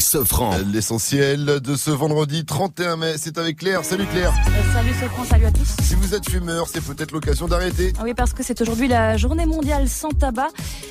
Sofran. L'essentiel de ce vendredi 31 mai, c'est avec Claire. Salut Claire. Euh, Salut Sofran, salut à tous. Si vous êtes fumeur, c'est peut-être l'occasion d'arrêter. Ah Oui, parce que c'est aujourd'hui la journée mondiale sans tabac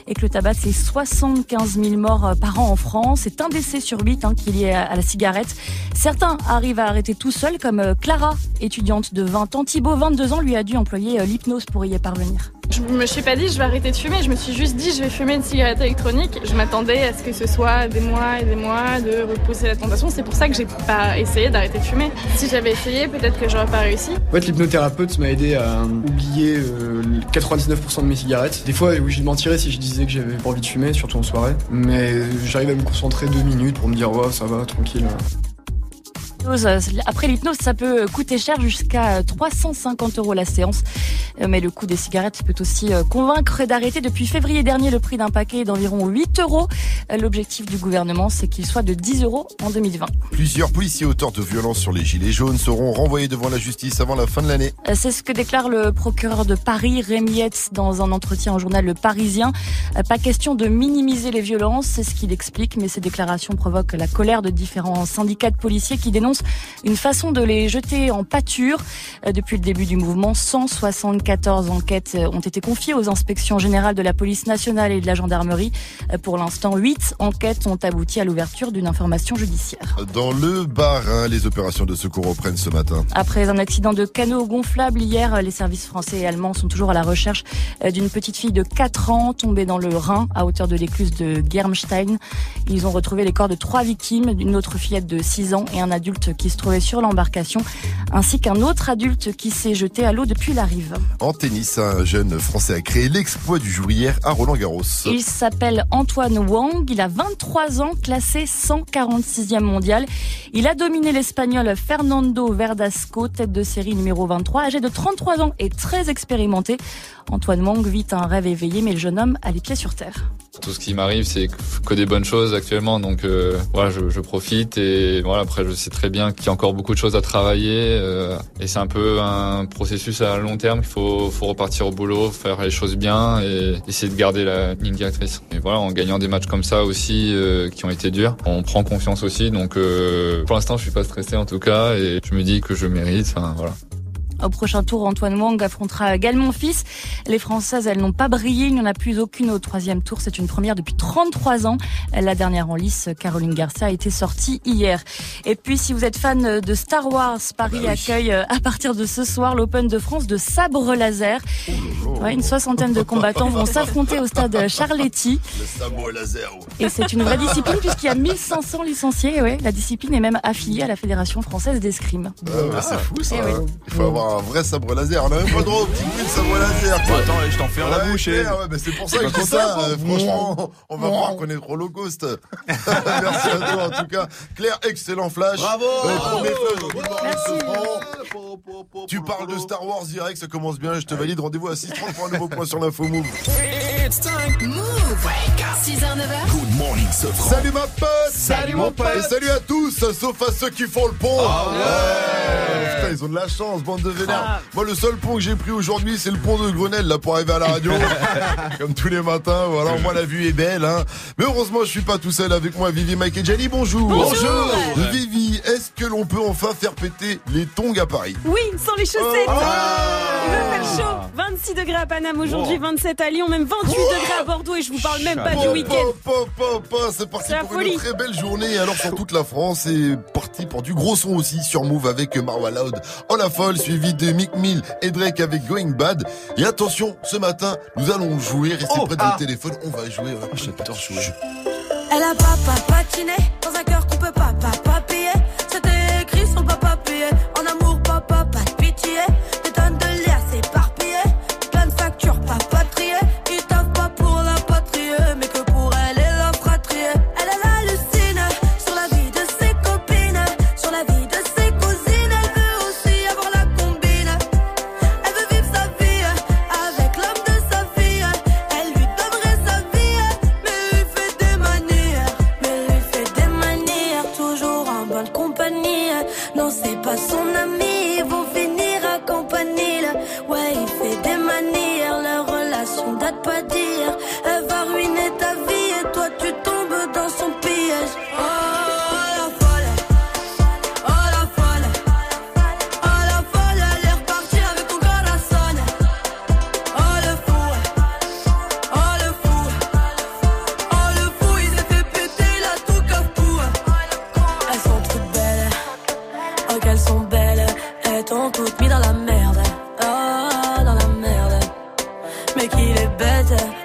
et que le tabac, c'est 75 000 morts euh, par an en France. C'est un décès sur huit hein, qui est lié à la cigarette. Certains arrivent à arrêter tout seuls, comme euh, Clara, étudiante de 20 ans. Thibaut, 22 ans, lui a dû employer l'hypnose pour y parvenir. Je me suis pas dit je vais arrêter de fumer, je me suis juste dit je vais fumer une cigarette électronique. Je m'attendais à ce que ce soit des mois et des mois de repousser la tentation. C'est pour ça que j'ai pas essayé d'arrêter de fumer. Si j'avais essayé, peut-être que j'aurais pas réussi. En fait, l'hypnothérapeute m'a aidé à oublier euh, 99% de mes cigarettes. Des fois, oui, je mentirais si je disais que j'avais pas envie de fumer, surtout en soirée. Mais j'arrive à me concentrer deux minutes pour me dire, ouais, ça va, tranquille. L'hypnose, euh, Après l'hypnose, ça peut coûter cher jusqu'à 350 euros la séance. Euh, Mais le coût des cigarettes peut aussi euh, convaincre d'arrêter. Depuis février dernier, le prix d'un paquet est d'environ 8 euros. Euh, L'objectif du gouvernement, c'est qu'il soit de 10 euros en 2020. Plusieurs policiers auteurs de violences sur les gilets jaunes seront renvoyés devant la justice avant la fin de l'année. Euh, C'est ce que déclare le procureur de Paris, Rémi Hetz, dans un entretien au journal Le Parisien. Euh, Pas question de minimiser les violences, c'est ce qu'il explique, mais ces déclarations provoquent la colère de différents syndicats de policiers qui dénoncent une façon de les jeter en pâture. Euh, Depuis le début du mouvement, 174 enquêtes euh, ont été confiées aux inspections générales de la police nationale et de la gendarmerie. Euh, Pour l'instant, 8 enquêtes ont abouti à l'ouverture d'une information judiciaire. Dans le Bas-Rhin, les opérations de secours reprennent ce matin. Après un accident de canot gonflable hier, les services français et allemands sont toujours à la recherche d'une petite fille de 4 ans tombée dans le Rhin à hauteur de l'écluse de Germstein. Ils ont retrouvé les corps de trois victimes, d'une autre fillette de 6 ans et un adulte qui se trouvait sur l'embarcation, ainsi qu'un autre adulte qui s'est jeté à l'eau depuis la rive. En tennis, un jeune Français a créé l'exploit du jour hier à Roland Garros. Il s'appelle Antoine Wang, il a 23 ans, classé 146e mondial. Il a dominé l'Espagnol Fernando Verdasco, tête de série numéro 23, âgé de 33 ans et très expérimenté. Antoine Wang vit un rêve éveillé, mais le jeune homme a les pieds sur terre. Tout ce qui m'arrive, c'est que des bonnes choses actuellement, donc euh, voilà, je, je profite et voilà. Après, je sais très bien qu'il y a encore beaucoup de choses à travailler euh, et c'est un peu un processus à long terme. Il faut, faut repartir au boulot, faire les choses bien et essayer de garder la ligne directrice. Et voilà, en gagnant des matchs comme ça aussi euh, qui ont été durs, on prend confiance aussi. Donc euh, pour l'instant, je suis pas stressé en tout cas et je me dis que je mérite. Enfin voilà. Au prochain tour, Antoine Wang affrontera Gal Monfils. Les Françaises, elles n'ont pas brillé. Il n'y en a plus aucune au troisième tour. C'est une première depuis 33 ans. La dernière en lice, Caroline Garcia, a été sortie hier. Et puis, si vous êtes fan de Star Wars, Paris Bah oui. accueille euh, à partir de ce soir l'Open de France de sabre laser. Ouais, une soixantaine de combattants vont s'affronter au stade Charletti. Le sabre laser. Et c'est une vraie discipline puisqu'il y a 1500 licenciés. Ouais, la discipline est même affiliée à la Fédération française d'escrime. Ah, bah, c'est fou ça. Eh oui. Il faut avoir un vrai sabre laser. On a même pas le droit au petit bruit de sabre laser. quoi. attends, je t'en fais un la Ouais, bouche. et- ouais, bah, c'est pour ça que je dis ça. ça, euh, franchement, on va voir qu'on est trop low cost. Merci à toi en tout cas. Claire, excellent flash. Bravo. Euh, premier flash Merci. Tu parles de Star Wars direct, ça commence bien. Je te valide. Rendez-vous à 6h30 pour un nouveau point sur l'info Move. It's time. Move. 6h, 9h. Good morning, Sofran. Salut ma pote Salut, mon pote. Et salut à tous, sauf à ceux qui font le pont Ouais. Putain, ils ont de la chance, bande de vénères Moi, le seul pont que j'ai pris aujourd'hui, c'est le pont de Grenelle, là, pour arriver à la radio. Comme tous les matins, voilà, moi, la vue est belle, hein. Mais heureusement, je suis pas tout seul avec moi, Vivi, Mike et Jenny, bonjour Bonjour. Vivi, est-ce que l'on peut enfin faire péter les tongs à Paris? Oui, sans les chaussettes. Oh. Il va faire chaud. 26 degrés à Paname aujourd'hui, 27 à Lyon, même 28 degrés à Bordeaux et je vous parle même pas du week-end. C'est parti C'est la pour folie. une très belle journée. Alors sur toute la France, c'est parti pour du gros son aussi sur Move avec Marwa Loud. Oh la folle, suivi de Mick Mill et Drake avec Going Bad. Et attention, ce matin, nous allons jouer. Restez Oh, près de ah. votre téléphone, on va jouer. ouais. J'adore jouer. Elle a papa patiné dans un cœur qu'on peut pas, pas, dans la merde, oh, dans la merde. Mais qu'il est bête.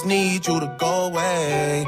just need you to go away.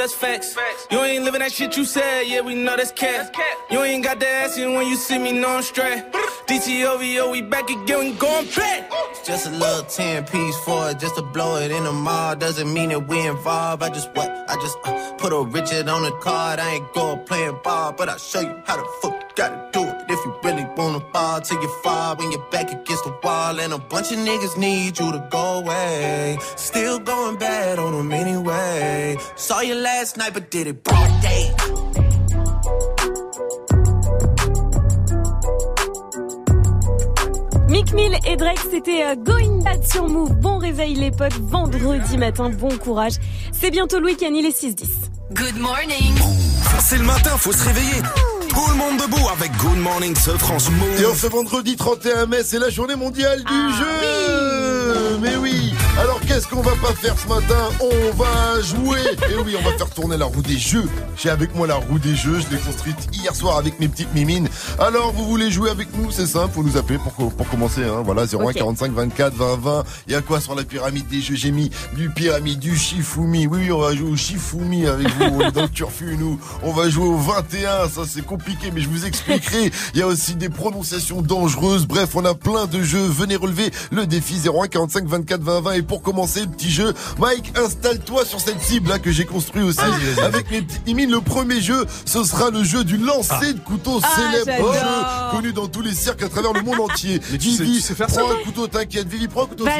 that's facts. You ain't living that shit you said, yeah, we know that's cat. You ain't got the ass when you see me, no, I'm straight. DTOVO, we back again, we going back. Just a little 10 piece for it, just to blow it in the mall. Doesn't mean that we involved. I just what? I just uh, put a Richard on the card. I ain't going playing ball, but I'll show you how the fuck you gotta do If you really wanna fall to your fall when you're back against the wall, and a bunch of niggas need you to go away. Still going bad on them anyway. Saw you last night, but did it broad day. Mick Mill et Drake, c'était euh, Going Bad sur Move. Bon réveil les potes, vendredi matin, bon courage. C'est bientôt le week-end, il est 6-10. Good morning. C'est le matin, faut se réveiller tout le monde debout avec Good Morning ce France Move. Et ce vendredi 31 mai, c'est la journée mondiale du ah jeu. Mais oui. Alors qu'est-ce qu'on va pas faire ce matin? On va jouer. Et oui, on va faire tourner la roue des jeux. J'ai avec moi la roue des jeux. Je l'ai construite hier soir avec mes petites mimines. Alors vous voulez jouer avec nous? C'est simple, vous nous appelez pour, pour commencer. Hein. Voilà 01 45 24 20 20. Il y a quoi sur la pyramide des jeux? J'ai mis du pyramide du Shifumi. Oui, oui, on va jouer au Shifumi avec vous. on est dans le turfu nous. On va jouer au 21. Ça c'est compliqué mais je vous expliquerai. Il y a aussi des prononciations dangereuses. Bref, on a plein de jeux. Venez relever le défi 01 45 24 20 20. Et pour commencer, petit jeu, Mike, installe-toi sur cette cible là que j'ai construit aussi avec mes petites mimines. Le premier jeu, ce sera le jeu du lancer de couteau Ah, célèbre, jeu connu dans tous les cirques à travers le monde entier. Mais tu sais- Vivi, tu sais faire prends ça, un couteau, t'inquiète. Vivi, prends un couteau. aussi.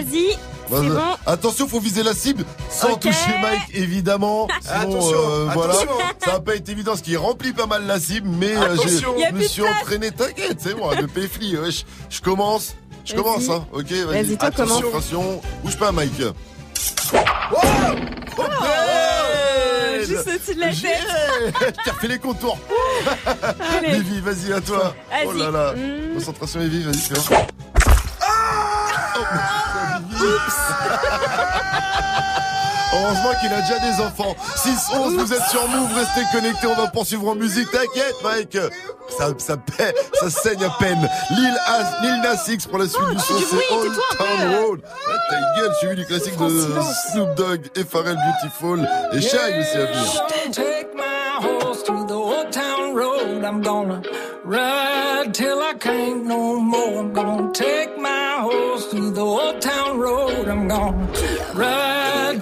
Vas-y, bon. Attention, faut viser la cible sans toucher Mike, évidemment. Sinon, Attention, euh, voilà, attention. ça va pas être évident, ce qui remplit pas mal la cible, mais euh. Y a je me suis place. entraîné. T'inquiète, c'est moi, de péfli. je, je commence, je commence, hein. Ok, vas-y. Vas-y, toi, Attention, commence. attention. Bouge pas, Mike. Oh, oh, belle Juste au-dessus de la tête. T'as refait les contours. Vivi, vas-y, à toi. Oh là là. Mm. Concentration, Vivi, vas-y, c'est bon. Heureusement qu'il a déjà des enfants. 6-11, vous êtes sur Move, restez connectés, on va poursuivre en musique. T'inquiète, Mike. Ça, ça, paie- ça saigne à peine. Lil, As, Lil Nas X pour la suite du son, du c'est Old Town. Road. Ouais, T'as une gueule, suivi du classique de Snoop Dogg et Pharrell Beautiful et Shine aussi à venir. Take my horse through the old town road. I'm gonna ride till I can't no more. I'm gonna take my horse through the old town road. I'm gonna ride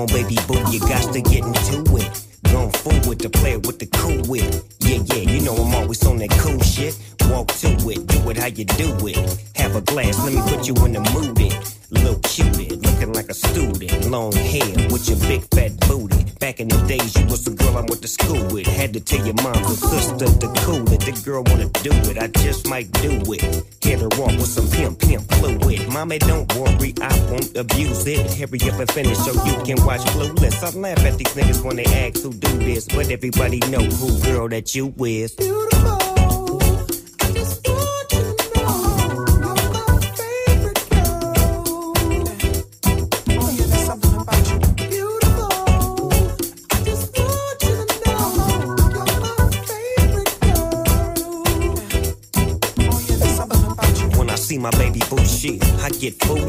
on, baby boo, it. Hurry up and finish so you can watch Clueless. I laugh at these niggas when they ask who do this, but everybody know who girl that you is. When I see my baby boo shit, I get foolish.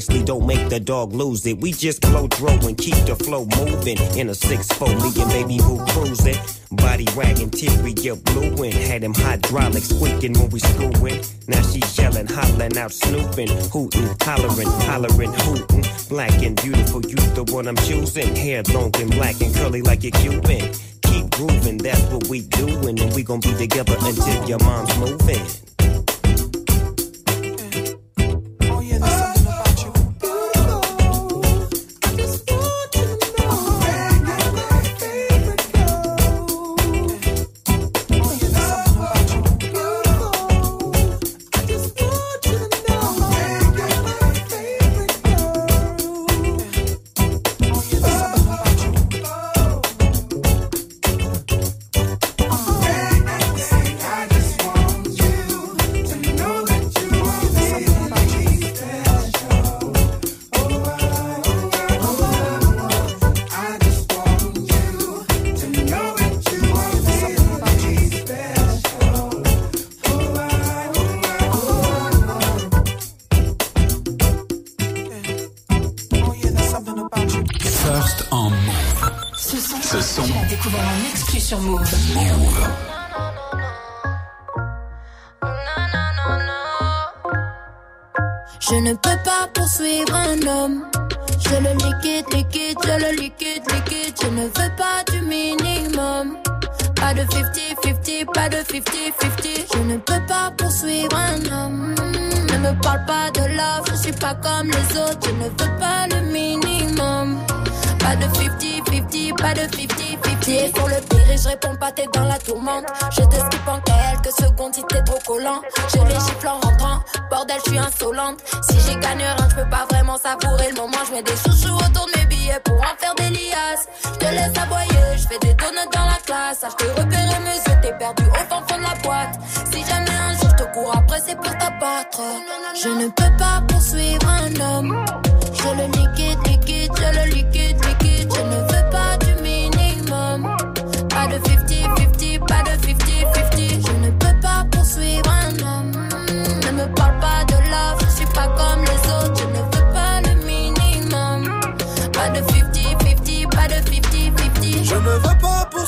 Nicely, don't make the dog lose it. We just blow throw and keep the flow moving. In a 6 4 me and baby boo cruising. Body wagging, teary, get blueing. Had them hydraulics squeaking when we screwing. Now she yelling, hollering out, snooping, hooting, hollering, hollering, hooting. Black and beautiful, you the one I'm choosing. Hair long and black and curly like a Cuban. Keep grooving, that's what we doing. And we gon' be together until your mom's moving. Je ne peux pas poursuivre un homme. Je le liquide, liquide, je le liquide, liquide. Je ne veux pas du minimum. Pas de 50-50, pas de 50-50. Je ne peux pas poursuivre un homme. Ne me parle pas de love, je suis pas comme les autres. Je ne veux pas le minimum. Pas de 50-50, pas de 50-50. Sur le pire et je réponds pas, t'es dans la tourmente. Je te skip en quelques secondes si t'es trop collant. Je les gifle en rentrant. Bordel, je suis insolente. Si j'ai gagné rien, je peux pas vraiment savourer le moment. Je mets des chouchous autour de mes billets pour en faire des liasses. Je te laisse aboyer, je fais des donuts dans la classe. Ah, je te mes yeux, t'es perdu au fin fond de la boîte. Si jamais un jour je te cours après, c'est pour t'abattre. Je ne peux pas poursuivre un homme. Je le liquide, liquide, je le liquide,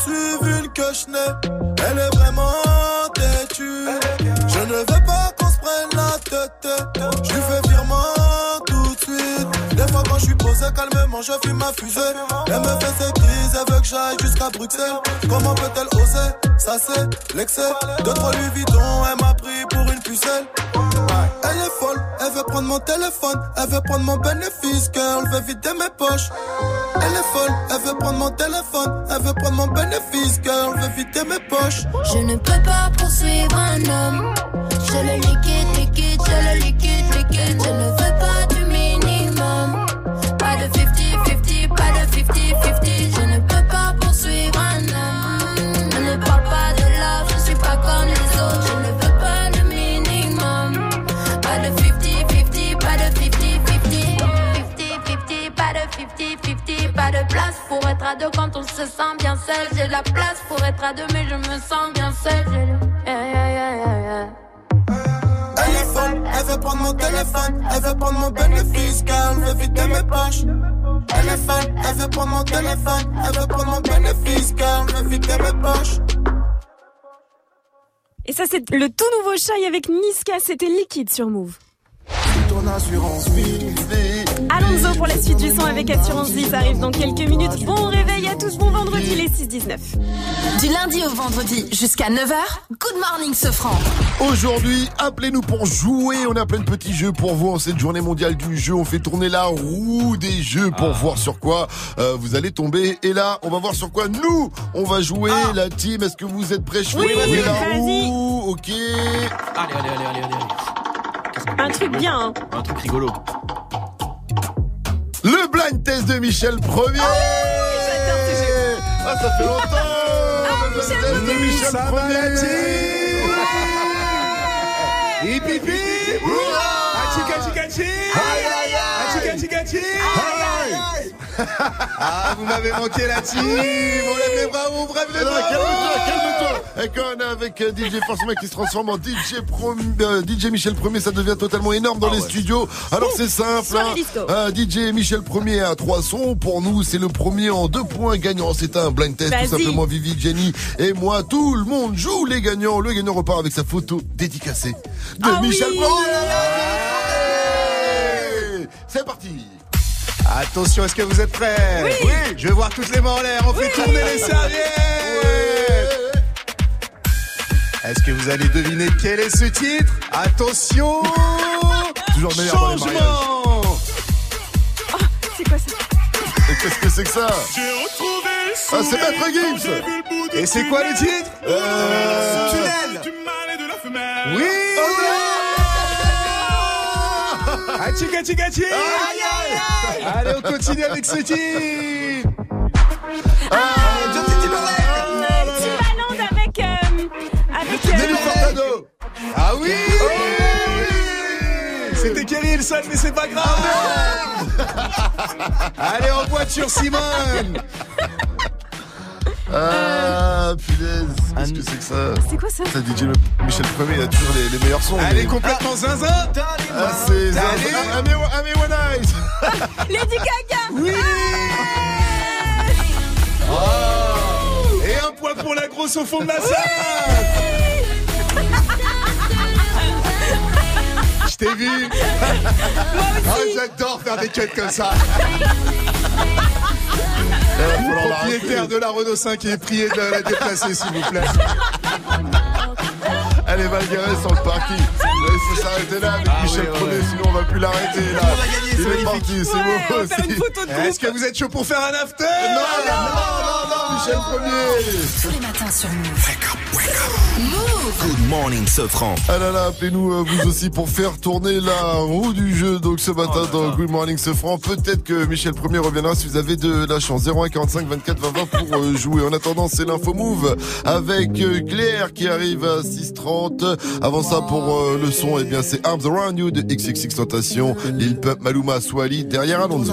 poursuivre une. Elle est vraiment têtue. Je ne veux pas qu'on se prenne la tête. Je lui fais je suis posé calmement, je fume ma fusée. Elle me fait ses crises, elle veut que j'aille jusqu'à Bruxelles. Comment peut-elle oser Ça c'est l'excès? Deux trois lui Vuitton, elle m'a pris pour une pucelle. Elle est folle, elle veut prendre mon téléphone, elle veut prendre mon bénéfice, girl, veut vider mes poches. Elle est folle, elle veut prendre mon téléphone, elle veut prendre mon bénéfice, girl, veut vider mes poches. Je ne peux pas poursuivre un homme. Je le liquide, liquide, je le liquide, liquide. Je ne à deux quand on se sent bien seul. J'ai la place pour être à deux, mais je me sens bien seul. J'ai le- Yeah, yeah, yeah, yeah, yeah. Elle est folle, elle veut prendre mon téléphone, elle veut prendre mon bénéfice, girl, veut vider mes poches. Elle est folle, elle veut prendre mon téléphone, elle veut prendre mon bénéfice, girl, veut vider mes poches. Et ça, c'est le tout nouveau Shy avec Niska. C'était liquide sur Move. Ton assurance vie, Alonso pour la suite du son avec Assurance Vie, ça arrive dans quelques minutes. Bon réveil à tous, bon vendredi les 6-19. Du lundi au vendredi jusqu'à 9h, Good Morning Sofran. Aujourd'hui, appelez-nous pour jouer. On a plein de petits jeux pour vous en cette journée mondiale du jeu. On fait tourner la roue des jeux pour Ah. voir sur quoi euh, vous allez tomber. Et là, on va voir sur quoi nous, on va jouer. La team, est-ce que vous êtes prêts? Oui, tourner la roue. Ok. Allez, allez, allez, allez, allez. Un truc bien, hein. Un truc rigolo. Le blind test de Michel Premier. Ah, ça fait longtemps. le blind test de Michel Premier. kachi Ah, vous m'avez manqué la team On lève les bras, on les bras calme-toi, calme-toi. Et quand on est avec euh, DJ forcément qui se transforme en DJ, Pro- euh, DJ Michel Premier, ça devient totalement énorme dans les studios. Alors c'est simple. Hein. Euh, DJ Michel Premier a trois sons. Pour nous, c'est le premier en deux points gagnant. C'est un blind test. Tout simplement, Vivi, Jenny et moi. Tout le monde joue les gagnants. Le gagnant repart avec sa photo dédicacée de Ah Michel oui. Premier. C'est parti. Attention, est-ce que vous êtes prêts Oui. Je vais voir toutes les mains en l'air, on fait tourner les serviettes. Est-ce que vous allez deviner quel est ce titre? Attention! Toujours meilleur dans les Changement. C'est quoi ça? Et Qu'est-ce que c'est que ça? Ah, c'est Maître Gibbs. Et c'est quoi le titre? Euh, Tunnel. Oui Hachi kachi kachi Allez, on continue avec ce titre Timbaland avec... euh, avec... euh, Nelly Furtado. Ah oui. C'était Kelly Hilson, mais c'est pas grave. Allez, en voiture, Simone Ah, punaise. Qu'est-ce que c'est que ça C'est quoi ça Ça, DJ Michel Premier, il a toujours les, les meilleurs sons. Elle est complètement zinzin. Ah, c'est. Ah, Ame Ame One Eyes. Lady Gaga. Oui. Et un point pour la grosse au fond de la salle. Je t'ai vu. Ah, j'adore faire des cuts comme ça La Propriétaire de la Renault 5 est prié de la déplacer, s'il vous plaît. Elle est mal garée sur le parking. Il faut s'arrêter là avec Ah Michel ouais, Premier, ouais. sinon on va plus l'arrêter là. On va gagner, c'est est magnifique. parti, c'est Ouais, beau on va faire aussi. une photo de Est-ce que vous êtes chaud pour faire un after Non, non, non, non, Michel Premier. Tous les matins sur Move. Good morning, Sofran. Ah là là, appelez-nous euh, vous aussi pour faire tourner la roue du jeu. Donc ce matin dans Good Morning Sofran, peut-être que Michel Premier reviendra si vous avez de la chance. 01 45 24 20 20 pour euh, jouer. En attendant, c'est l'info Move avec euh, Claire qui arrive à 6h30. Avant ça, pour euh, le son, eh bien c'est Arms Around You de XXX Tentation, Lil Pump, Maluma, Swally, derrière Alonso.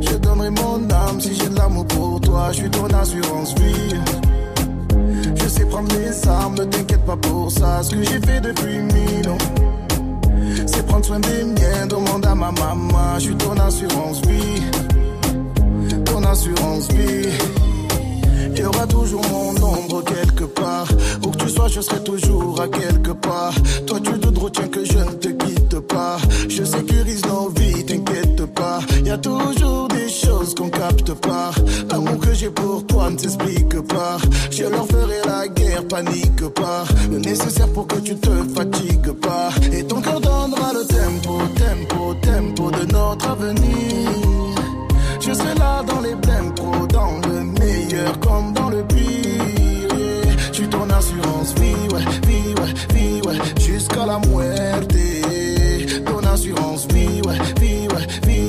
Je donnerai mon âme si j'ai de l'amour pour toi. Je suis ton assurance vie. Sais prendre les armes, ne t'inquiète pas pour ça. Ce que j'ai fait depuis mille ans, c'est prendre soin des miens. Demande à ma maman. Je suis ton assurance vie. Ton assurance vie. Il y aura toujours mon ombre quelque part. Où que tu sois, je serai toujours à quelque part. Toi, tu te retiens que je ne te quitte pas. Je sécurise nos vies, t'inquiète pas. Y a toujours des choses qu'on capte pas. L'amour que j'ai pour toi ne s'explique pas. Je leur ferai la guerre, panique pas. Le nécessaire pour que tu te fatigues pas. Et ton cœur donnera le tempo, tempo, tempo de notre avenir. Je serai là dans les blèmes dans le meilleur comme dans le pire. suis ton assurance vie, ouais, vie, ouais, vie, ouais, jusqu'à la muerte.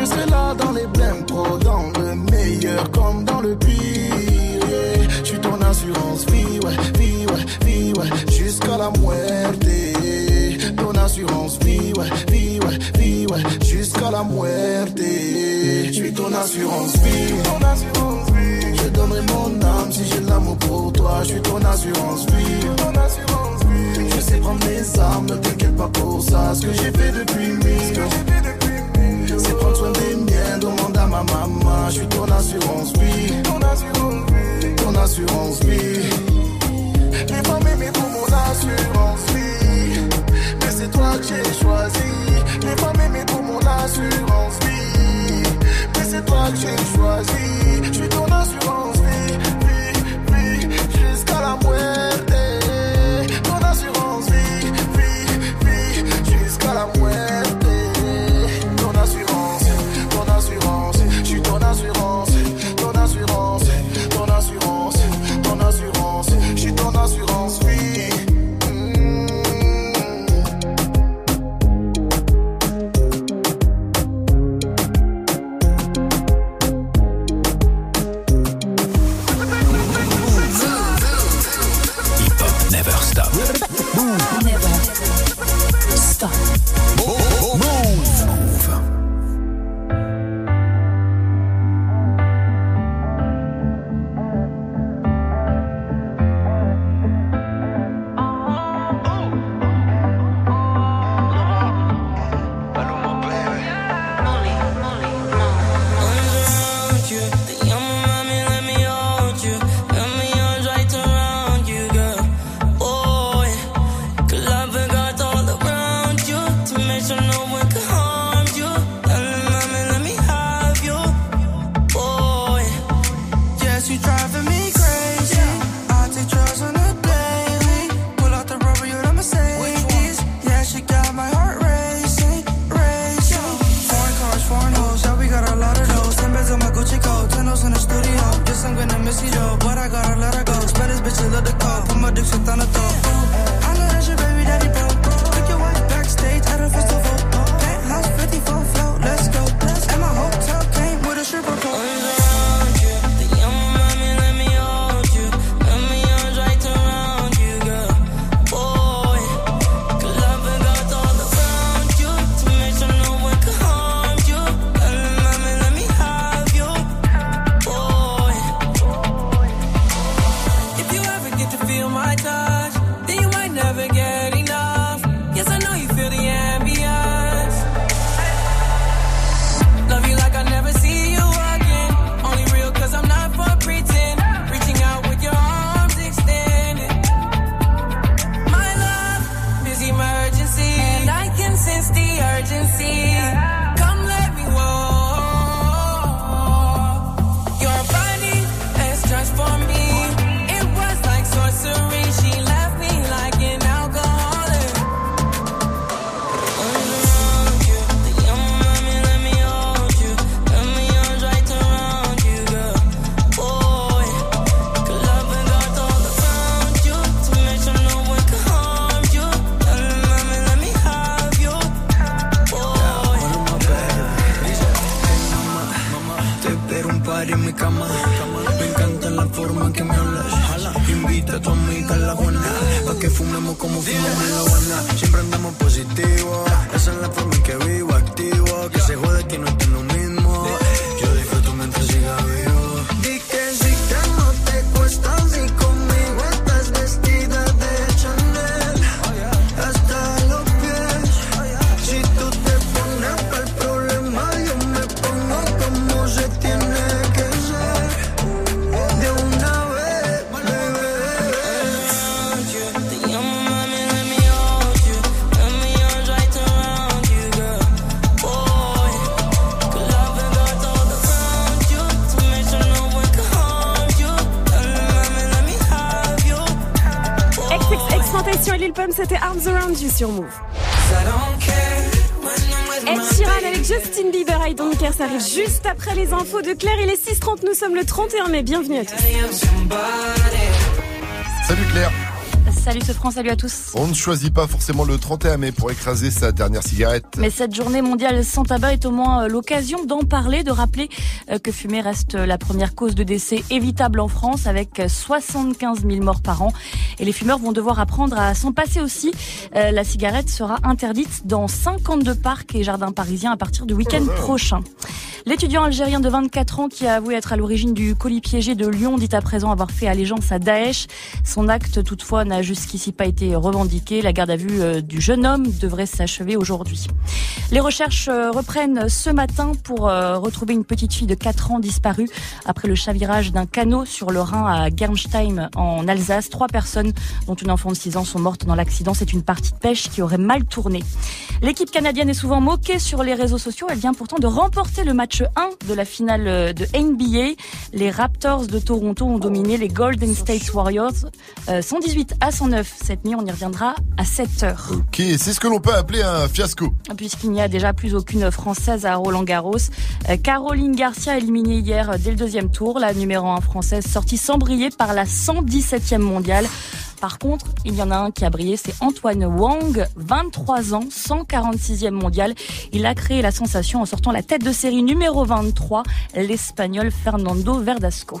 je serai là dans les blèmes, trop dans le meilleur comme dans le pire. Je suis ton assurance vie, ouais, vie, ouais, vie, ouais, jusqu'à la muerte. Ton assurance vie, ouais, vie, ouais, vie, ouais, jusqu'à la muerte. Je suis ton assurance vie. Je donnerai mon âme si j'ai l'amour pour toi. Je suis ton assurance vie, ton assurance vie. Je sais prendre mes armes, ne t'inquiète pas pour ça. Ce que j'ai fait depuis mille. Prendre soin des demande à ma maman. Je suis ton assurance vie. Ton assurance vie. Ton assurance vie. Pas m'aimer pour mon assurance vie. Mais c'est toi que j'ai choisi. Les pas m'aimer pour mon assurance vie. Mais c'est toi que j'ai choisi. Je suis ton assurance vie. Vie, vie, jusqu'à la moelle. Infos de Claire. Il est 6h30, nous sommes le 31 mai. Bienvenue à tous. Salut Claire. Salut ce France, salut à tous. On ne choisit pas forcément le 31 mai pour écraser sa dernière cigarette. Mais cette journée mondiale sans tabac est au moins euh, l'occasion d'en parler, de rappeler euh, que fumer reste la première cause de décès évitable en France avec 75 000 morts par an. Et les fumeurs vont devoir apprendre à s'en passer aussi. Euh, La cigarette sera interdite dans 52 parcs et jardins parisiens à partir du week-end prochain. L'étudiant algérien de 24 ans qui a avoué être à l'origine du colis piégé de Lyon dit à présent avoir fait allégeance à Daesh. Son acte toutefois n'a jusqu'ici pas été revendiqué. La garde à vue euh, du jeune homme devrait s'achever aujourd'hui. Les recherches euh, reprennent ce matin pour euh, retrouver une petite fille de 4 ans disparue après le chavirage d'un canot sur le Rhin à Gernsheim en Alsace. Trois personnes, dont une enfant de 6 ans, sont mortes dans l'accident. C'est une partie de pêche qui aurait mal tourné. L'équipe canadienne est souvent moquée sur les réseaux sociaux. Elle vient pourtant de remporter le match 1 de la finale de NBA. Les Raptors de Toronto ont dominé les Golden State Warriors euh, 118 à 109 cette nuit. On y reviendra à 7 heures. Ok, c'est ce que l'on peut appeler un fiasco. Puisqu'il n'y a déjà plus aucune Française à Roland Garros. Euh, Caroline Garcia éliminée hier dès le deuxième tour. La numéro 1 française sortie sans briller par la 117e mondiale. Par contre, il y en a un qui a brillé, c'est Antoine Wang, 23 ans, 146e mondial. Il a créé la sensation en sortant la tête de série numéro 23, l'Espagnol Fernando Verdasco.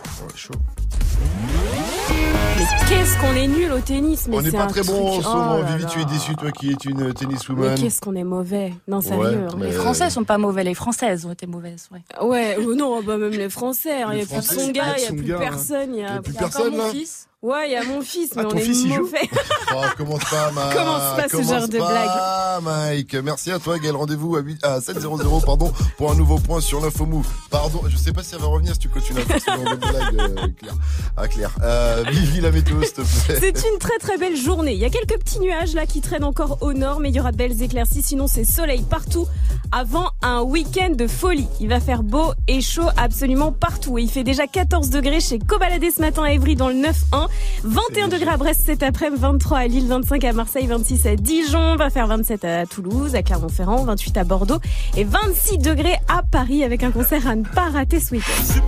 Mais qu'est-ce qu'on est nul au tennis mais On n'est c'est pas très bon en truc- ce oh moment. là Vivi, tu es déçu, toi qui es une Mais tenniswoman. qu'est-ce qu'on est mauvais Non, sérieux. Ouais, hein. mais- Les Français sont pas mauvais, les Françaises ont été mauvaises. Ouais. Ouais, ou non, bah même les Français. hein. Il n'y a plus de Français, son gars, il n'y a plus personne. Il y Y a plus personne, mon fils. Ouais, il y a mon fils, mais Ah, on ton est fils, il joue mauvais. Oh, commence pas, Mike. Commence pas ce genre de pas, Mike. Merci à toi, Gaël. Rendez-vous à, 8 à 700, pardon, pour un nouveau point sur l'info move. Pardon, je sais pas si ça va revenir si tu continues à faire ce genre de blague, euh, Claire. Ah, Claire. Euh, Vivi, la météo, s'il te plaît. C'est une très très belle journée. Il y a quelques petits nuages là qui traînent encore au nord, mais il y aura de belles éclaircies. Sinon, c'est soleil partout avant un week-end de folie. Il va faire beau et chaud absolument partout. Et il fait déjà 14 degrés chez Cobaladé ce matin à Évry dans le 9-1. 21 degrés à Brest cet après-midi, 23 à Lille, 25 à Marseille, 26 à Dijon, va faire 27 à Toulouse, à Clermont-Ferrand, 28 à Bordeaux et 26 degrés à Paris avec un concert à ne pas rater ce week-end.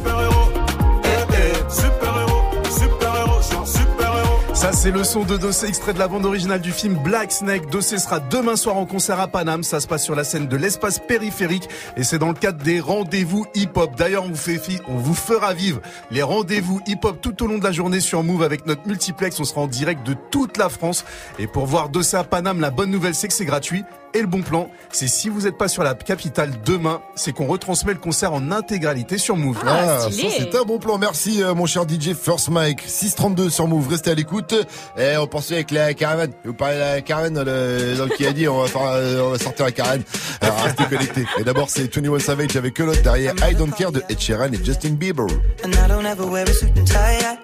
Ça, c'est le son de Dossé, extrait de la bande originale du film Black Snake. Dossé sera demain soir en concert à Paname. Ça se passe sur la scène de l'espace périphérique et c'est dans le cadre des rendez-vous hip-hop. D'ailleurs, on vous fait fi- on vous fera vivre les rendez-vous hip-hop tout au long de la journée sur Move avec notre multiplex. On sera en direct de toute la France. Et pour voir Dossé à Paname, la bonne nouvelle, c'est que c'est gratuit. Et le bon plan, c'est si vous n'êtes pas sur la capitale demain, c'est qu'on retransmet le concert en intégralité sur Move. Ah, ça c'est un bon plan. Merci euh, mon cher DJ First Mike. 632 sur Move. Restez à l'écoute. Et on pensait avec la caravane. Vous parlez de la caravane dans le, dans le qui a dit on va, faire, euh, on va sortir la caravane. Alors restez connectés. Et d'abord c'est 21 Savage avec que l'autre derrière I Don't Care de Ed Sheeran et Justin Bieber. And I don't ever wear a suit and tie. I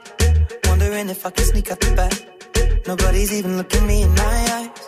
wondering if I can sneak out the back. Nobody's even looking me in my eyes.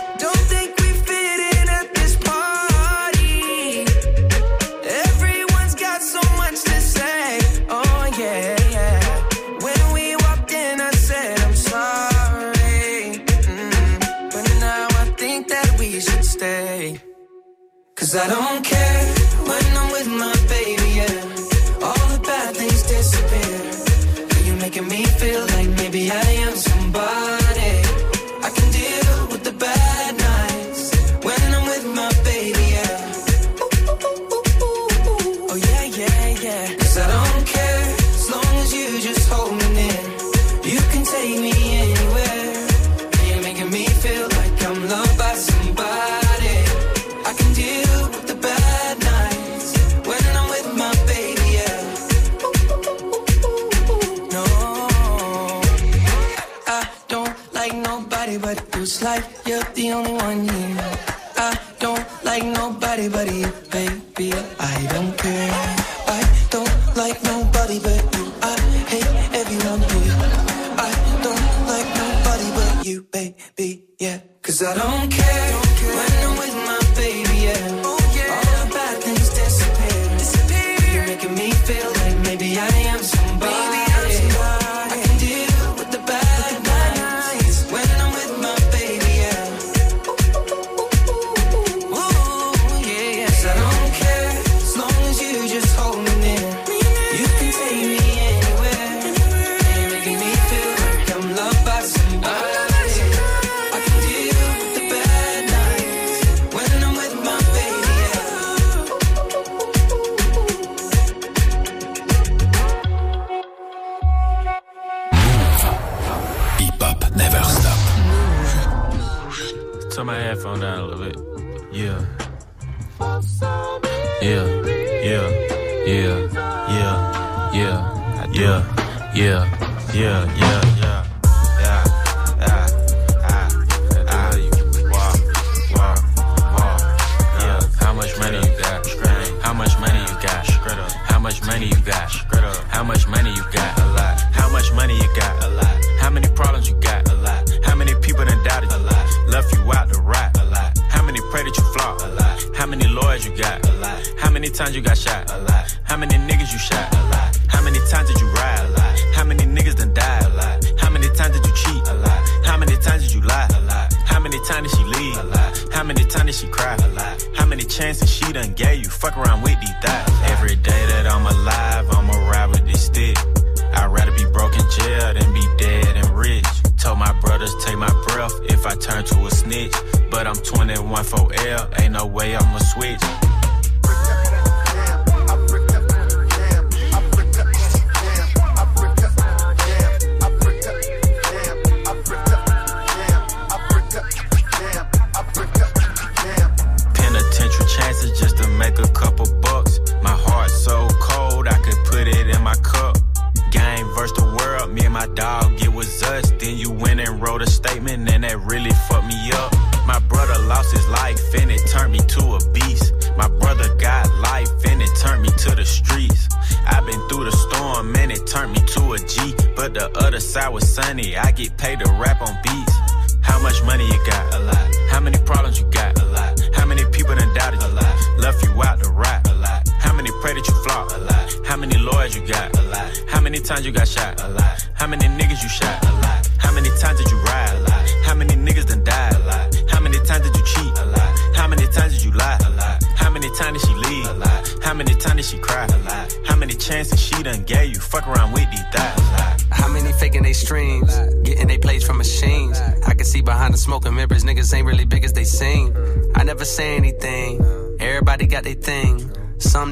Cause I don't care only one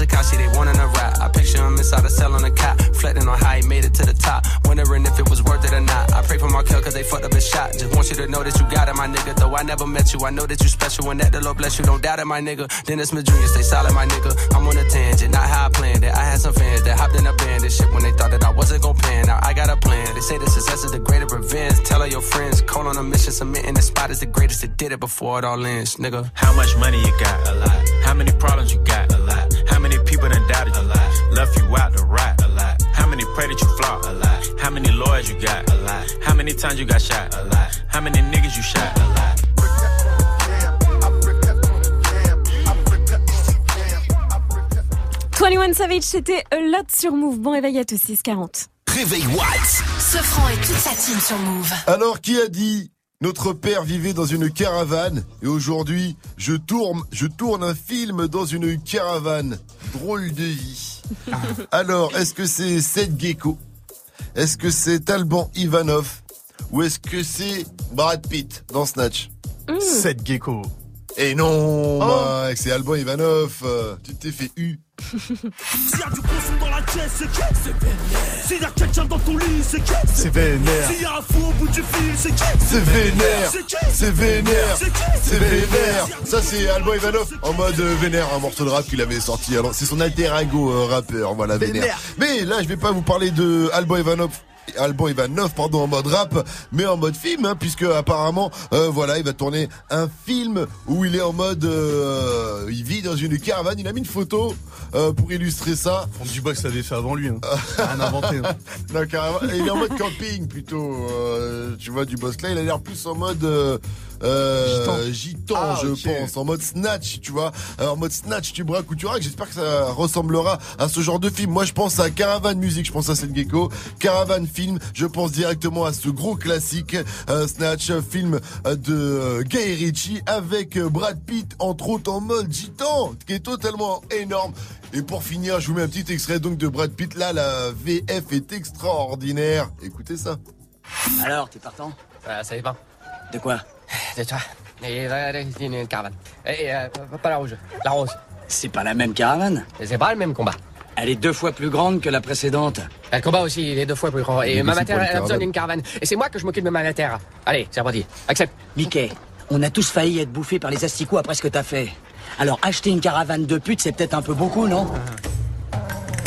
Takashi, they wantin' a rap. I picture him inside a cell on a cot, flattening on how he made it to the top. Wondering if it was worth it or not. I pray for Markel cause they fucked up a shot. Just want you to know that you got it, my nigga. Though I never met you, I know that you special and that the Lord bless you. Don't doubt it, my nigga. Dennis Madrid, stay solid, my nigga. I'm on a tangent, not how I planned it. I had some fans that hopped in a band and shit when they thought that I wasn't gonna plan. Now I got a plan. They say the success is the greater revenge. Tell all your friends, call on a mission, submitting the spot is the greatest that did it before it all ends, nigga. How much money you got? A lot. How many problems you got? A lot. How many people done doubted you? A lot. Left you out to rot? A lot. How many pray that you flop? A lot. How many lawyers you got? A lot. How many times you got shot? A lot. How many niggas you shot? A lot. 21 Savage, c'était A Lot sur Move. Bon réveil à tous, 640. Réveil Watts. Sofran et toute sa team sur Move. Alors, qui a dit notre père vivait dans une caravane et aujourd'hui, je tourne, je tourne un film dans une caravane. Drôle de vie. Alors, est-ce que c'est Seth Gecko? Est-ce que c'est Alban Ivanov? Ou est-ce que c'est Brad Pitt dans Snatch? Seth Gecko. Et non, Mike, c'est Alban Ivanov. euh, tu t'es fait U. S'il y a du poisson dans la caisse, c'est qui C'est vénère. S'il y a quelqu'un dans ton lit, c'est qui C'est vénère. S'il y a un fou au bout du fil, c'est qui C'est vénère, C'est vénère, C'est qui c'est vénère. Ça c'est Alban Ivanov en mode euh, vénère, un morceau de rap qu'il avait sorti. Alors c'est son alter ego euh, rappeur, voilà vénère. Vénère. Mais là je vais pas vous parler de Alban Ivanov. Alban Ivanov, pardon, en mode rap, mais en mode film, hein, puisque apparemment, euh, voilà, il va tourner un film où il est en mode, euh, il vit dans une caravane. Il a mis une photo euh, pour illustrer ça. Franck Dubox l'avait fait avant lui. Hein. Rien inventé. hein. Non. Il est en mode camping plutôt. euh, tu vois, du boss là, il a l'air plus en mode euh, euh, gitan, Ah, je pense. En mode snatch, tu vois. En mode snatch, tu braques ou tu raques. J'espère que ça ressemblera à ce genre de film. Moi, je pense à Caravan Music, je pense à Seth Gecko. Caravan Film, je pense directement à ce gros classique. euh, snatch, film euh, de euh, Guy Ritchie avec Brad Pitt, entre autres en mode gitan, qui est totalement énorme. Et pour finir, je vous mets un petit extrait donc de Brad Pitt. Là, la VF est extraordinaire. Écoutez ça. Alors, t'es partant? Euh, ça dépend. De quoi? De toi. Et, euh, une, une caravane. Et, euh, pas la rouge, la rose. C'est pas la même caravane? C'est pas le même combat. Elle est deux fois plus grande que la précédente. Le combat aussi, il est deux fois plus grand. Et Mais ma c'est matière, pour une elle a besoin d'une caravane. Et c'est moi que je m'occupe de ma matière. Allez, c'est reparti. Accepte. Mickey, on a tous failli être bouffés par les asticots après ce que t'as fait. Alors acheter une caravane de pute, c'est peut-être un peu beaucoup, non?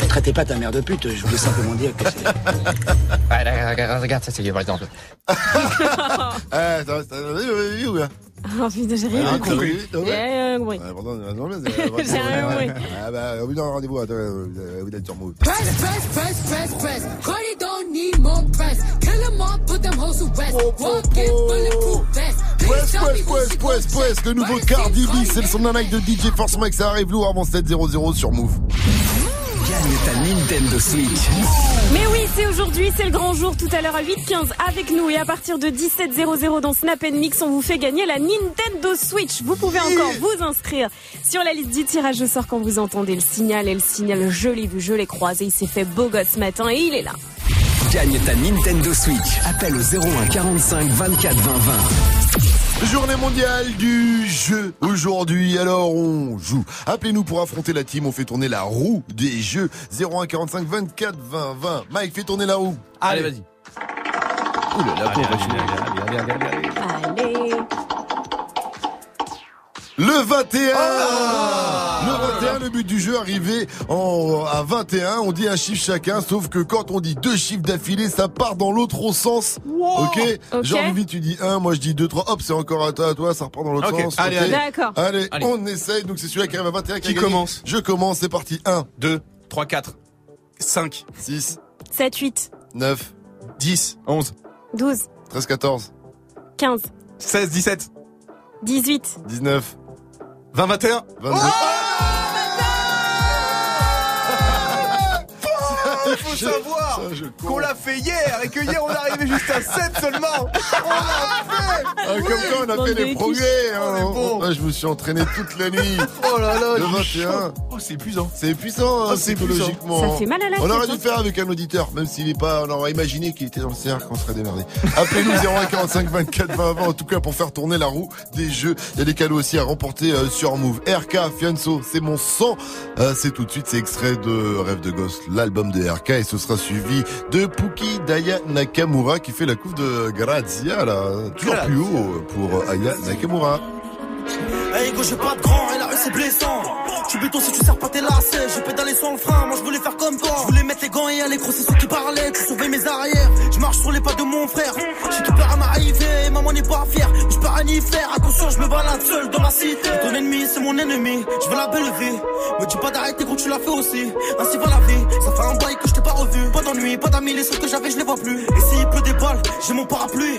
Ne traitez pas ta mère de pute, je voulais simplement dire que c'est... Ouais, regarde, regarde, regarde, ça c'est par exemple. Ah, vu ou bien? Oh putain, j'ai rien Ah, compris. Ah. J'ai rien compris. J'ai rien compris. Ah bah, rendez-vous, attends, vous êtes sur Move. Press, press, press, press, press. Cardi don't need more press. Kill them all, put them hoes to rest. Walk in bulletproof vest. Press, press, press, press, press, le nouveau Cardi B, c'est le son d'un like de DJ Force Mike, ça arrive lourd avant 7-0-0 sur Move. Gagne ta Nintendo Switch. Mais oui, c'est aujourd'hui, c'est le grand jour tout à l'heure à 8h15 avec nous et à partir de 17h00 dans Snap Mix, on vous fait gagner la Nintendo Switch. Vous pouvez encore vous inscrire sur la liste du tirage au sort quand vous entendez le signal et le signal, je l'ai vu, je l'ai croisé, il s'est fait beau gosse ce matin et il est là. Gagne ta Nintendo Switch. Appelle au 01 45 24 20 20. Journée mondiale du jeu aujourd'hui, alors on joue. Appelez-nous pour affronter la team, on fait tourner la roue des jeux 01 45 24 20 20. Mike, fais tourner la roue. Allez, vas-y. Ouh là là, pauvre Allez, allez, allez, allez, allez. Allez. Le 21 Ah Le 21, le but du jeu arrivé en, à 21, on dit un chiffre chacun, sauf que quand on dit deux chiffres d'affilée, ça part dans l'autre sens. Ok, Ok. Genre Vivi, tu dis 1, moi je dis 2, 3, hop, c'est encore à toi, à toi, ça repart dans l'autre sens. allez. D'accord. Allez, Allez. on essaye, donc c'est celui qui arrive à 21 qui, Qui commence? Je commence, c'est parti. 1, 2, 3, 4, 5, 6, 7, 8, 9, 10, 11, 12, 13, 14, 15, 16, 17, 18, 19, 20, 21. 22. Il faut savoir qu'on l'a fait hier et que hier on est arrivé juste à 7 seulement. On l'a fait. Ah, comme quoi on a fait de des progrès. hein. On est bon. Ah, je me suis entraîné toute la nuit. Oh là là, Le j'ai 21. chaud. Oh, c'est épuisant. C'est épuisant, hein, c'est psychologiquement. Ça fait mal à la On aurait dû hein. le faire avec un auditeur, même s'il est pas, on aurait imaginé qu'il était dans le cercle, on serait démerdé. Appelez-nous 01 45 24 20 20, en tout cas pour faire tourner la roue des jeux. Il y a des cadeaux aussi à remporter euh, sur Move. RK, Fianso, c'est mon sang. Euh, c'est tout de suite, c'est extrait de Rêve de gosse, l'album de RK, et ce sera suivi de Puki Daya Nakamura qui fait la couve de Grazia, là. Toujours plus haut. Pour Aya Nakamura. Hey Hugo, j'ai pas de grand et la rue c'est blessant. Tu béton si tu sers pas tes lacets. J'ai pédalé sans le frein, moi je voulais faire comme toi. Je voulais mettre les gants et aller c'est ceux qui parlaient. Tu sauver mes arrières. Je marche sur les pas de mon frère. J'ai tout peur à m'arriver, pas fière. Je peux rien y faire, attention, je me balade seul dans la cité. Ton ennemi, c'est mon ennemi. Je veux la belle vie. Me dis pas d'arrêter quand tu l'as fait aussi. Ainsi va la vie. Ça fait un bail que je t'ai pas revu. Pas d'ennui, pas d'amis, les seuls que j'avais, je les vois plus. Et s'il pleut des balles, j'ai mon parapluie.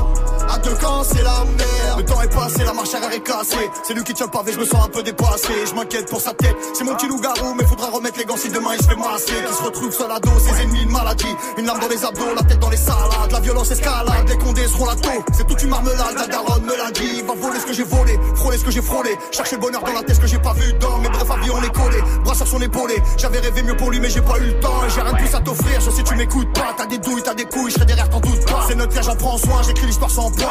Deux camps, c'est la merde. Le temps est passé, la marche arrière est cassée. C'est lui qui tient le pavé, je me sens un peu dépassé. Je m'inquiète pour sa tête. C'est mon petit loup-garou, mais faudra remettre les gants si demain il se fait masser. Qui se retrouve seul à dos, ses ennemis, une maladie. Une lame dans les abdos, la tête dans les salades. La violence escalade, les condés seront la taux. C'est toute une marmelade, la daronne me l'a dit. Va voler ce que j'ai volé, frôler ce que j'ai frôlé. Chercher le bonheur dans la tête, ce que j'ai pas vu dans. Mais bref, avion on est collé, bras sur son épaulé. J'avais rêvé mieux pour lui, mais j'ai pas eu le temps. J'ai rien de plus à t'offrir, je sais tu m'écoutes pas. T'as des douilles, t'as des couilles, je derrière, t'en doute pas. C'est notre j'en prends soin, j'écris l'histoire sans point.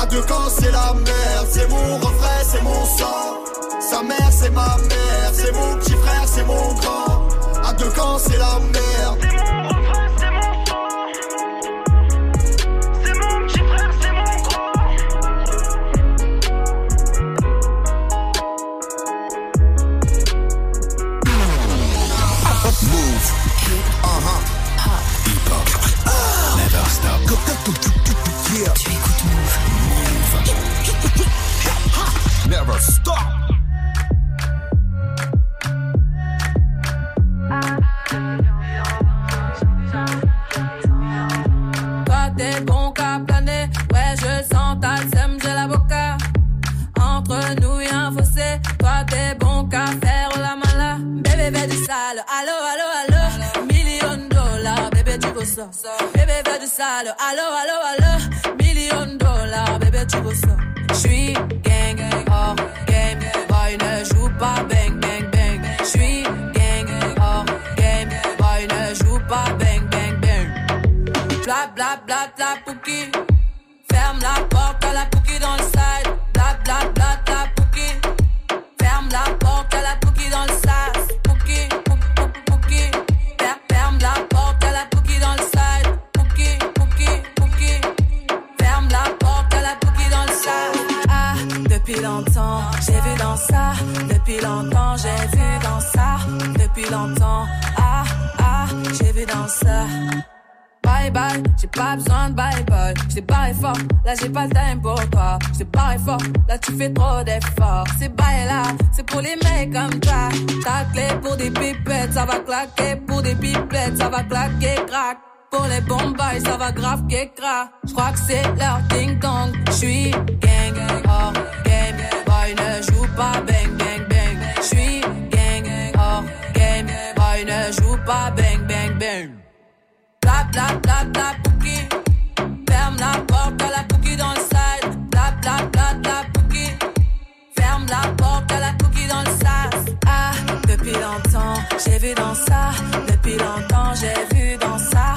À deux camps, c'est la merde. C'est mon refrain, c'est mon sang. Sa mère, c'est ma mère. C'est mon petit frère, c'est mon grand. À deux camps, c'est la merde. C'est mon refrain, c'est mon sang. C'est mon petit frère, c'est mon grand. Move. Hip hop. Never stop. Yeah. Tu écoutes Move. Never stop. Toi t'es bon qu'à planer, ouais je sens ta sème, j'ai la boca. Entre nous y'a un fossé, toi t'es bon qu'à faire la mala. Bébé fais du sale, allo allo bébé fais du sale, allo allo allo, million dollars, bébé tu veux ça. J'suis gang, hors game, boy ne joue pas bang bang bang. J'suis gang, hors game, boy ne joue pas bang bang bang. Bla bla bla bla pouki. Ferme la porte à la pouki dans le side. Bla bla bla depuis longtemps, j'ai vu dans ça. Depuis longtemps, j'ai vu dans ça. Depuis longtemps, ah, ah, j'ai vu dans ça. Bye bye, j'ai pas besoin de bye bye. J't'ai barré fort, là j'ai pas le time pour toi. J't'ai barré fort, là tu fais trop d'efforts. C'est bye là, c'est pour les mecs comme toi. Ta clé pour des pipettes, ça va claquer. Pour des pipettes, ça va claquer, crack. Pour les bombes, ça va grave crack. J'crois que c'est leur ding dong. J'suis gang, hors game. Boy ne joue pas bang bang bang. J'suis gang, hors game. Boy ne joue pas bang bang bang. Bla bla bla bla pouki. Ferme la porte à la pouki dans le side. Bla bla bla bla pouki. Ferme la porte à la pouki dans le sas. Ah, depuis longtemps, j'ai vu dans ça. Depuis longtemps, j'ai vu dans ça.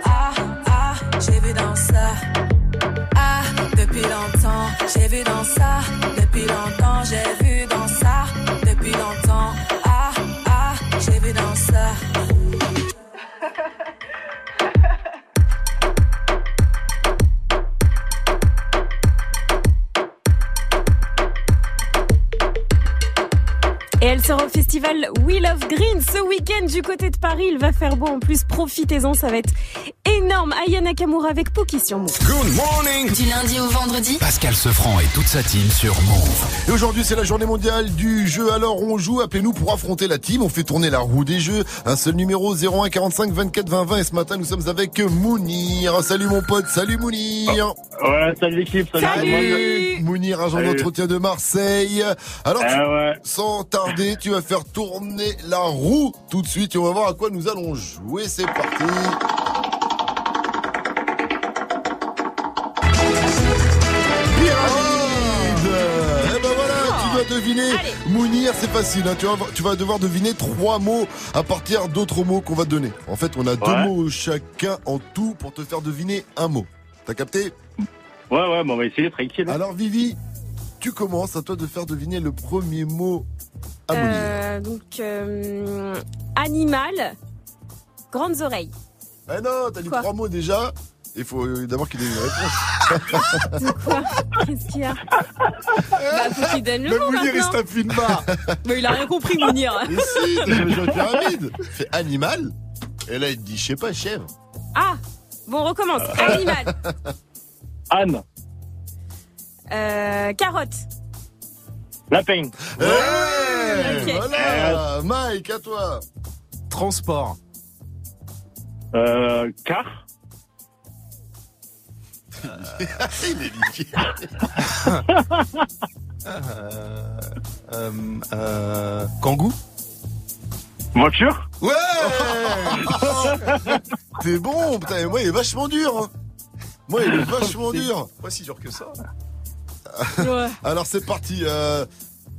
vu dans ça. Ah, depuis longtemps, j'ai vu dans ça. Depuis longtemps, j'ai vu Et elle sera au festival We Love Green ce week-end du côté de Paris. Il va faire beau en plus. Profitez-en, ça va être énorme. Aya Nakamura avec Pookie sur Move. Good morning Du lundi au vendredi Pascal Sefranc et toute sa team sur Move. Et aujourd'hui, c'est la journée mondiale du jeu. Alors, on joue. Appelez-nous pour affronter la team. On fait tourner la roue des jeux. Un seul numéro 01 45 24 20 20. Et ce matin, nous sommes avec Mounir. Salut mon pote. Salut Mounir. Ouais, salut l'équipe. Salut. Salut. Mounir, agent d'entretien de Marseille. Alors, tu- Ah ouais. sans tarder, tu vas faire tourner la roue tout de suite. Et on va voir à quoi nous allons jouer. C'est parti. Eh ben voilà, tu dois deviner. Mounir, c'est facile. hein. Tu, vas, tu vas devoir deviner trois mots à partir d'autres mots qu'on va te donner. En fait, on a deux Ouais. mots chacun en tout pour te faire deviner un mot. T'as capté? Ouais, ouais, bon, on va essayer tranquille. Alors, Vivi, tu commences à toi de faire deviner le premier mot à Mounir. Euh, donc, euh, animal, grandes oreilles. Eh non, t'as dit Quoi trois mots déjà. Il faut euh, d'abord qu'il ait une réponse. De quoi Qu'est-ce qu'il y a Bah, faut qu'il donne le, Le mot Mounir, il se tape une barre. Mais il a rien compris, Mounir. Mais si, t'as pyramide. Fait animal. Et là, il te dit, je sais pas, chèvre. Ah Bon, on recommence. Animal. Anne, Euh, carotte. Ouais, Ok. voilà. Mike, à toi. Transport. euh, car, il est liquide. Euh, euh, euh, Kangoo. voiture, Ouais T'es bon, putain, moi, il est vachement dur. hein. Moi, il est vachement dur. Pas si dur que ça. Ouais. Alors, c'est parti. Euh,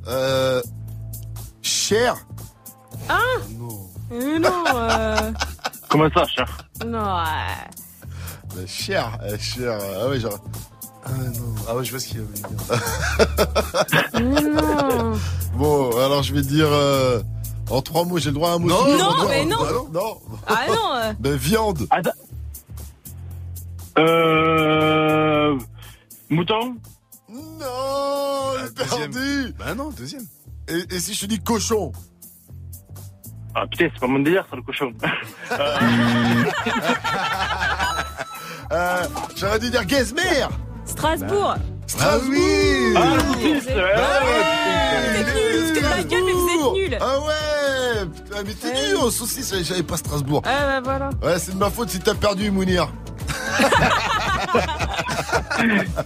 euh, cher. Ah Euh, Non, euh, comment ça, cher? Non. euh, Euh, cher, euh, cher. Ah ouais, genre. Ah non. Ah ouais, je vois ce qu'il a voulu dire. Non. Bon, alors je vais dire. euh, en trois mots, j'ai le droit à un mot. Non, non, mais non. Ah non, non. Ah non. euh, Ben, viande. Attends. Euh, mouton, Non, j'ai deuxième. perdu. Bah non, deuxième. Et, et si je te dis cochon ah putain, c'est pas mon délire, ça, le cochon. Euh, euh, J'aurais dû dire Gezmer. Strasbourg. Strasbourg. ah, ouais, Ah ouais, ouais, Vous êtes nuls, vous êtes pas gueule, mais vous êtes nuls. Ah ouais Putain, mais t'es Ouais. nul en saucisse, j'avais pas Strasbourg. Ah bah voilà. Ouais, c'est de ma faute si t'as perdu, Mounir.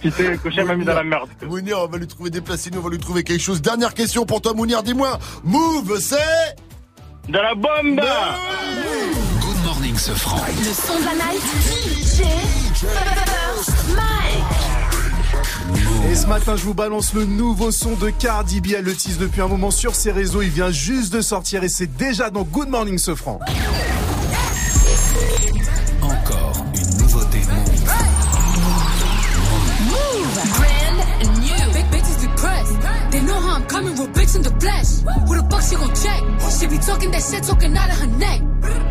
Putain, le cochon m'a mis dans la merde. Mounir, on va lui trouver des placines, on va lui trouver quelque chose. Dernière question pour toi, Mounir, dis-moi. Move, c'est... De la bombe Good morning, Sefranc. Le son de la night DJ Et ce matin, je vous balance le nouveau son de Cardi B. Elle le tease depuis un moment sur ses réseaux. Il vient juste de sortir et c'est déjà dans Good Morning Sefranc. In the flesh. Who the fuck she gon' check? She be talking that shit, talking out of her neck.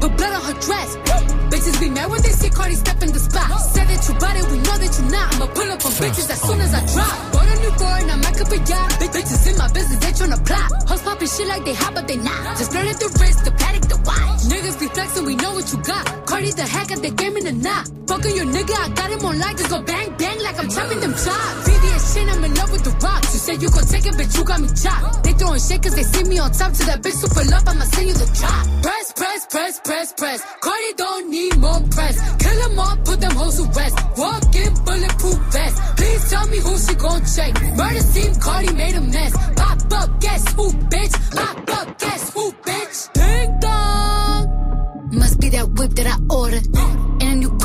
But blood on her dress. Bitches be mad when they see Cardi step in the spot. Said that you bought it, we know that you're not. I'ma pull up on bitches as soon as I drop. Bought a new foreign, I might up a yacht. Big bitches in my business, they tryna plot. Hoes popping shit like they hot, but they not. Just learn at the wrist, the paddock, the watch. Niggas be flexing, we know what you got. Cardi the hack at the game in the knot. Fucking your nigga, I got him on lock. Just go bang, bang like I'm chopping them chops. VVS shit, I'm in love with the rocks. You said you gon' take it, bitch, you got me chopped. They throwing shit cause they see me on top. To that bitch super love, I'ma send you the drop. Press, press, press, press, press. Cardi don't need more press. Kill them all, put them hoes to rest. Walk in bulletproof vest. Please tell me who she gon' check. Murder scene, Cardi made a mess. Pop up, guess who, bitch? Pop up, guess who, bitch? Ding dong. Must be that whip that I ordered.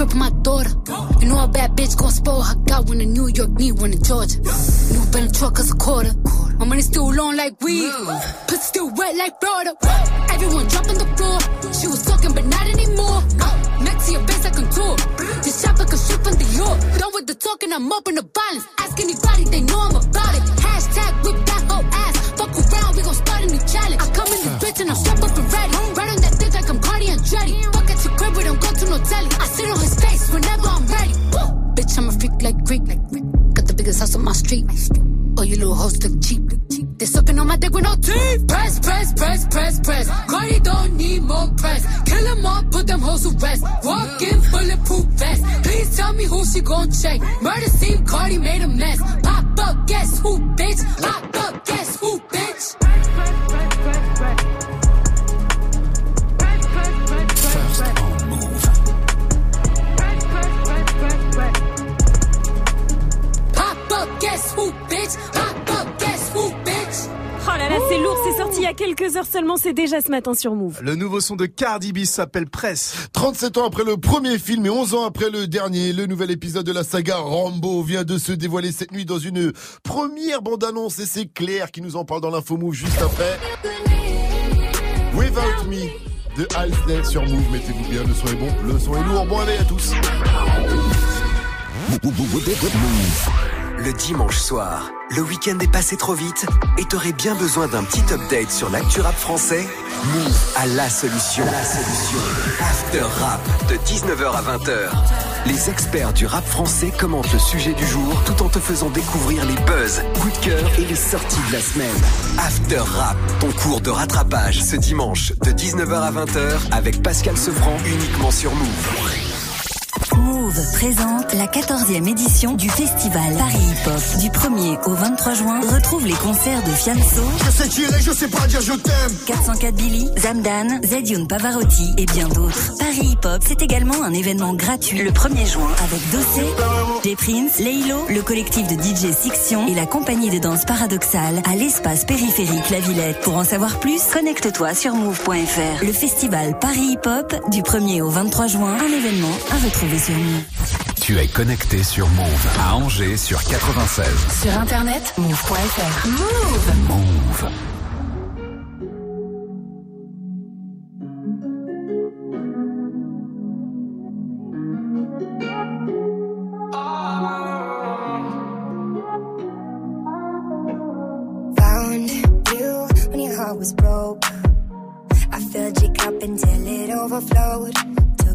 For my daughter. You know a bad bitch gon' spoil her. Got one in New York, need one in Georgia. New Bentley truck is a quarter. My money still long like weed. Pussy still wet like Florida. Everyone drop on the floor. She was talking, but not anymore. Next to your face, I contour. This shopper can shoot from the York. Done with the talking, I'm up in the violence. Ask anybody, they know I'm about it. Hashtag whip that whole ass. Fuck around, we gon' start a new challenge. I come in this bitch and I'm strapped up and ready. Right on Cardi Fuck at your crib, we don't go to no telly. I sit on his face whenever I'm ready. Woo! Bitch, I'm a freak like Greek. Like Greek. Got the biggest house on my street. Oh, you little hoes look cheap. They sucking on my dick with no teeth. Press, press, press, press, press. Cardi don't need more press. Kill them all, put them hoes to rest. Walk in bulletproof vest. Please tell me who she gon' check. Murder scene, Cardi made a mess. Pop up, guess who, bitch? Pop up, guess who, bitch? Guess who, bitch? Pop up, guess who, bitch? Oh là là, c'est lourd, c'est sorti il y a quelques heures seulement, c'est déjà ce matin sur Move. Le nouveau son de Cardi B s'appelle Presse. 37 ans après le premier film et 11 ans après le dernier, le nouvel épisode de la saga Rambo vient de se dévoiler cette nuit dans une première bande-annonce et c'est Claire qui nous en parle dans l'info Move juste après. Without Me de Halsey sur Move, mettez-vous bien, le son est bon, le son est lourd, bon allez à tous. Le dimanche soir, le week-end est passé trop vite et t'aurais bien besoin d'un petit update sur l'actu rap français? Move a la solution. La solution. After Rap de 19h à 20h. Les experts du rap français commentent le sujet du jour tout en te faisant découvrir les buzz, coups de cœur et les sorties de la semaine. After Rap, ton cours de rattrapage ce dimanche de 19h à 20h avec Pascal Sefranc uniquement sur Move. Présente la 14e édition du festival Paris Hip Hop. Du 1er au 23 juin, retrouve les concerts de Fianso, Je sais tirer, je sais pas dire je t'aime. 404 Billy, Zamdan, Zedion Pavarotti et bien d'autres. Paris Hip Hop, c'est également un événement gratuit le 1er juin avec Dossé, J Prince, Leilo, le collectif de DJ Sixion et la compagnie de danse paradoxale à l'espace périphérique La Villette. Pour en savoir plus, connecte-toi sur move.fr. Le festival Paris Hip Hop du 1er au 23 juin, un événement à retrouver sur Move. Tu es connecté sur Move à Angers sur 96. Sur internet, move.fr. Move. Move. Found you when your heart was broke. I filled your cup until it overflowed.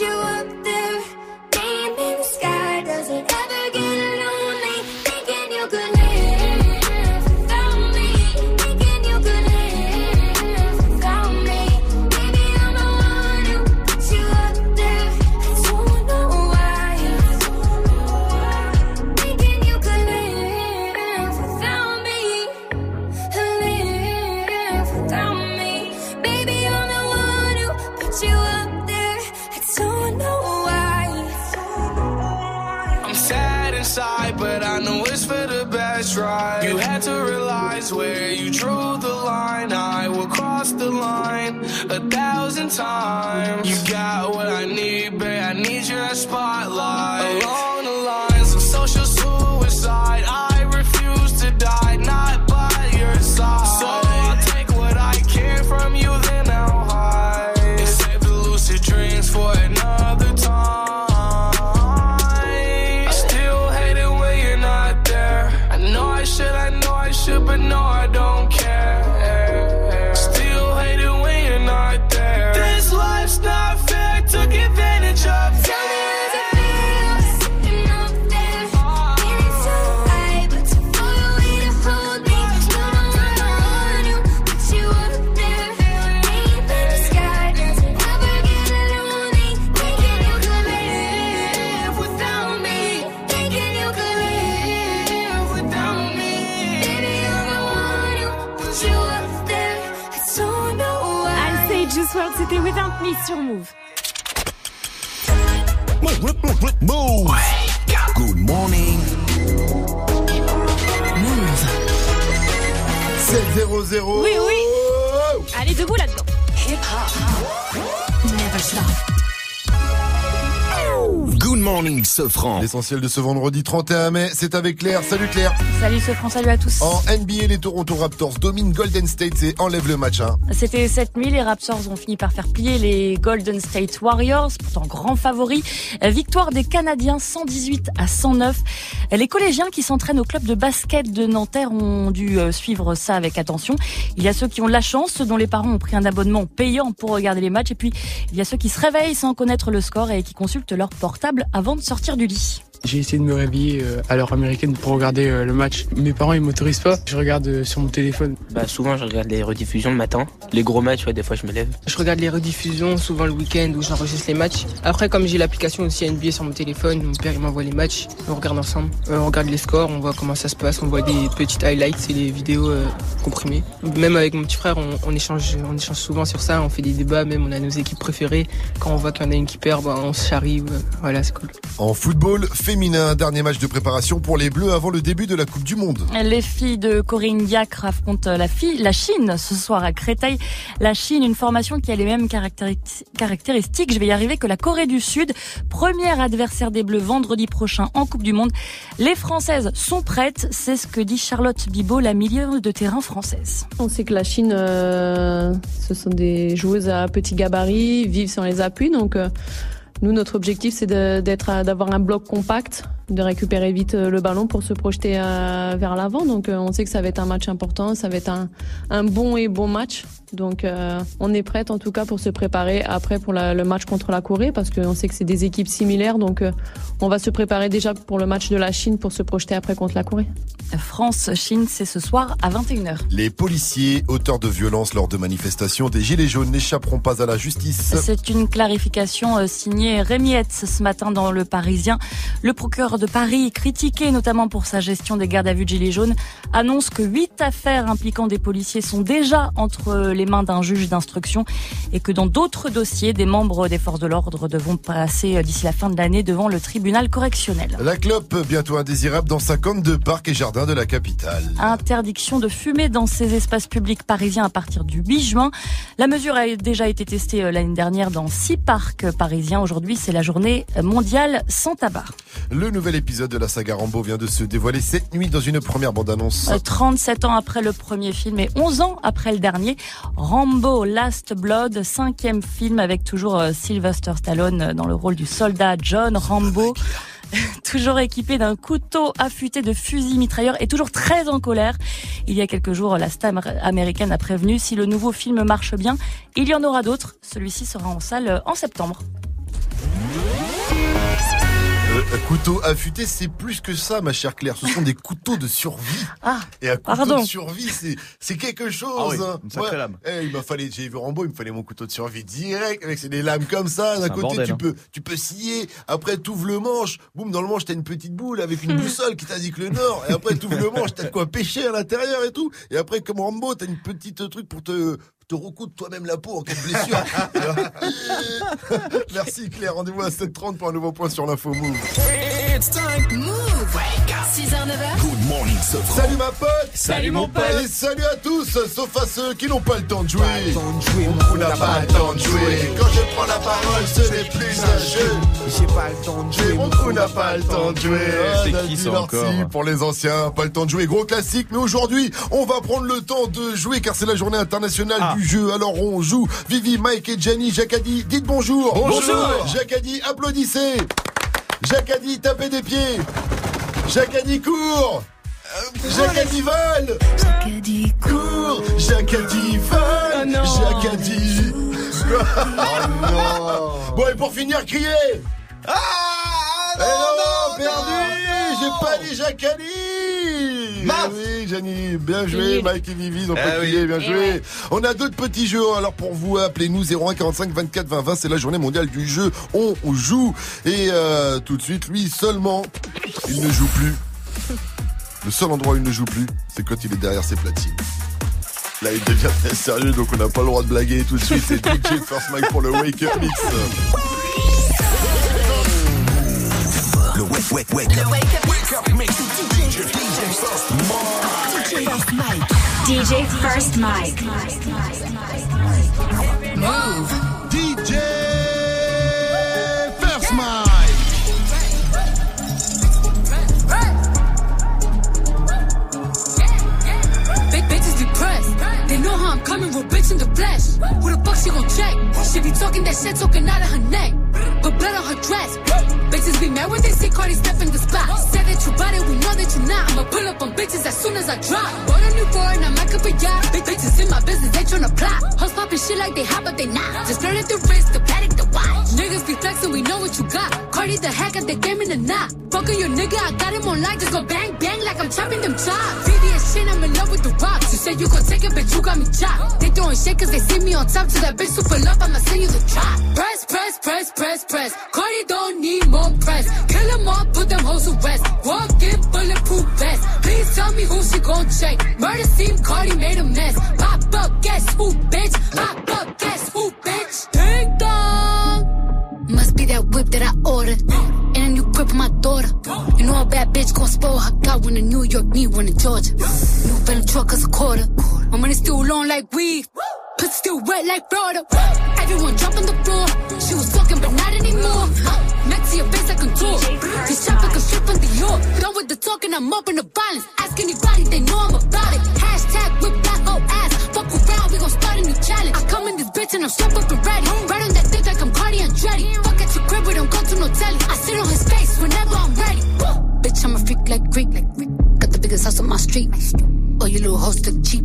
You up a thousand times. You got what I need, babe. I need your spotlight. Along c'était Without Me sur Move. Move. Good morning. Move. 7-0-0. Oui, oui. Allez, debout là-dedans. Hip hop. Never stop. Good morning, Sofran. L'essentiel de ce vendredi 31 mai, c'est avec Claire. Salut Claire. Salut ce France, salut à tous. En NBA, les Toronto Raptors dominent Golden State et enlèvent le match. Hein. C'était 7000, les Raptors ont fini par faire plier les Golden State Warriors, pourtant grand favori. Victoire des Canadiens 118 à 109. Les collégiens qui s'entraînent au club de basket de Nanterre ont dû euh, suivre ça avec attention. Il y a ceux qui ont de la chance, ceux dont les parents ont pris un abonnement payant pour regarder les matchs, et puis il y a ceux qui se réveillent sans connaître le score et qui consultent leur portable avant de sortir du lit. J'ai essayé de me réveiller euh, à l'heure américaine pour regarder euh, le match. Mes parents ils m'autorisent pas. Je regarde euh, sur mon téléphone. Bah souvent je regarde les rediffusions le matin. Les gros matchs, ouais, des fois je me lève. Je regarde les rediffusions souvent le week-end où j'enregistre les matchs. Après comme j'ai l'application aussi NBA sur mon téléphone, mon père il m'envoie les matchs. On regarde ensemble. On regarde les scores, on voit comment ça se passe, on voit des petites highlights et les vidéos euh, comprimées. Même avec mon petit frère, on, on échange, on échange souvent sur ça. On fait des débats, même on a nos équipes préférées. Quand on voit qu'il y en a une qui perd, bah, on se charrie. Voilà, c'est cool. En football féminin, dernier match de préparation pour les Bleus avant le début de la Coupe du Monde. Les filles de Corinne Diacre affrontent la, fille, la Chine ce soir à Créteil. La Chine, une formation qui a les mêmes caractéri- caractéristiques, je vais y arriver, que la Corée du Sud. Premier adversaire des Bleus vendredi prochain en Coupe du Monde. Les Françaises sont prêtes, c'est ce que dit Charlotte Bibot, la milieu de terrain française. On sait que la Chine, euh, ce sont des joueuses à petit gabarit, vivent sans les appuis. Donc, euh, nous, notre objectif, c'est d'être, à- d'avoir un bloc compact, de récupérer vite euh, le ballon pour se projeter euh, vers l'avant. Donc, euh, on sait que ça va être un match important, ça va être un, un bon et bon match. Donc, euh, on est prête en tout cas pour se préparer après pour la- le match contre la Corée, parce qu'on sait que c'est des équipes similaires. Donc, euh, on va se préparer déjà pour le match de la Chine pour se projeter après contre la Corée. France-Chine, c'est ce soir à 21h. Les policiers, auteurs de violences lors de manifestations des Gilets jaunes, n'échapperont pas à la justice. C'est une clarification signée Rémi Hetz ce matin dans Le Parisien. Le procureur de Paris, critiqué notamment pour sa gestion des gardes à vue de Gilets jaunes, annonce que huit affaires impliquant des policiers sont déjà entre les mains d'un juge d'instruction et que dans d'autres dossiers, des membres des forces de l'ordre devront passer euh, d'ici la fin de l'année devant le tribunal correctionnel. La clope, bientôt indésirable dans 52 parcs et jardins de la capitale. Interdiction de fumer dans ces espaces publics parisiens à partir du 8 juin. La mesure a déjà été testée euh, l'année dernière dans six parcs parisiens. Aujourd'hui, c'est la journée mondiale sans tabac. Le nouvel épisode de la saga Rambo vient de se dévoiler cette nuit dans une première bande-annonce. Euh, 37 ans après le premier film et 11 ans après le dernier, Rambo Last Blood, cinquième film avec toujours euh, Sylvester Stallone euh, dans le rôle du soldat John Rambo. toujours équipé d'un couteau affûté de fusil mitrailleur et toujours très en colère. Il y a quelques jours, la star américaine a prévenu si le nouveau film marche bien, il y en aura d'autres. Celui-ci sera en salle euh, en septembre. Euh, couteau affûté, c'est plus que ça, ma chère Claire. Ce sont des couteaux de survie. Ah, Et un couteau pardon. de survie, c'est, c'est quelque chose. Ah oui, hein. une sacrée lame. Eh, il m'a fallu, j'ai vu Rambo, il me fallait mon couteau de survie direct. Avec c'est des lames comme ça. D'un côté, bordel, tu hein. peux, tu peux scier. Après, t'ouvres le manche. Boum, dans le manche, t'as une petite boule avec une boussole qui t'indique le nord. Et après, t'ouvres le manche, t'as de quoi pêcher à l'intérieur et tout. Et après, comme Rambo, t'as une petite truc pour te, te recoudre toi-même la peau en cas de blessure. Merci Claire, rendez-vous à 7h30 pour un nouveau point sur l'info Move. It's time. Move. 6h, 9h. Good morning, Sofran. Salut ma pote Salut, mon pote. Et salut à tous, sauf à ceux qui n'ont pas le temps de jouer On n'a pas le temps de jouer Quand je prends la parole, ce n'est plus un jeu J'ai pas le temps de jouer. Mon crew n'a pas le temps de jouer Ah, C'est qui, David ça, encore Pour les anciens, pas le temps de jouer, gros classique Mais aujourd'hui, on va prendre le temps de jouer Car c'est la journée internationale Ah. Du jeu. Alors on joue. Vivi, Mike et Gianni Jacadi, dites bonjour. Bonjour. Jacadi, applaudissez. Jacadi, tapez des pieds. Jacadi, cours. Jacadi vole. Jacadi cours. Jacadi vole. Jacadi Bon et pour finir, criez. Ah non, non, perdu J'ai pas dit Jacadi Oui, bien joué. Mike et Vivi, ils ont Eh oui. bien Eh joué. ouais. On a d'autres petits jeux, alors pour vous, appelez-nous 01 45 24 20 20, c'est la journée mondiale du jeu, on joue. Et euh, tout de suite, lui seulement, il ne joue plus. Le seul endroit où il ne joue plus, c'est quand il est derrière ses platines. Là, il devient très sérieux, donc on n'a pas le droit de blaguer tout de suite. C'est DJ First Mike pour le Wake Up Mix. Le wake, wake, wake up. Wake up mix. DJ First Mike. DJ First Mike. Move. DJ They know how I'm coming with bitch in the flesh. Who the fuck she gon' check? She be talking that shit, talking out of her neck. But blood on her dress. Bitches be mad when they see Cardi step in the spot. Said that you bought it, we know that you're not. I'ma pull up on bitches as soon as I drop. Bought a new foreign, I might up a yacht. Bitches in my business, they tryna plot. Hoes popping shit like they hot, but they not. Just learn at the wrist, the paddock, the watch. Niggas be flexing, we know what you got. Cardi the hacker, they game in the knot. Fucking your nigga, I got him on lock. Just go bang, bang like I'm chopping them chops. VVS shit, I'm in love with the rocks. You say you gon' take it, bitch, you got me chopped. They throwing shit cause they see me on top. To that bitch super love, I'ma send you the chop. Press, press, press, press, press. Cardi don't need more press. Kill them all, put them hoes to rest. Walk in bulletproof vest. Please tell me who she gon' check. Murder scene, Cardi made a mess. Pop up, guess who, bitch? Pop up, guess who, bitch? Ding dong. Must be that whip that I ordered. And a new crib for my daughter. You know a bad bitch gon' spoil her. Got one in New York, need one in Georgia. New Venom truck cause a quarter. My money still long like weed. Pussy still wet like Florida. Everyone drop on the floor. She was talking, but not anymore. To your face, I contour. This shop like a strip the York. Done with the talking, I'm up in the violence. Ask anybody, they know I'm about it. Hashtag whip that whole ass. Fuck around, we gon' start a new challenge. I come in this bitch and I'm strapped up and ready. Right on that dick like I'm Cardi Andretti. Fuck at your crib, we don't go to no telly. I sit on his face whenever I'm ready. Woo! Bitch, I'm a freak like Greek. Like Greek. Got the biggest house on my street. Oh, you little hoes look cheap.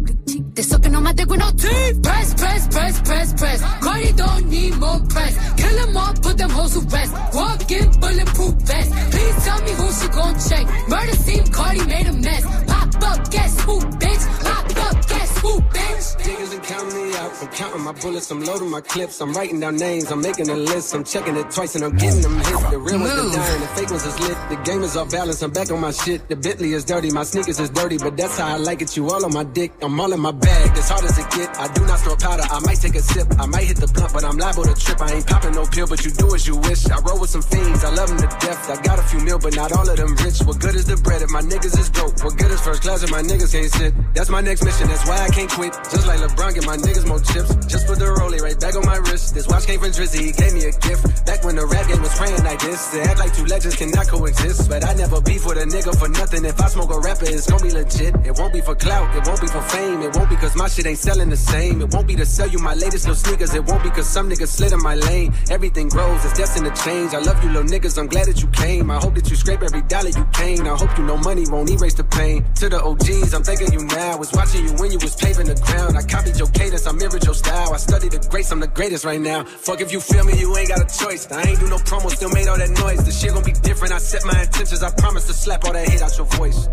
They sucking on my dick with no teeth. Press, press, press, press, press. Cardi don't need more press. Kill them all, put them hoes to rest. Walk in bulletproof vest. Please tell me who she gon' check. Murder scene, Cardi made a mess. Pop up, guess who, bitch? Pop up, guess who, bitch? Niggas and counting me out. I'm counting my bullets, I'm loading my clips. I'm writing down names, I'm making a list. I'm checking it twice and I'm getting them hits. The real ones are dying, the fake ones is lit. The game is off balance, I'm back on my shit. The Bentley is dirty, my sneakers is dirty, but that's how I like it. You all on my dick, I'm all in my bag. As hard as it get, I do not store powder. I might take a sip, I might hit the blunt, but I'm liable to trip. I ain't popping no pill, but you do as you wish. I roll with some fiends, I love them to death. I got a few mil, but not all of them rich. What good is the bread if my niggas is broke? What good is first class if my niggas can't sit? That's my next mission, that's why I can't quit. Just like LeBron, get my niggas more chips. Just put the rollie right back on my wrist. This watch came from Drizzy, he gave me a gift. Back when the rap game was praying like this. to act like two legends cannot coexist. But I never beef with a nigga for nothing. If I smoke a rapper, it's gonna be legit. It won't be for clout, it won't be for fame. It won't be cause my shit ain't selling the same. It won't be to sell you my latest little sneakers. It won't be cause some niggas slid in my lane. Everything grows, it's destined to change. I love you little niggas, I'm glad that you came. I hope that you scrape every dollar you came. I hope you know money won't erase the pain. To the OGs, I'm thanking you now. Was watching you when you was paving the ground. I copied your cadence, I mirrored your style. I studied the grace, I'm the greatest right now. Fuck if you feel me, you ain't got a choice. I ain't do no promo, still made all that noise. The shit gon' be different. I set my intentions. I promise to slap all that hate out your voice.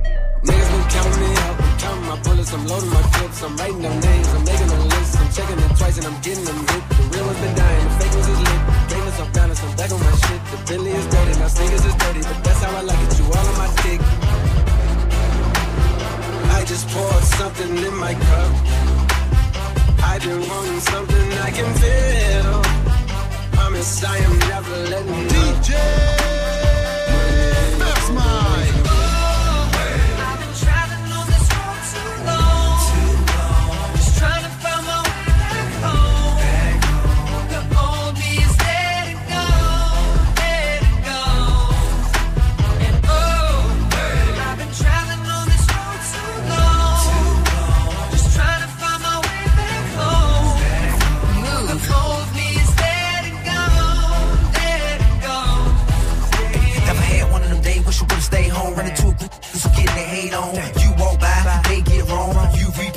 Niggas been counting me out. I'm counting my bullets. I'm loading my clips. I'm writing down names. I'm making a list. I'm checking it twice and I'm getting them hit. The real ones been dying. The fake ones is lit. Game is off balance. I'm back on my shit. The Billy is dirty. My sneakers is dirty. But that's how I like it. You all on my dick. I just poured something in my cup. I've been wanting something I can feel. Promise I am never letting DJ First Mike. I've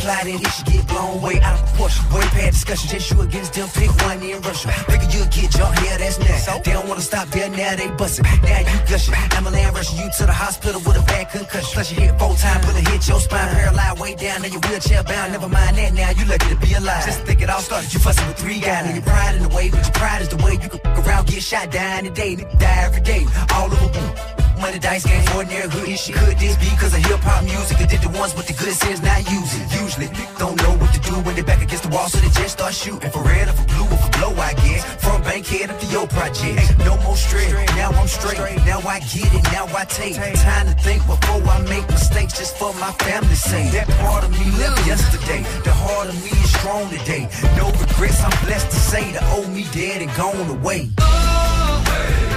Reply, then it should get blown way out of proportion. Way past discussion, just you against them, pick one in Russia. Figure you'll get jumped, yeah, that's next. They don't wanna stop there, now they bustin'. Now you gushing. I'm a land rushing you to the hospital with a bad concussion. Plus you hit four times, put a hit your spine, paralyzed way down, now you wheelchair bound. Never mind that, now you lucky to be alive. Just think it all started, you fussing with three guys. And your pride in the way, but your pride is the way you can around, get shot, die in the day, die every day. All over boom. Money dice game, ordinary hood shit. Could this be cause of hip hop music? Or did the ones with the good sense not it? Usually, don't know what to do when they back against the wall, so they just start shooting. For red or for blue or for blow, I guess. From Bankhead up to your project. No more stress, now I'm straight. Now I get it, now I take time to think before I make mistakes just for my family's sake. That part of me left yesterday. The heart of me is strong today. No regrets, I'm blessed to say the old me dead and gone away. You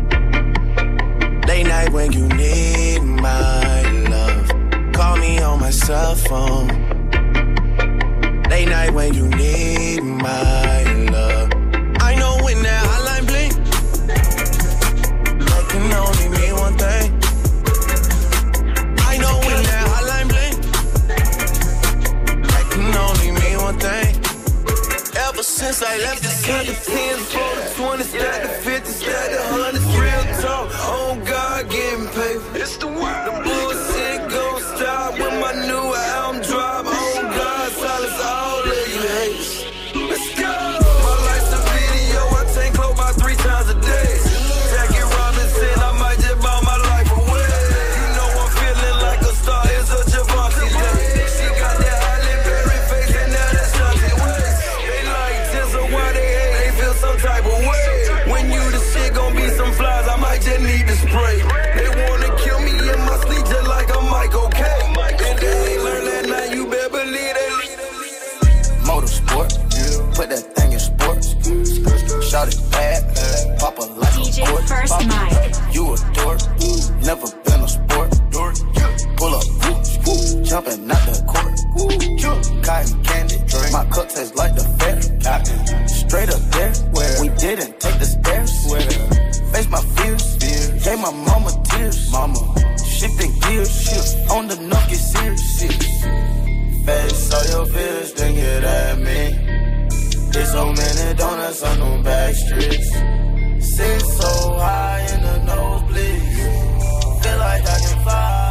Late night when you need my love. Call me on my cell phone. Late night when you need my love. I know when that hotline blink, that can only mean one thing. I know when that hotline blink, that can only mean one thing. Ever since I left the the 10 for the 20, stack the 50, stack the 100, real talk. Oh God, getting paper. Many donuts on them back streets. Sit so high in the nosebleeds. Feel like I can fly.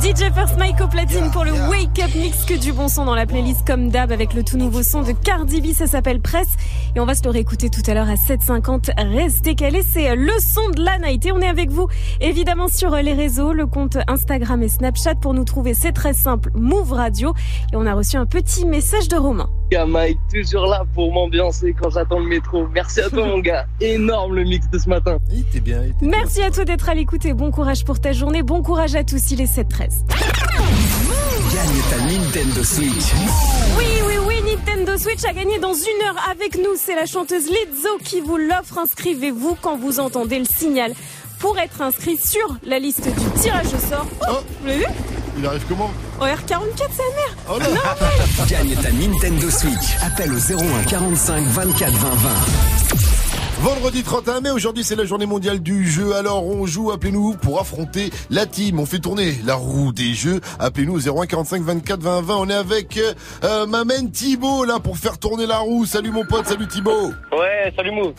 DJ First Mike au platine pour le Wake Up Mix que du bon son dans la playlist comme d'hab avec le tout nouveau son de Cardi B, ça s'appelle Presse et on va se le réécouter tout à l'heure à 7h50. Restez calés, c'est le son de la night et on est avec vous évidemment sur les réseaux, le compte Instagram et Snapchat pour nous trouver, c'est très simple, Move Radio et on a reçu un petit message de Romain. Mike, toujours là pour m'ambiancer quand j'attends le métro. Merci à toi, mon gars. Énorme le mix de ce matin. Il était bien, il était Merci à toi d'être à l'écoute et bon courage pour ta journée, bon courage à tous, il est 7-13. Gagne ta Nintendo Switch. Oui, oui, oui, Nintendo Switch a gagné dans une heure avec nous. C'est la chanteuse Lizzo qui vous l'offre. Inscrivez-vous quand vous entendez le signal pour être inscrit sur la liste du tirage au sort. Oh, vous l'avez vu Il arrive comment En R44, c'est la mère. Oh non, Gagne ta Nintendo Switch. Appelle au 01 45 24 20 20. Vendredi 31 mai, aujourd'hui c'est la journée mondiale du jeu. Alors on joue, appelez-nous pour affronter la team. On fait tourner la roue des jeux. Appelez-nous au 01 45 24 20 20. On est avec euh, ma main Thibaut là pour faire tourner la roue. Salut mon pote, salut Thibaut. Ouais, salut Mou.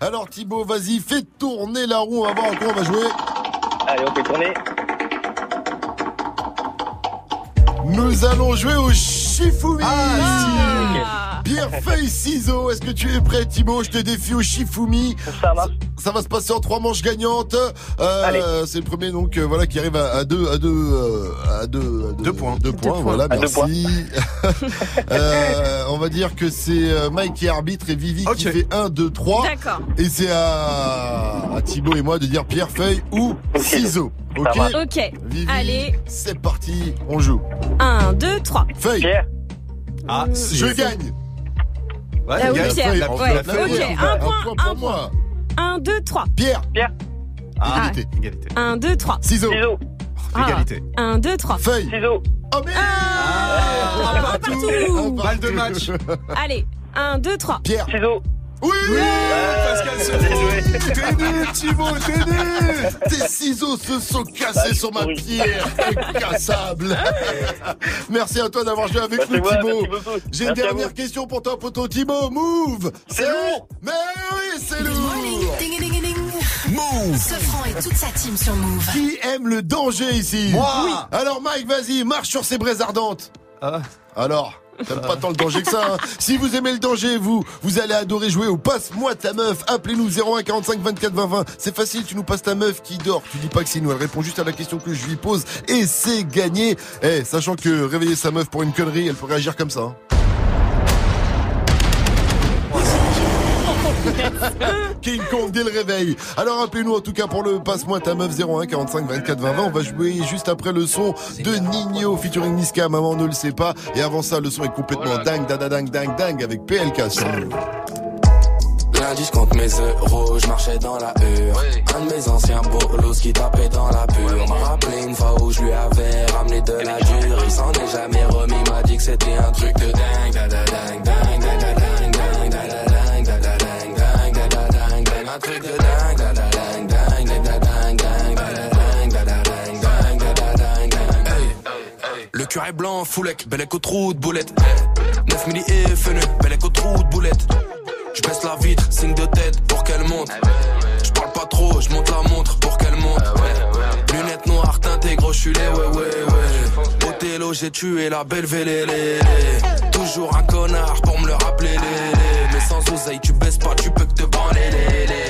Alors Thibaut, vas-y, fais tourner la roue. On va voir à quoi on va jouer. Allez, on peut tourner. Nous allons jouer au Shifumi. Ah. Pierre, feuille, ciseaux. Est-ce que tu es prêt, Thibaut? Je te défie au Shifumi. Ça va. Ça va se passer en trois manches gagnantes. Euh, c'est le premier donc euh, voilà qui arrive à, à deux à deux euh, à deux à deux, points. Deux points. Voilà, À deux merci. Euh, on va dire que c'est Mike qui est arbitre et Vivi qui fait 1, 2, 3. D'accord. Et c'est à, à Thibaut et moi de dire pierre, feuille ou ciseaux. Ok. Ok. Vivi, Allez, c'est parti, on joue. 1, 2, 3. Feuille. Ah, Je gagne. Ouais, Ah oui, la Pierre. la Ouais, la feuille. ok, un point, pour un moi. 1, 2, 3. Pierre. Pierre. Ah, Égalité. égalité. 1, 2, 3. Ciseaux. Ciseaux. Égalité. 1, 2, 3. Feuille. Ciseaux. Oh merde Ah, Un partout. Un Balle de match. Allez, 1, 2, 3. Pierre. Ciseaux. Oui, Pascal se Bien joué. T'es nul, Thibaut, t'es nul Tes ciseaux se sont cassés sur ma pierre incassable Merci à toi d'avoir joué avec Bah, nous, Thibaut. J'ai une dernière question pour toi, poteau Thibaut. Move C'est lourd. Mais oui, c'est Good morning. lourd. Move Sofran et toute sa team sur Move. Qui aime le danger ici Moi. Oui. Alors Mike, vas-y, marche sur ces braises ardentes. Ah. Alors T'aimes pas tant le danger que ça. hein. Si vous aimez le danger, vous, vous allez adorer jouer au passe-moi ta meuf. Appelez-nous 01 45 24 20 20. C'est facile, tu nous passes ta meuf qui dort. Tu dis pas que c'est nous. Elle répond juste à la question que je lui pose et c'est gagné. Eh, sachant que réveiller sa meuf pour une connerie, elle peut réagir comme ça. hein. King Kong dès le réveil. Alors appelez-nous en tout cas pour le passe-moi ta meuf 01 45 24 20 20. On va jouer juste après le son de Nino featuring Niska. Maman ne le sait pas. Et avant ça, le son est complètement dingue, dada dingue, dingue, dingue avec PLK sur nous. Lundi je compte mes euros, je marchais dans la hure Un de mes anciens bolos qui tapait dans la pure M'a rappelé une fois où je lui avais ramené de la dure Il s'en est jamais remis, m'a dit que c'était un truc de dingue Dada dingue, dingue, dingue, dingue, truc de dingue, Le blanc, foulec, bellec au trou de boulette 9 milli et feneux, bellec au trou de boulette je baisse la vitre, signe de tête pour qu'elle monte. Je parle pas trop, je monte la montre pour qu'elle monte. Lunettes noires teintées, gros, je suis les ouais ouais ouais. Othello, j'ai tué la belle vélélé. Toujours un connard pour me le rappeler. Mais sans oseille, tu baisses pas, tu peux que te branler. lé, lé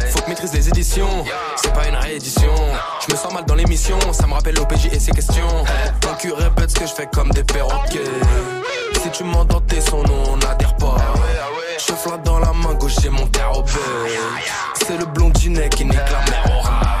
Faut que maîtrise les éditions, c'est pas une réédition. Je me sens mal dans l'émission, ça me rappelle l'OPJ et ses questions. Ton cul répète ce que je fais comme des perroquets. Si tu m'entends tes son nom, on n'adhère pas. Je flatte dans la main gauche, j'ai mon terre au C'est le blondinet qui nique la mer au.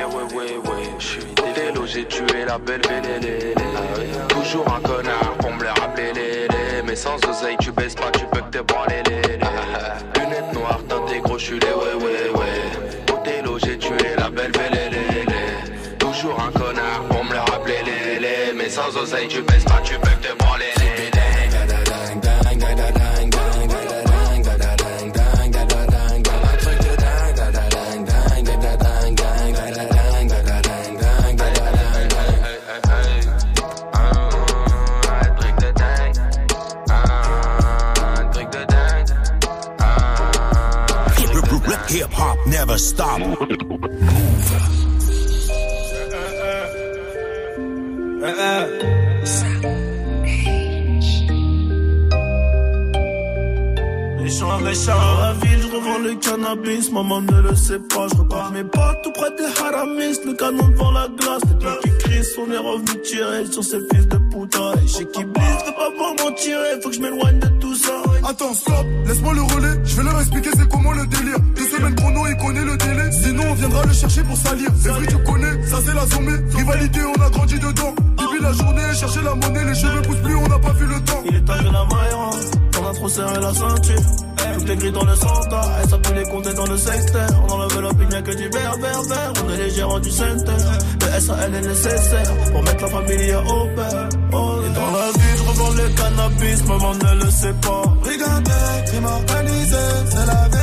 j'ai tué la belle vélélé. Toujours un connard pour me le rappeler, les, les. Mais sans oseille, tu baisses pas, tu peux que te branler, les, les. Lunettes noires, teintées crochelées, ouais, ouais, ouais. Othello, j'ai tué la belle vélélé. Toujours un connard pour me le rappeler, les, les. Mais sans oseille, tu baisses pas, tu peux Hip hop never stop. Méchant, méchant, dans la ville, je revends le cannabis, maman ne le sait pas, je repars mes pas tout près des haramis, le canon devant la glace, les deux qui crient, on est revenu tirer sur ces fils de putain, et chez qui blisse, veut pas voir m'en tirer, faut que je m'éloigne de tout ça, Attends, stop, laisse-moi le relais. Je vais leur expliquer c'est comment le délire. Deux semaines chrono, il connaît le délai. Sinon, on viendra le chercher pour salir. C'est vrai, tu connais, ça c'est la sommée. Rivalité, on a grandi dedans. Depuis la journée, chercher la monnaie, les cheveux poussent plus, on n'a pas vu le temps. Il est temps de la maille, on a trop serré la ceinture. Toutes les grilles dans le centre, et ça peut les compter dans le secteur. On enlève l'opinion que du vert, vert, vert. On est les gérants du center. Le SAL est nécessaire pour mettre la famille au père. Oh, et dans la vie, je revends le cannabis, maman ne le sait pas. Brigandé, crime organisé, c'est la vérité.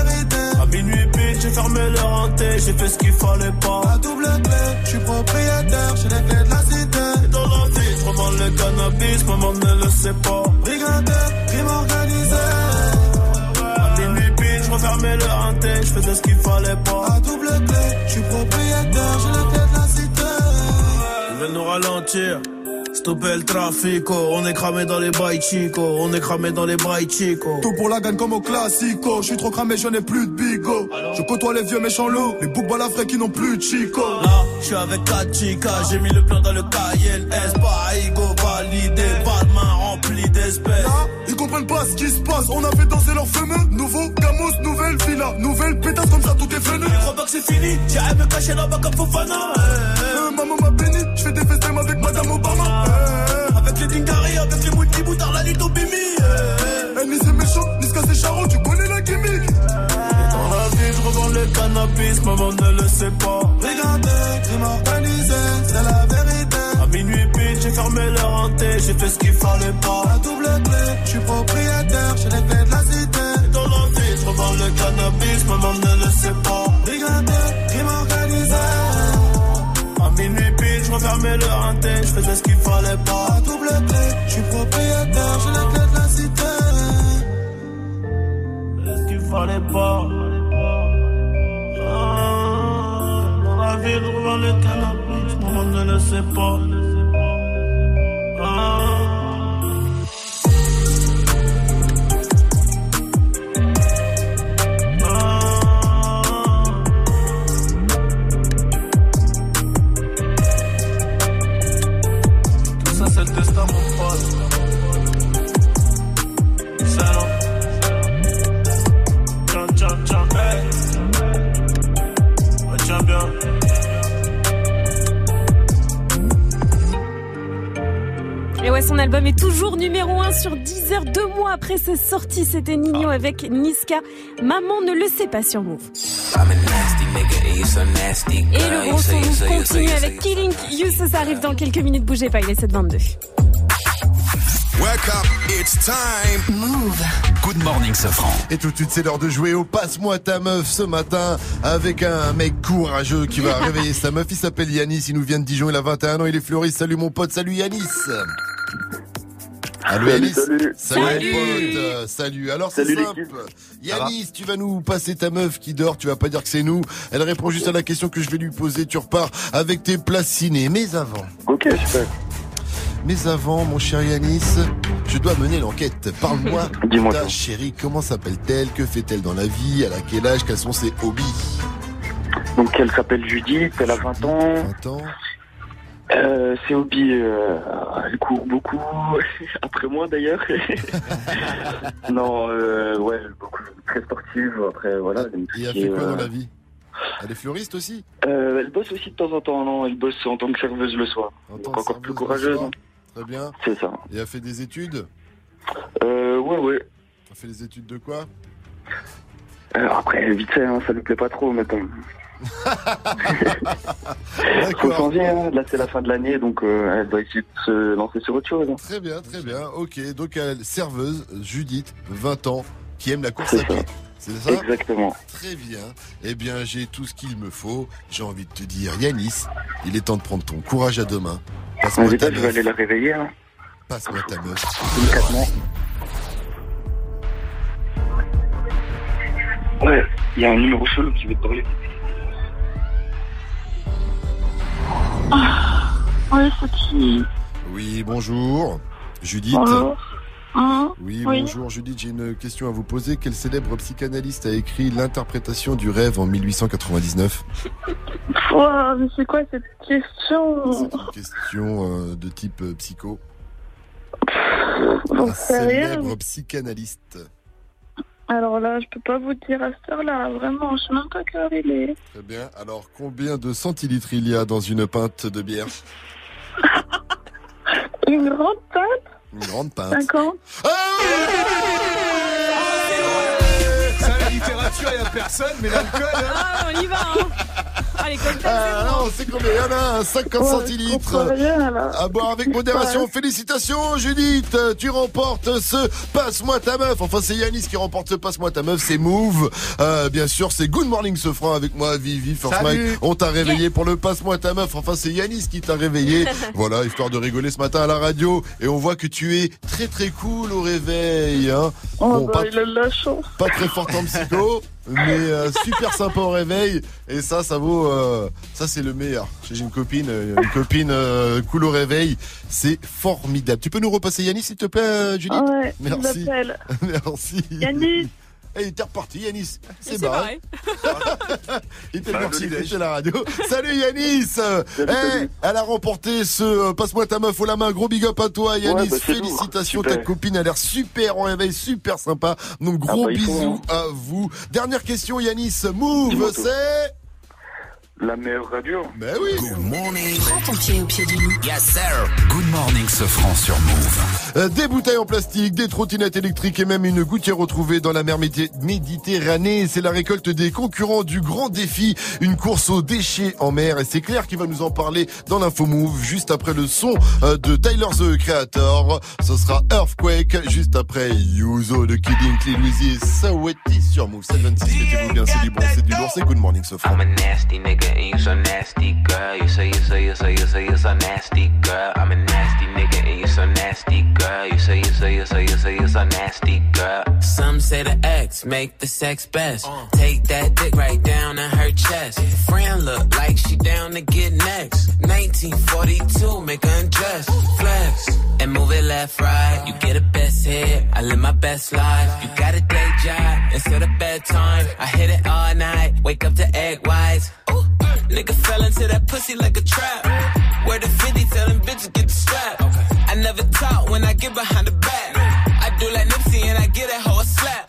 Minuit pile, j'ai fermé le renté, j'ai fait ce qu'il fallait pas. À double clé, je suis propriétaire, j'ai les clés de la cité. Et dans la vie, je revends le cannabis, maman ne le sait pas. Crime organisé. À minuit pile, je refermais le renté, je faisais ce qu'il fallait pas. À double clé, je suis propriétaire, j'ai les clés de la cité. Ils veulent nous ralentir. Stopper le trafic, on est cramé dans les bails chico, on est cramé dans les bails chico. Tout pour la gagne comme au classico. Je suis trop cramé, je n'ai plus de bigot. Je côtoie les vieux méchants loups, les boucs balafrés qui n'ont plus de chico. Là, je suis avec 4 chicas, j'ai mis le plan dans le cahier, S, pas ego validé, pas de main remplie d'espèces. Là, ils comprennent pas ce qui se passe. On a fait danser leur fameux. Nouveau Gamos, nouvelle villa, nouvelle pétasse comme ça, tout est venu. Je crois pas que c'est fini, j'irai me cacher là-bas comme Fofana. Euh, maman m'a béni, je fais des avec charron, tu connais la gimmick. Dans la vie, je revends le cannabis, maman ne le sait pas. Brigandé, crime organisé, c'est la vérité. À minuit pile, j'ai fermé le renté, j'ai fait ce qu'il fallait pas. À double clé, je suis propriétaire, j'ai les clés de la cité. Et dans la vie, je revends le cannabis, maman ne le sait pas. Brigandé, crime organisé. À minuit pile, je refermais le renté, je faisais ce qu'il fallait pas. Double clé, je suis propriétaire, j'ai les fallait pas. Ah, dans la vie, revends le cannabis, maman ne le sait pas. Ah. Son album est toujours numéro 1 sur 10 heures, deux mois après sa sortie. C'était Nino avec Niska. Maman ne le sait pas sur Move. Et le gros son Move continue avec Killing You. Ça arrive dans quelques minutes. Bougez pas, il est 7h22. Wake up, it's time. Move. Good morning, Sofran. Et tout de suite, c'est l'heure de jouer au Passe-moi ta meuf ce matin avec un mec courageux qui va réveiller sa meuf. Il s'appelle Yanis, il nous vient de Dijon, il a 21 ans, il est fleuriste. Salut mon pote, salut Yanis. Allô Salut, Yanis salut. Salut, Salut. pote. Salut. Alors c'est Salut, simple. Yanis, tu vas nous passer ta meuf qui dort, tu vas pas dire que c'est nous. Elle répond juste à la question que je vais lui poser. Tu repars avec tes places ciné. Mais avant. Ok, super. Mais avant, mon cher Yanis, je dois mener l'enquête. Parle-moi de Dis-moi ta chérie. Comment s'appelle-t-elle? Que fait-elle dans la vie? Elle a quel âge? Quels sont ses hobbies? Donc elle s'appelle Judith, elle a 20 ans. 20 ans. Euh, ses hobbies, euh, elle court beaucoup, après moi d'ailleurs. non, euh, ouais, beaucoup, très sportive. Après, voilà. Et elle fait quoi dans euh, la vie? Elle est fleuriste aussi? Euh, Elle bosse aussi de temps en temps, non Elle bosse en tant que serveuse le soir. En tant Donc encore plus courageuse. hein. Très bien. C'est ça. Et elle fait des études? Euh, ouais, ouais. Elle fait des études de quoi? Euh, après, vite fait, hein, ça lui plaît pas trop maintenant. Faut changer, hein. là c'est la fin de l'année, donc euh, elle doit essayer de se lancer sur autre chose. hein. Très bien, très bien. Ok, donc elle, serveuse, Judith, 20 ans, qui aime la course à pied. C'est ça? Exactement. Très bien. Eh bien, j'ai tout ce qu'il me faut. J'ai envie de te dire, Yanis, il est temps de prendre ton courage à deux mains. Passe-moi ta je vais meuf. aller la réveiller. Hein. Passe-moi ta meuf. Délicatement. Ouais, il y a un numéro chelou qui veut te parler. Oui, c'est qui Oui, bonjour. Judith. Bonjour. Hein Oui, Oui. bonjour Judith, j'ai une question à vous poser. Quel célèbre psychanalyste a écrit L'interprétation du rêve en 1899 Ouah, mais c'est quoi cette question Question euh, de type euh, psycho. Un célèbre psychanalyste. Alors là, je peux pas vous dire à cette heure-là. Vraiment, je sais même pas quelle heure il est. Très bien. Alors, combien de centilitres il y a dans une pinte de bière Une grande pinte Une grande pinte. 50 Ça, la littérature, il y a personne, mais l'alcool. hein. Ah, on y va, hein. Ah, les cocktails, Ah non, c'est combien? Il y en a un 50 centilitres. À boire avec modération. Félicitations, Judith. Tu remportes ce Passe-moi ta meuf. Enfin, c'est Yanis qui remporte ce Passe-moi ta meuf. C'est Move. Euh, bien sûr, c'est Good Morning Sofran avec moi, Vivi, Force. Mike. On t'a réveillé pour le Passe-moi ta meuf. Enfin, c'est Yanis qui t'a réveillé. voilà, histoire de rigoler ce matin à la radio. Et on voit que tu es très très cool au réveil. Hein. Oh, Bon, bah, pas, il a de la chance. pas très fort en psycho, mais euh, super sympa au réveil. Et ça, ça vaut, euh, ça c'est le meilleur. J'ai une copine, euh, une copine euh, cool au réveil. C'est formidable. Tu peux nous repasser Yanis, s'il te plaît, Judith? Ouais, je Merci. l'appelle. Yanis. Hey, t'es reparti, Yanis. C'est c'est barré. Il était parti, il était à la radio. Salut Yanis Eh, Elle a remporté ce euh, Passe-moi ta meuf au la main. Gros big up à toi Yanis. Ouais, bah, Félicitations, ta copine a l'air super en réveil, super sympa. Donc Ah gros bah, il faut, bisous hein. à vous. Dernière question Yanis. Move, c'est... La meilleure radio. Ben oui Good morning. Prends ton pied au pied du loup. Yes, sir. Good morning, ce franc sur Move. Euh, Des bouteilles en plastique, des trottinettes électriques et même une gouttière retrouvée dans la mer Méditerranée. C'est la récolte des concurrents du grand défi, une course aux déchets en mer. Et c'est Claire qui va nous en parler dans l'info Move, juste après le son euh, de Tyler the Creator. Ce sera Earthquake, juste après Yuzo de Kidding, Clean Saweti sur Move. 726, mettez-vous bien, c'est du bon, c'est du lourd, c'est Good Morning, ce franc. I'm a nasty nigga and you so nasty, girl. You say, you say, you say, you say, you so nasty, girl. I'm a nasty nigga and you so nasty, girl. You say, you say, you say, you say, you so nasty, girl. Some say the X make the sex best. Take that dick right down in her chest. Friend look like she down to get next. 1942, make her undress. Flex and move it left, right. You get a best hit. I live my best life. You got a day job instead of bedtime. I hit it all night. Wake up to egg whites. Nigga fell into that pussy like a trap. Where the 50 tell them bitches get the strap. I never talk when I get behind the back. I do like Nipsey and I get that hoe a slap.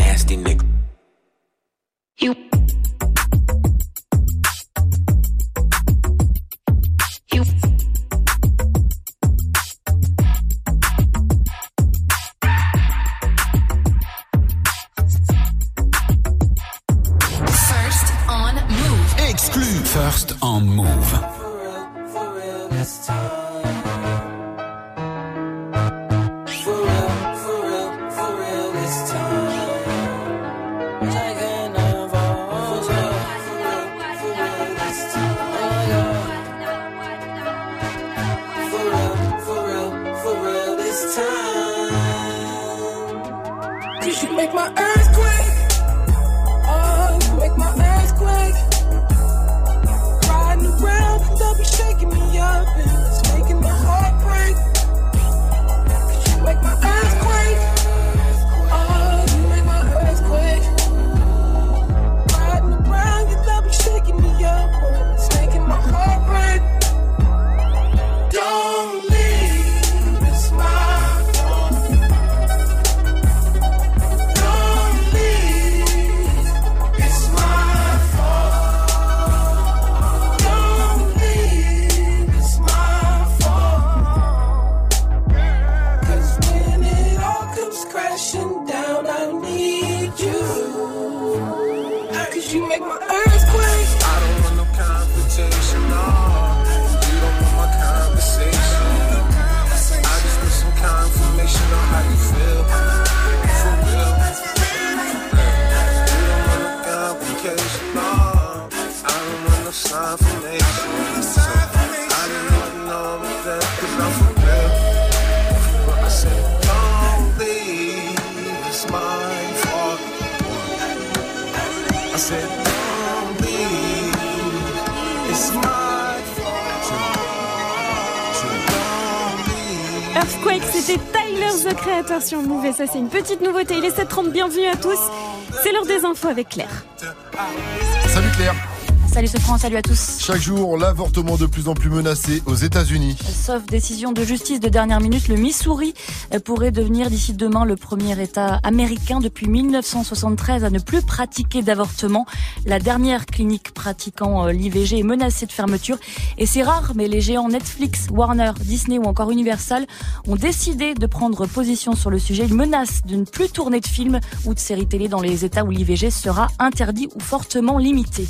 nasty nigga. You. C'était Tyler the Creator sur Move et ça c'est une petite nouveauté. Il est 7h30, bienvenue à tous. C'est l'heure des infos avec Claire. Salut Claire. Salut ce France, salut à tous. Chaque jour, l'avortement de plus en plus menacé aux États-Unis. Sauf décision de justice de dernière minute, le Missouri pourrait devenir d'ici demain le premier État américain depuis 1973 à ne plus pratiquer d'avortement. La dernière clinique pratiquant euh, l'IVG est menacée de fermeture. Et c'est rare, mais les géants Netflix, Warner, Disney ou encore Universal ont décidé de prendre position sur le sujet. Ils menacent de ne plus tourner de films ou de séries télé dans les États où l'IVG sera interdit ou fortement limité.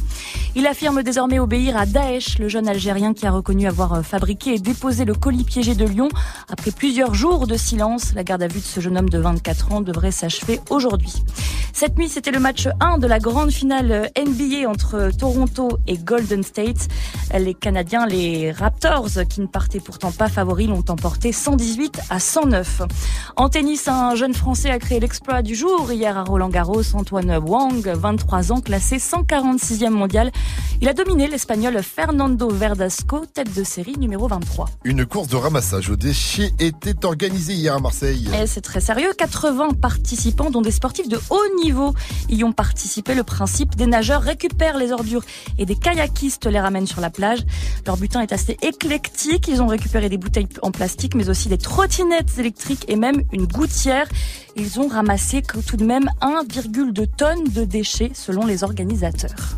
Il affirme désormais obéir à Daesh, le jeune Algérien qui a reconnu avoir euh, fabriqué et déposé le colis piégé de Lyon. Après plusieurs jours de silence, la garde à vue de ce jeune homme de 24 ans devrait s'achever aujourd'hui. Cette nuit, c'était le match 1 de la grande finale euh, NBA entre Toronto et Golden State. Les Canadiens, les Raptors, qui ne partaient pourtant pas favoris, l'ont emporté 118 à 109. En tennis, un jeune Français a créé l'exploit du jour hier à Roland Garros. Antoine Wang, 23 ans, classé 146e mondial. Il a dominé l'Espagnol Fernando Verdasco, tête de série numéro 23. Une course de ramassage aux déchets était organisée hier à Marseille. Et c'est très sérieux, 80 participants, dont des sportifs de haut niveau, y ont participé. Le principe des nageurs récupèrent les ordures et des kayakistes les ramènent sur la plage. Leur butin est assez éclectique. Ils ont récupéré des bouteilles en plastique, mais aussi des trottinettes électriques et même une gouttière. Ils ont ramassé tout de même 1,2 tonnes de déchets selon les organisateurs.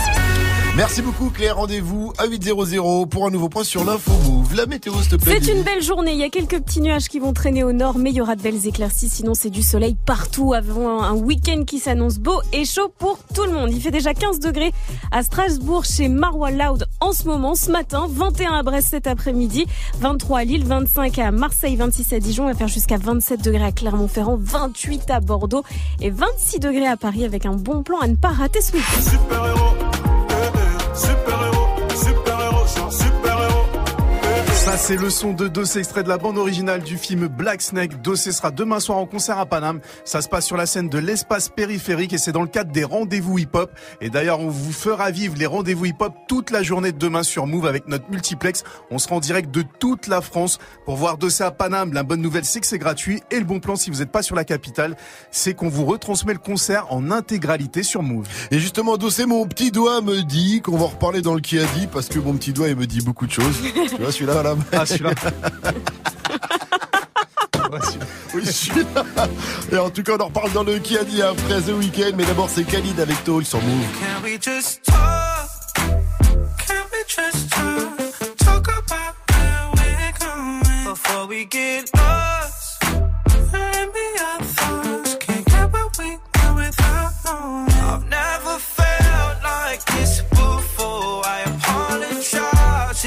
Merci beaucoup Claire, rendez-vous à 8.00 pour un nouveau point sur l'info move. La météo s'il te plaît. C'est une belle journée, il y a quelques petits nuages qui vont traîner au nord, mais il y aura de belles éclaircies, sinon c'est du soleil partout avant un week-end qui s'annonce beau et chaud pour tout le monde. Il fait déjà 15 degrés à Strasbourg chez Marois Loud en ce moment, ce matin, 21 à Brest cet après-midi, 23 à Lille, 25 à Marseille, 26 à Dijon, on va faire jusqu'à 27 degrés à Clermont-Ferrand, 28 à Bordeaux et 26 degrés à Paris avec un bon plan à ne pas rater ce week-end. Super Ça, c'est le son de Dossé, extrait de la bande originale du film Black Snake. Dossé sera demain soir en concert à Paname. Ça se passe sur la scène de l'espace périphérique et c'est dans le cadre des rendez-vous hip-hop. Et d'ailleurs, on vous fera vivre les rendez-vous hip-hop toute la journée de demain sur Move avec notre multiplex. On sera en direct de toute la France pour voir Dossé à Paname. La bonne nouvelle, c'est que c'est gratuit. Et le bon plan, si vous n'êtes pas sur la capitale, c'est qu'on vous retransmet le concert en intégralité sur Move. Et justement, Dossé, mon petit doigt me dit qu'on va en reparler dans le qui a dit parce que mon petit doigt, il me dit beaucoup de choses. tu vois, celui-là, là. Ah, celui-là. Oui, celui-là. Et en tout cas, on en reparle dans le qui a dit après The Weekend. Mais d'abord, c'est Khalid avec Toll sur Move. Can we just talk? Can we just talk? Talk about where we're going before we get lost.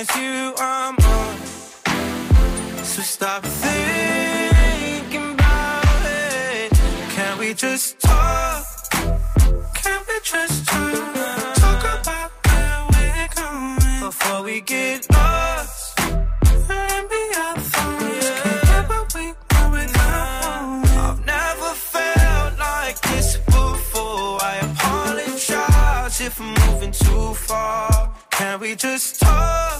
it's you I'm on. So stop thinking about it. Can we just talk? Can we just talk? Talk about where we're going before we get lost. Maybe our thoughts can't we without. I've never felt like this before. I apologize if I'm moving too far. Can we just talk?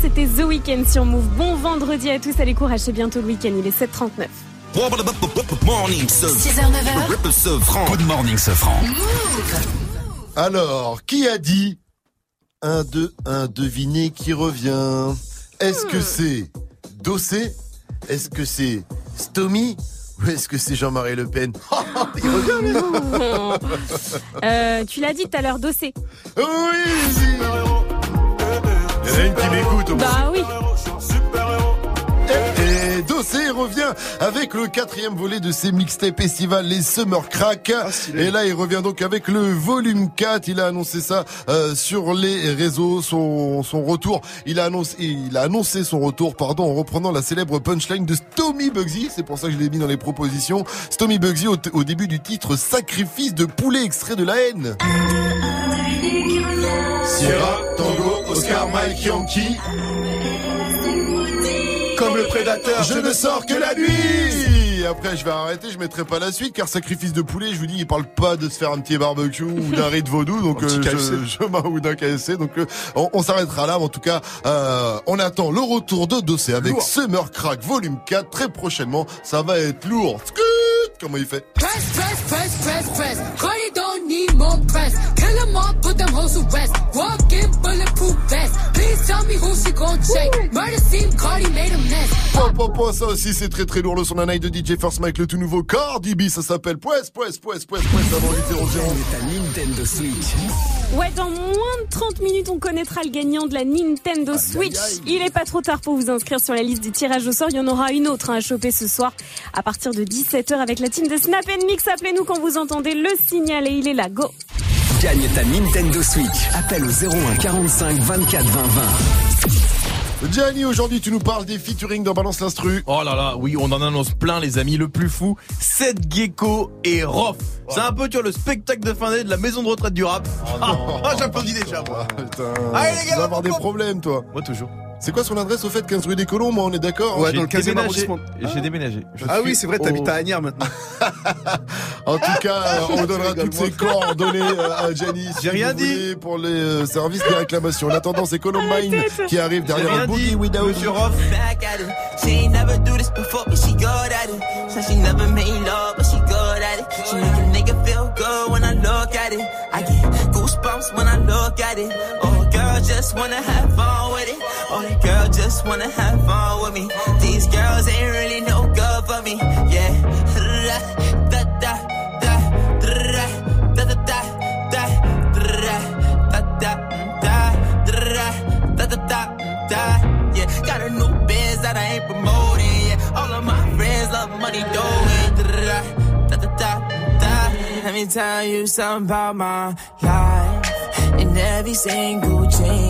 C'était The Weeknd sur Move. Bon vendredi à tous, allez courage, c'est bientôt le week-end, il est 7h39. Morning, 6h, 9h. Good morning, Sofran. Alors, qui a dit 1, 2, 1, devinez qui revient? Est-ce que c'est Dossé? Est-ce que c'est Stomy? Ou est-ce que c'est Jean-Marie Le Pen? Il revient. Euh, tu l'as dit tout à l'heure, Dossé. Oui Il y en a une qui m'écoute. Bah oui. Et Dossé revient avec le quatrième volet de ses mixtapes estivales, les Summer Crack. et là, il revient donc avec le volume 4. Il a annoncé ça euh, sur les réseaux, son, son retour. Il a annoncé, il a annoncé son retour, pardon, en reprenant la célèbre punchline de Stomy Bugsy. C'est pour ça que je l'ai mis dans les propositions. Stomy Bugsy au, au début du titre Sacrifice de poulet extrait de la haine. Sierra, Tango, Oscar, Mike, Yankee. Comme le prédateur, je ne sors que la nuit. Après, je vais arrêter, je mettrai pas la suite, car sacrifice de poulet, je vous dis, il parle pas de se faire un petit barbecue ou d'un riz de vaudou, donc Un petit euh, KFC. je, je m'en- ou d'un KFC, donc euh, on, on s'arrêtera là. Mais en tout cas, euh, on attend le retour de Dossé avec Lourd. Summer Crack Volume 4 très prochainement. Ça va être lourd. Scoot comment il fait? Press, press, press, need more press. Kill 'em all, put them hoes to rest. Walk in bulletproof vest. Please tell me who she gon' check. Murder scene, Cardi made a mess. Pop, pop, pop, ça aussi c'est très très lourd le son d'un de DJ First Mike, le tout nouveau Cardi B, ça s'appelle Poès, Poès, Poès, Poès, Poès, avant du 0 ta Nintendo Switch. Ouais, dans moins de 30 minutes, on connaîtra le gagnant de la Nintendo Switch. Il est pas trop tard pour vous inscrire sur la liste du tirage au sort. Il y en aura une autre hein, à choper ce soir à partir de 17h avec la team de Snap Mix. Appelez-nous quand vous entendez le signal et il est là. Go Gagne ta Nintendo Switch. Appelle au 01 45 24 20 20. Gianni, aujourd'hui tu nous parles des featuring dans Balance l'Instru. Oh là là, oui, on en annonce plein les amis, le plus fou, Seth Gecko et Rof. C'est un peu tu vois, le spectacle de fin d'année de la maison de retraite du rap. Ah, ah, j'applaudis déjà moi. Putain, Allez, les tu gars, vas avoir des problèmes toi. Moi toujours. C'est quoi son adresse au fait 15 rue des Colons Moi on est d'accord Ouais, dans le 15e déménagé. arrondissement. J'ai déménagé. Je Ah oui, c'est vrai, t'habites au- à Agnières maintenant. En tout cas, on donnera toutes ses coordonnées euh, à si J'ai rien voulez, pour les euh, services de réclamation. En attendant, c'est Columbine qui arrive derrière un Boogie dit, Without Monsieur Rof. back at it. She ain't never do this before, but she good at it. Said she never made love, but she good at it. She make a nigga feel good when I look at it. I get goosebumps when I look at it. Oh, girl just wanna have fun with it. Oh, that girl just wanna have fun with me. These girls ain't really no good for me. Yeah. Da da da da da da da da da da da da da yeah got a new biz that I ain't promoting yeah all of my friends love money doing da da da da let me tell you something about my life in every single chain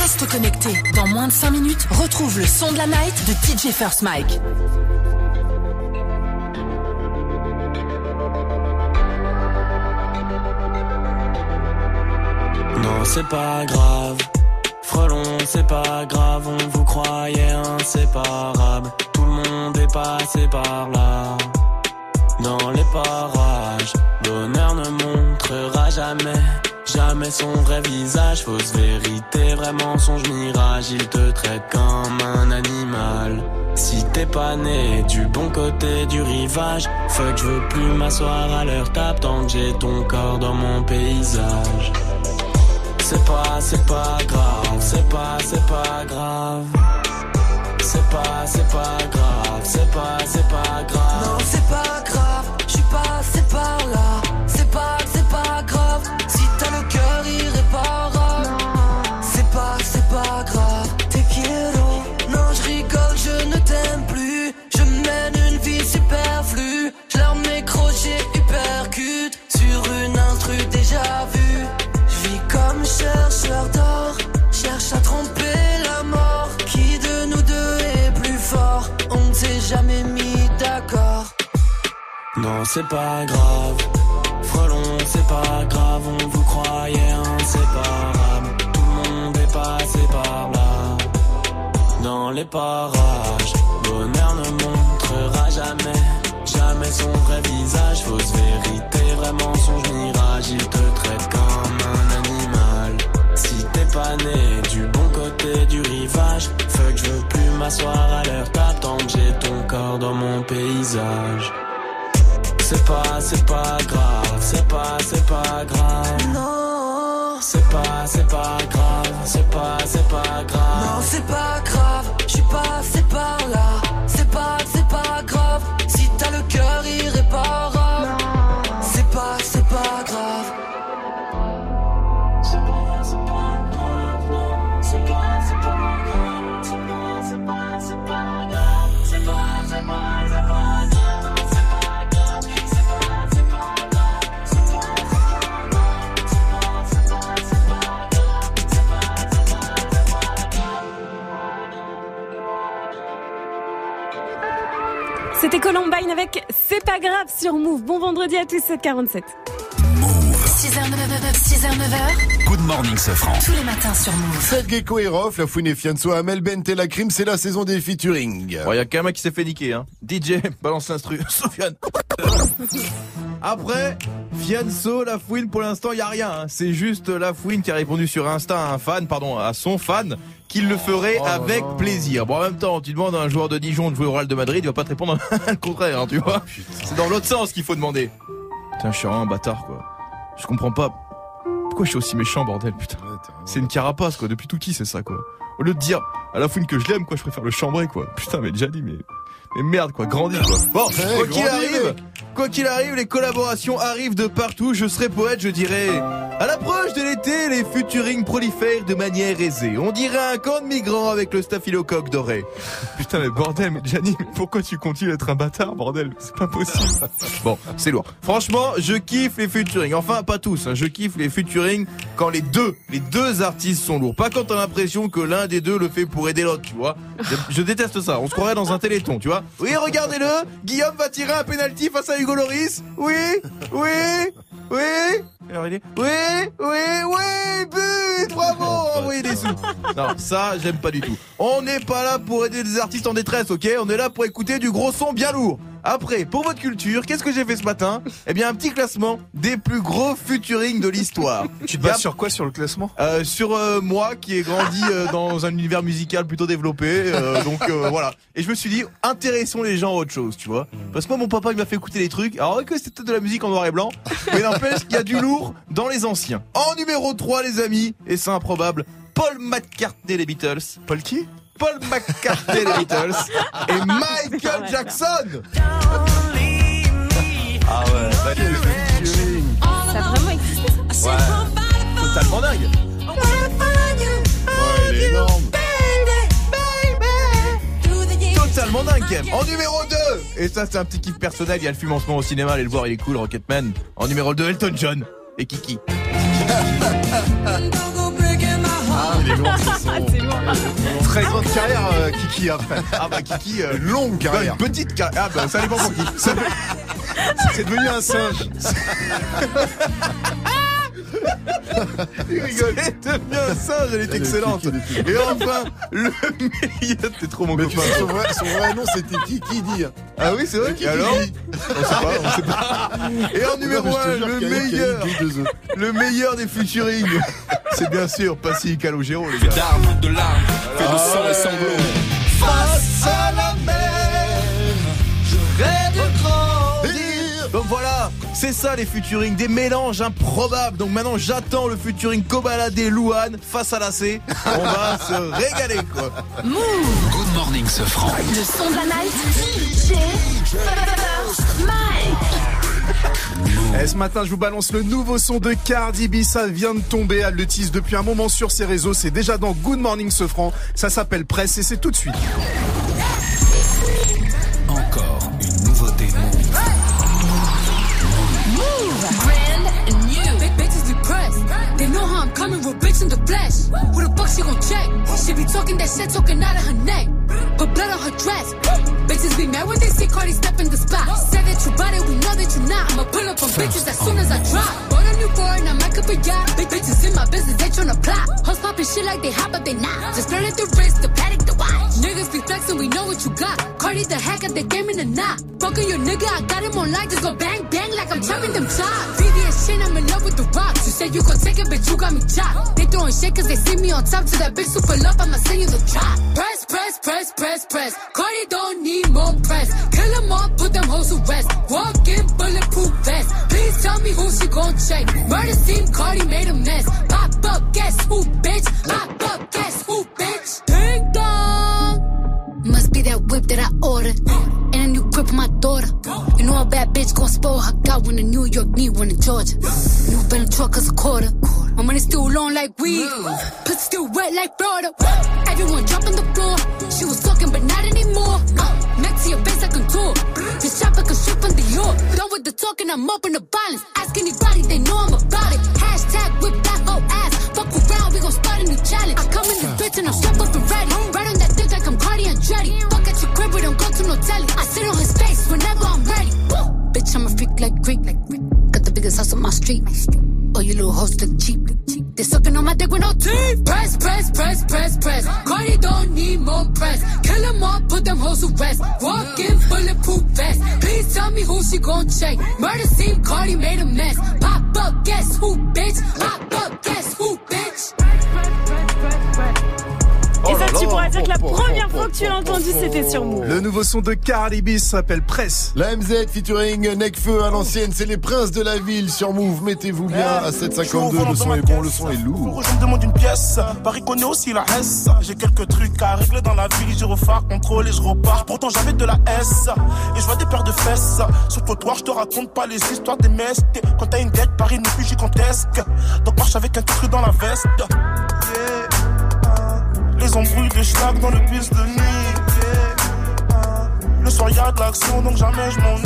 Reste connecté. Dans moins de 5 minutes, retrouve le son de la night de DJ First Mike. Non, c'est pas grave. Frelon, c'est pas grave, on vous croyait inséparables. Tout le monde est passé par là. Dans les parages, l'honneur ne montrera jamais, jamais son vrai visage. Fausse vérité, vrai mensonge, mirage. Il te traite comme un animal. Si t'es pas né du bon côté du rivage, fuck, je veux plus m'asseoir à leur table tant que j'ai ton corps dans mon paysage. C'est pas, c'est pas grave, c'est pas, c'est pas grave. C'est pas, c'est pas grave, c'est pas, c'est pas grave. Non, c'est pas grave, je suis passé par là. Chercheur d'or, cherche à tromper la mort. Qui de nous deux est plus fort? On ne s'est jamais mis d'accord. Non, c'est pas grave. Frelon, c'est pas grave, on vous croyait inséparable. Tout le monde est passé par là. Dans les parages, bonheur ne montrera jamais, jamais son vrai visage. Fausse vérité, du bon côté du rivage, fuck, je veux plus m'asseoir à l'heure que j'ai ton corps dans mon paysage. C'est pas, c'est pas grave, c'est pas, c'est pas grave. Non, C'est pas, c'est pas grave, c'est pas, c'est pas grave. non, c'est pas grave. C'était Columbine avec C'est pas grave sur Move. Bon vendredi à tous, 7h47. 6h, 6h, 9h. Good morning, Sofran. Tous les matins sur Move. Fred Gecko et Rof, la fouine et Fianso, Amel Bent et la crime, c'est la saison des featuring. Bon, y a qu'un mec qui s'est fait niquer, hein. DJ, balance l'instru. Sofiane. Après, Fianso, la fouine, pour l'instant, y a rien. hein. C'est juste la fouine qui a répondu sur Insta à un fan, pardon, à son fan, qu'il le ferait Oh avec plaisir. Bon, en même temps, tu demandes à un joueur de Dijon de jouer au Real de Madrid, il va pas te répondre le contraire, hein, tu Oh, vois. C'est dans l'autre sens qu'il faut demander. Putain, je suis vraiment un bâtard, quoi. Je comprends pas. Pourquoi je suis aussi méchant, bordel, putain. C'est une carapace, quoi. Depuis tout qui, c'est ça, quoi. Au lieu de dire à la fouine que je l'aime, quoi, je préfère le chambrer, quoi. Putain, mais déjà dit, mais. Mais merde, quoi, grandis, quoi. Bon, quoi qu'il arrive. Quoi qu'il arrive, les collaborations arrivent de partout. Je serai poète, je dirais. À l'approche de l'été, les futurings prolifèrent de manière aisée. On dirait un camp de migrants avec le staphylocoque doré. Putain, mais bordel, mais Gianni, mais pourquoi tu continues d'être un bâtard, bordel? C'est pas possible. Bon, c'est lourd. Franchement, je kiffe les futurings. Enfin, pas tous. hein. Je kiffe les futurings quand les deux, les deux artistes sont lourds. Pas quand t'as l'impression que l'un des deux le fait pour aider l'autre, tu vois. Je, je déteste ça. On se croirait dans un téléthon, tu vois. Oui, regardez-le. Guillaume va tirer un penalty face à Hugo Loris. Oui, oui, oui. Alors il est, oui, oui, oui, but, bravo, envoyez des sous. Non, ça, j'aime pas du tout. On n'est pas là pour aider des artistes en détresse, ok? On est là pour écouter du gros son bien lourd. Après, pour votre culture, qu'est-ce que j'ai fait ce matin? Eh bien, un petit classement des plus gros futurings de l'histoire. Tu te bases sur quoi sur le classement? Euh, sur euh, moi qui ai grandi euh, dans un univers musical plutôt développé euh, donc euh, voilà et je me suis dit intéressons les gens à autre chose tu vois parce que moi mon papa il m'a fait écouter des trucs alors que c'était de la musique en noir et blanc? mais n'empêche qu'il y a du lourd dans les anciens. En numéro 3 les amis et c'est improbable Paul McCartney les Beatles. Paul qui? Paul McCartney les Beatles. Et Michael Jackson. Ah ouais Ça a vraiment existé ça. Ouais. Totalement dingue. Ouais, il est énorme. Totalement dingue Kev. En numéro 2 Et ça c'est un petit kiff personnel, il y a le film en ce moment au cinéma, allez le voir, il est cool, Rocketman. En numéro 2, Elton John et Kiki. Ah, il est. C'est lourd. Très grande carrière, euh, Kiki, après. Ah bah Kiki, euh, Longue carrière. une petite carrière. Ah bah ça dépend pour qui. C'est devenu un singe. Il rigole. Devenu un singe, elle est excellente. Et enfin, le meilleur, t'es trop mon Mais tu copain. sais, son vrai, son vrai nom, c'était Kiki dit. Ah oui, c'est vrai Kiki Et alors dit. On sait pas, on sait pas. Et en numéro Non, mais je te 1, jure le meilleur, le meilleur des futurings. C'est bien sûr Passy Calogero, les gars. D'armes, de larmes, fait de sang et sanglots. Face à la mer, je rêve de grandir. Donc voilà, c'est ça les futurings, des mélanges improbables. Donc maintenant j'attends le futuring Kobalade Louane face à la C. On va se régaler quoi. Move. Good morning, Sofran. Le son de la night. Mike. Eh, ce matin, je vous balance le nouveau son de Cardi B. Ça vient de tomber. Elle le tease depuis un moment sur ses réseaux. C'est déjà dans Good Morning Sofran. Ça s'appelle Presse et c'est tout de suite. Encore They know how coming with bitch in the flesh. Who the fuck she gon' check? She be talking that shit, talking out of her neck. Put blood on her dress. Bitches be mad when they see Cardi step in the spot. Said that you bought it, we know that you not. I'ma pull up on bitches as soon as I drop. Bought a new foreign, I might up a yacht. Big bitches in my business, they tryna plot. Hoes popping shit like they hot, but they not. Just learn at the wrist, the paddock, the watch. Niggas be flexing, we know what you got. Cardi the hack at the game in the knot. Fucking your nigga, I got him on light. Just go bang, bang like I'm chopping them chops. VVS shit, I'm in love with the rocks. You said you gon' take it, bitch, you got me They throwing shit cause they see me on top. To that bitch super love, I'ma send you the drop. Press, press, press, press, press. Cardi don't need more press. Kill them all, put them hoes to rest. Walk in bulletproof vest. Please tell me who she gon' check. Murder scene, Cardi made a mess. Pop up, guess who, bitch? Pop up, guess who, bitch? Ding dong. Must be that whip that I ordered. And new my daughter. You know a bad bitch gon' spoil her. Got one in New York, need one in Georgia. New Bentley truck is a quarter. My money still long like weed. Pussy still wet like Florida. Everyone dropping the floor. She was talking, but not anymore. Uh, next to your face, I contour. This chopper can shoot from the York. Done with the talking, I'm up in the violence. Ask anybody, they know I'm about it. Hashtag whip that whole ass. Fuck around, we gon' start a new challenge. I come in this bitch and I'm strapped up and ready. Right on that dick like I'm Cardi and Dreddy. Fuck crib, we don't go to no telly. I sit on his face whenever I'm ready. Woo! Bitch, I'm a freak like Greek. Like Greek. Got the biggest house on my street. Oh, you little hoes look cheap. They sucking on my dick with no teeth. Press, press, press, press, press. Cardi don't need more press. Kill them all, put them hoes to rest. Walk in bulletproof vest. Please tell me who she gon' check. Murder scene, Cardi made a mess. Pop up, guess who, bitch? Pop up, guess who, bitch? Et ça, tu pourras dire que la Oh, oh, première oh, fois que tu l'as oh, entendu, oh, c'était oh, sur oh. Move. Le nouveau son de Cardi B s'appelle Presse. La MZ featuring Necfeu à l'ancienne, c'est les princes de la ville sur Move. Mettez-vous bien à 7,52. Le son est bon, le son est lourd. Je me demande une pièce. Paris connaît aussi la S. J'ai quelques trucs à régler dans la vie. Je refais contrôle et je repars. Pourtant j'avais de la S. Et je vois des paires de fesses. Sur le trottoir, je te raconte pas les histoires des messes. Quand t'as une dette, Paris n'est plus gigantesque. Donc marche avec un truc dans la veste. Les embrouilles de schlag dans le bus de nuit. Le soir y'a de l'action donc jamais je m'ennuie.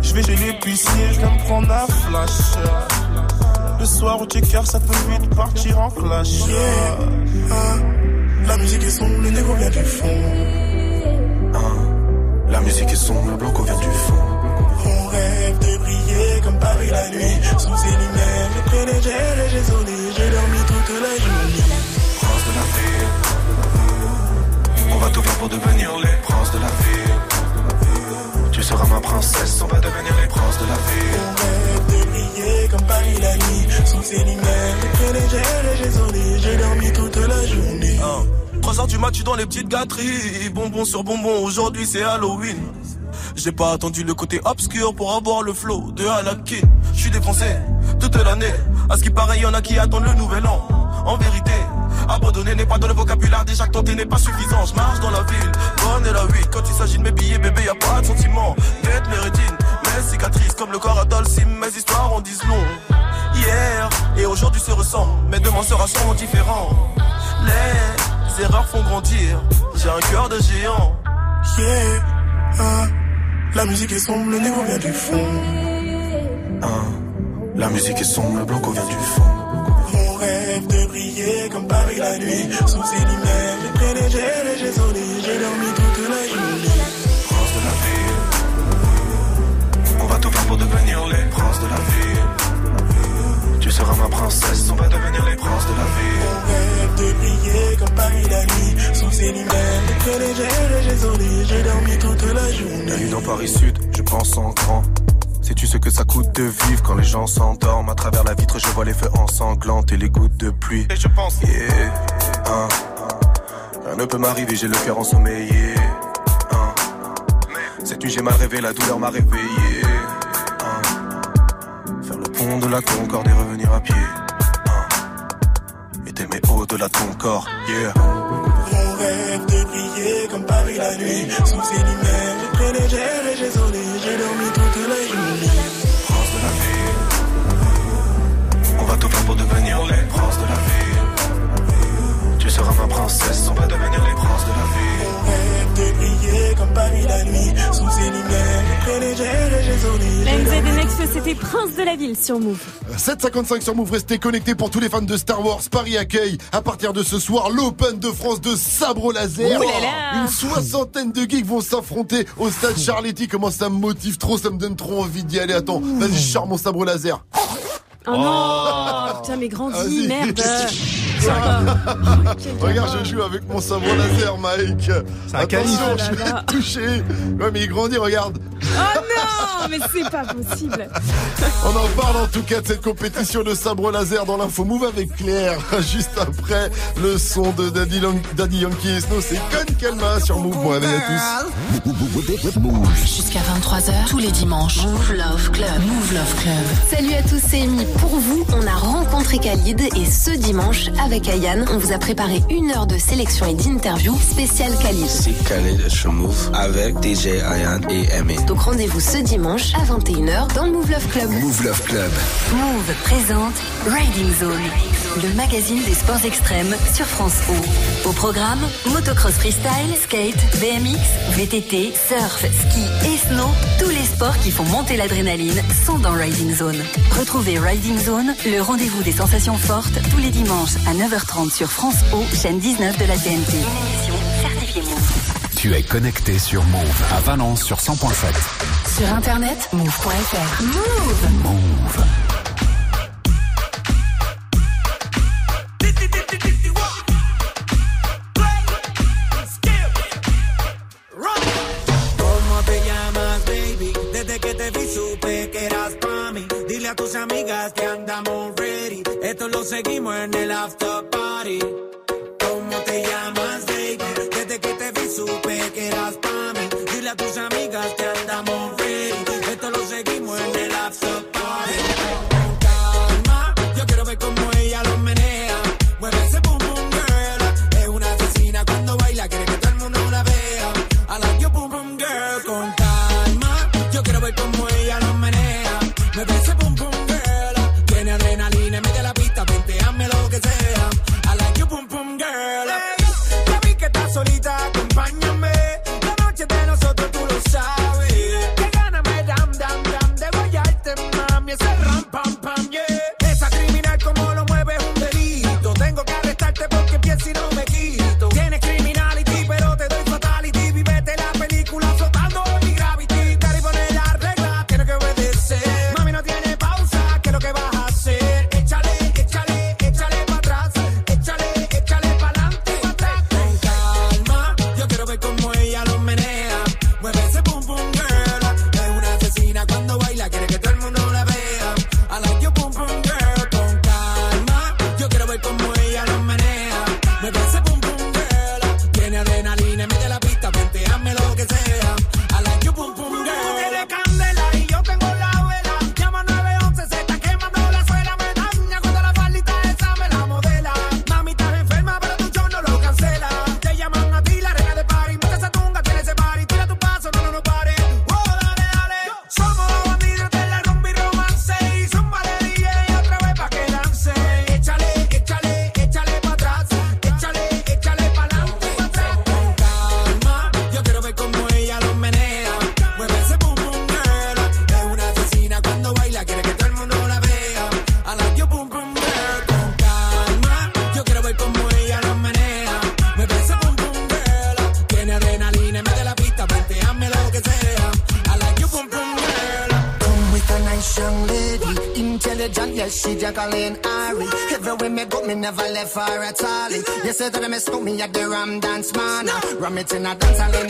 Je vais chez l'épicier, je vais me prendre un flash. Le soir au checker, ça peut vite partir en flash. Ah, La musique est sombre, le négo vient du fond. La musique est sombre, le blanco vient du fond. On rêve de briller comme Paris la nuit. Sous ses lumières, gel et j'ai sonné. J'ai dormi toute la journée. La ville. On va tout faire pour devenir les princes de la ville. Tu seras ma princesse, on va devenir les princes de la ville. On rêve de briller comme Paris la nuit. Sous ses lumières, je prenais gel et j'ai dormi toute la journée. 3 heures du mat, tu dans les petites gâteries. Bonbon sur bonbon, aujourd'hui c'est Halloween. J'ai pas attendu le côté obscur pour avoir le flow de Anakin. Je suis défoncé toute l'année. À ce qui paraît, y en a qui attendent le nouvel an. En vérité, abandonner n'est pas dans le vocabulaire. Déjà que tenter n'est pas suffisant. Je marche dans la ville, bonne et la 8. Quand il s'agit de mes billets, bébé, y a pas de sentiment. Guette mes rétines, mes cicatrices comme le corps Dolcim. Mes histoires en disent long. Hier et aujourd'hui se ressemblent, mais demain sera sûrement différent. Les erreurs font grandir. J'ai un cœur de géant. Yeah, ah, la musique est sombre, le négo vient du fond. La musique est sombre, le blanco vient du fond. On rêve de briller comme Paris la nuit. Sous ses lumières, j'ai gel et j'ai sonné. J'ai dormi toute la journée. Prince de la ville. On va tout faire pour devenir les princes de la ville. Tu seras ma princesse, on va devenir les princes de la ville. On rêve de briller comme Paris la nuit. Sous ses lumières, j'ai gel et j'ai sonné. J'ai dormi toute la journée. Bienvenue dans Paris Sud, je pense en grand. Sais-tu ce que ça coûte de vivre quand les gens s'endorment? À travers la vitre, je vois les feux ensanglantes et les gouttes de pluie. Et je pense, Yeah, hein. Rien ne peut m'arriver, j'ai le cœur ensommeillé. hein. Cette nuit, j'ai mal rêvé, la douleur m'a réveillé. hein. Faire le pont de la Concorde et revenir à pied. hein. Et t'aimer au-delà de ton corps, yeah. On rêve de briller comme Paris la nuit. Sous ses lumières, j'ai prenais gel et j'ai sonné. J'ai dormi toute la journée. Tout faire pour devenir les princes de la ville. Tu seras ma princesse, on va devenir les princes de la briller comme nuit. Sous ses lumières, c'était Prince de la Ville sur Move. 755 sur Move, restez connectés pour tous les fans de Star Wars. Paris accueille à partir de ce soir l'Open de France de sabre laser. Ouh là là. Une soixantaine de geeks vont s'affronter au stade Charletti. Comment ça me motive trop, ça me donne trop envie d'y aller. Attends, vas-y, je charme mon sabre laser. Oh, non Putain, mais grandis, Vas-y. merde Regarde, je joue avec mon sabre laser, Mike. C'est un calife. Attention, Oh je vais là. te toucher. Ouais, mais il grandit, regarde. Oh non Mais c'est pas possible On en parle en tout cas de cette compétition de sabre laser dans l'info Move avec Claire. Juste après le son de Daddy, Lang- Daddy Yankee et Snow, c'est Con Calma sur Move. Bon réveil à tous. Jusqu'à 23h, tous les dimanches. Move Love Club. Move Love Club. Salut à tous, c'est Amy. Pour vous, on a rencontré Khalid et ce dimanche, avec Ayane, on vous a préparé une heure de sélection et d'interview spéciale Khalid. C'est Khalid Move avec DJ Ayan et Amy. Donc rendez-vous ce dimanche à 21h dans le Move Love Club. Move Love Club. Move présente Riding Zone, le magazine des sports extrêmes sur France O. Au programme, motocross freestyle, skate, BMX, VTT, surf, ski et snow, tous les sports qui font monter l'adrénaline sont dans Riding Zone. Retrouvez Riding Zone, le rendez-vous des sensations fortes, tous les dimanches à 9h30 sur France O, chaîne 19 de la TNT. Une émission certifiée Move. Tu es connecté sur Move à Valence sur 100.7. Sur internet, move.fr. Move Move. Amigas que andamos. Esto lo seguimos en el after party. ¿Cómo te llamas, baby? Desde que te vi supe que eras pa' mí. Dile a tus amigas You say that I miss me at the Ram Dance Man. Ram it in a dance hall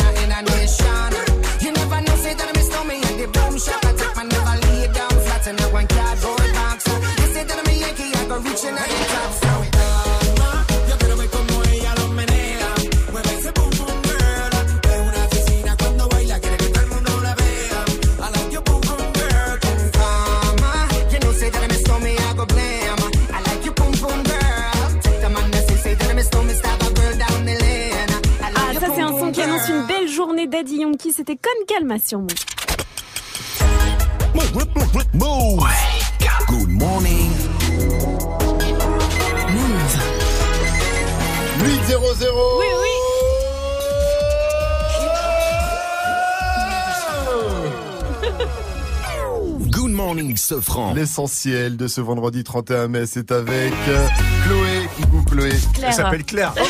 Con Calma sur Move. Move. Good morning. Move. 8 0 Oui, oui. Good morning, Sofran. L'essentiel de ce vendredi 31 mai, c'est avec euh, Chloé. Coucou Chloé. Claire. Elle s'appelle Claire. Oh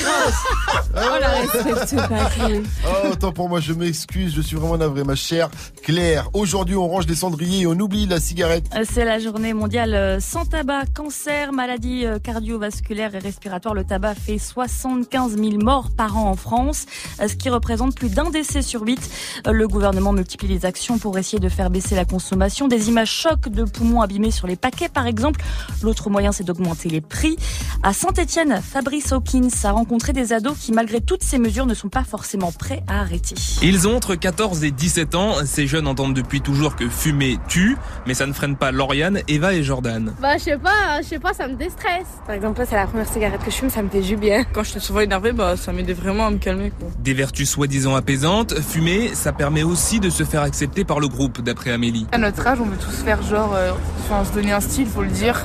la respecte pas, Chloé. Oh, autant pour moi, je m'excuse, je suis vraiment navré, ma chère Claire. Aujourd'hui, on range les cendriers et on oublie la cigarette. Euh, C'est la journée mondiale euh, sans tabac, cancer, maladies euh, cardiovasculaires et respiratoires. Le tabac fait 75 000 morts par an en France, ce qui représente plus d'un décès sur huit. Le gouvernement multiplie les actions pour essayer de faire baisser la consommation. Des images chocs de poumons abîmés sur les paquets, par exemple. L'autre moyen, c'est d'augmenter les prix. À Saint-Etienne, Fabrice Hawkins a rencontré des ados qui, malgré toutes ces mesures, ne sont pas forcément prêts à arrêter. Ils ont entre 14 et 17 ans. Ces jeunes entendent depuis toujours que fumer tue, mais ça ne freine pas Lauriane, Eva et Jordan. Bah je sais pas, je sais pas, ça me déstresse. Par exemple, là, c'est la première cigarette que je fume, ça me fait du bien. Quand j'étais souvent énervé, bah ça m'aidait vraiment à me calmer quoi. Des vertus soi-disant apaisantes, fumer, ça permet aussi de se faire accepter par le groupe, d'après Amélie. À notre âge, on veut tous faire genre, euh, enfin se donner un style, faut le dire.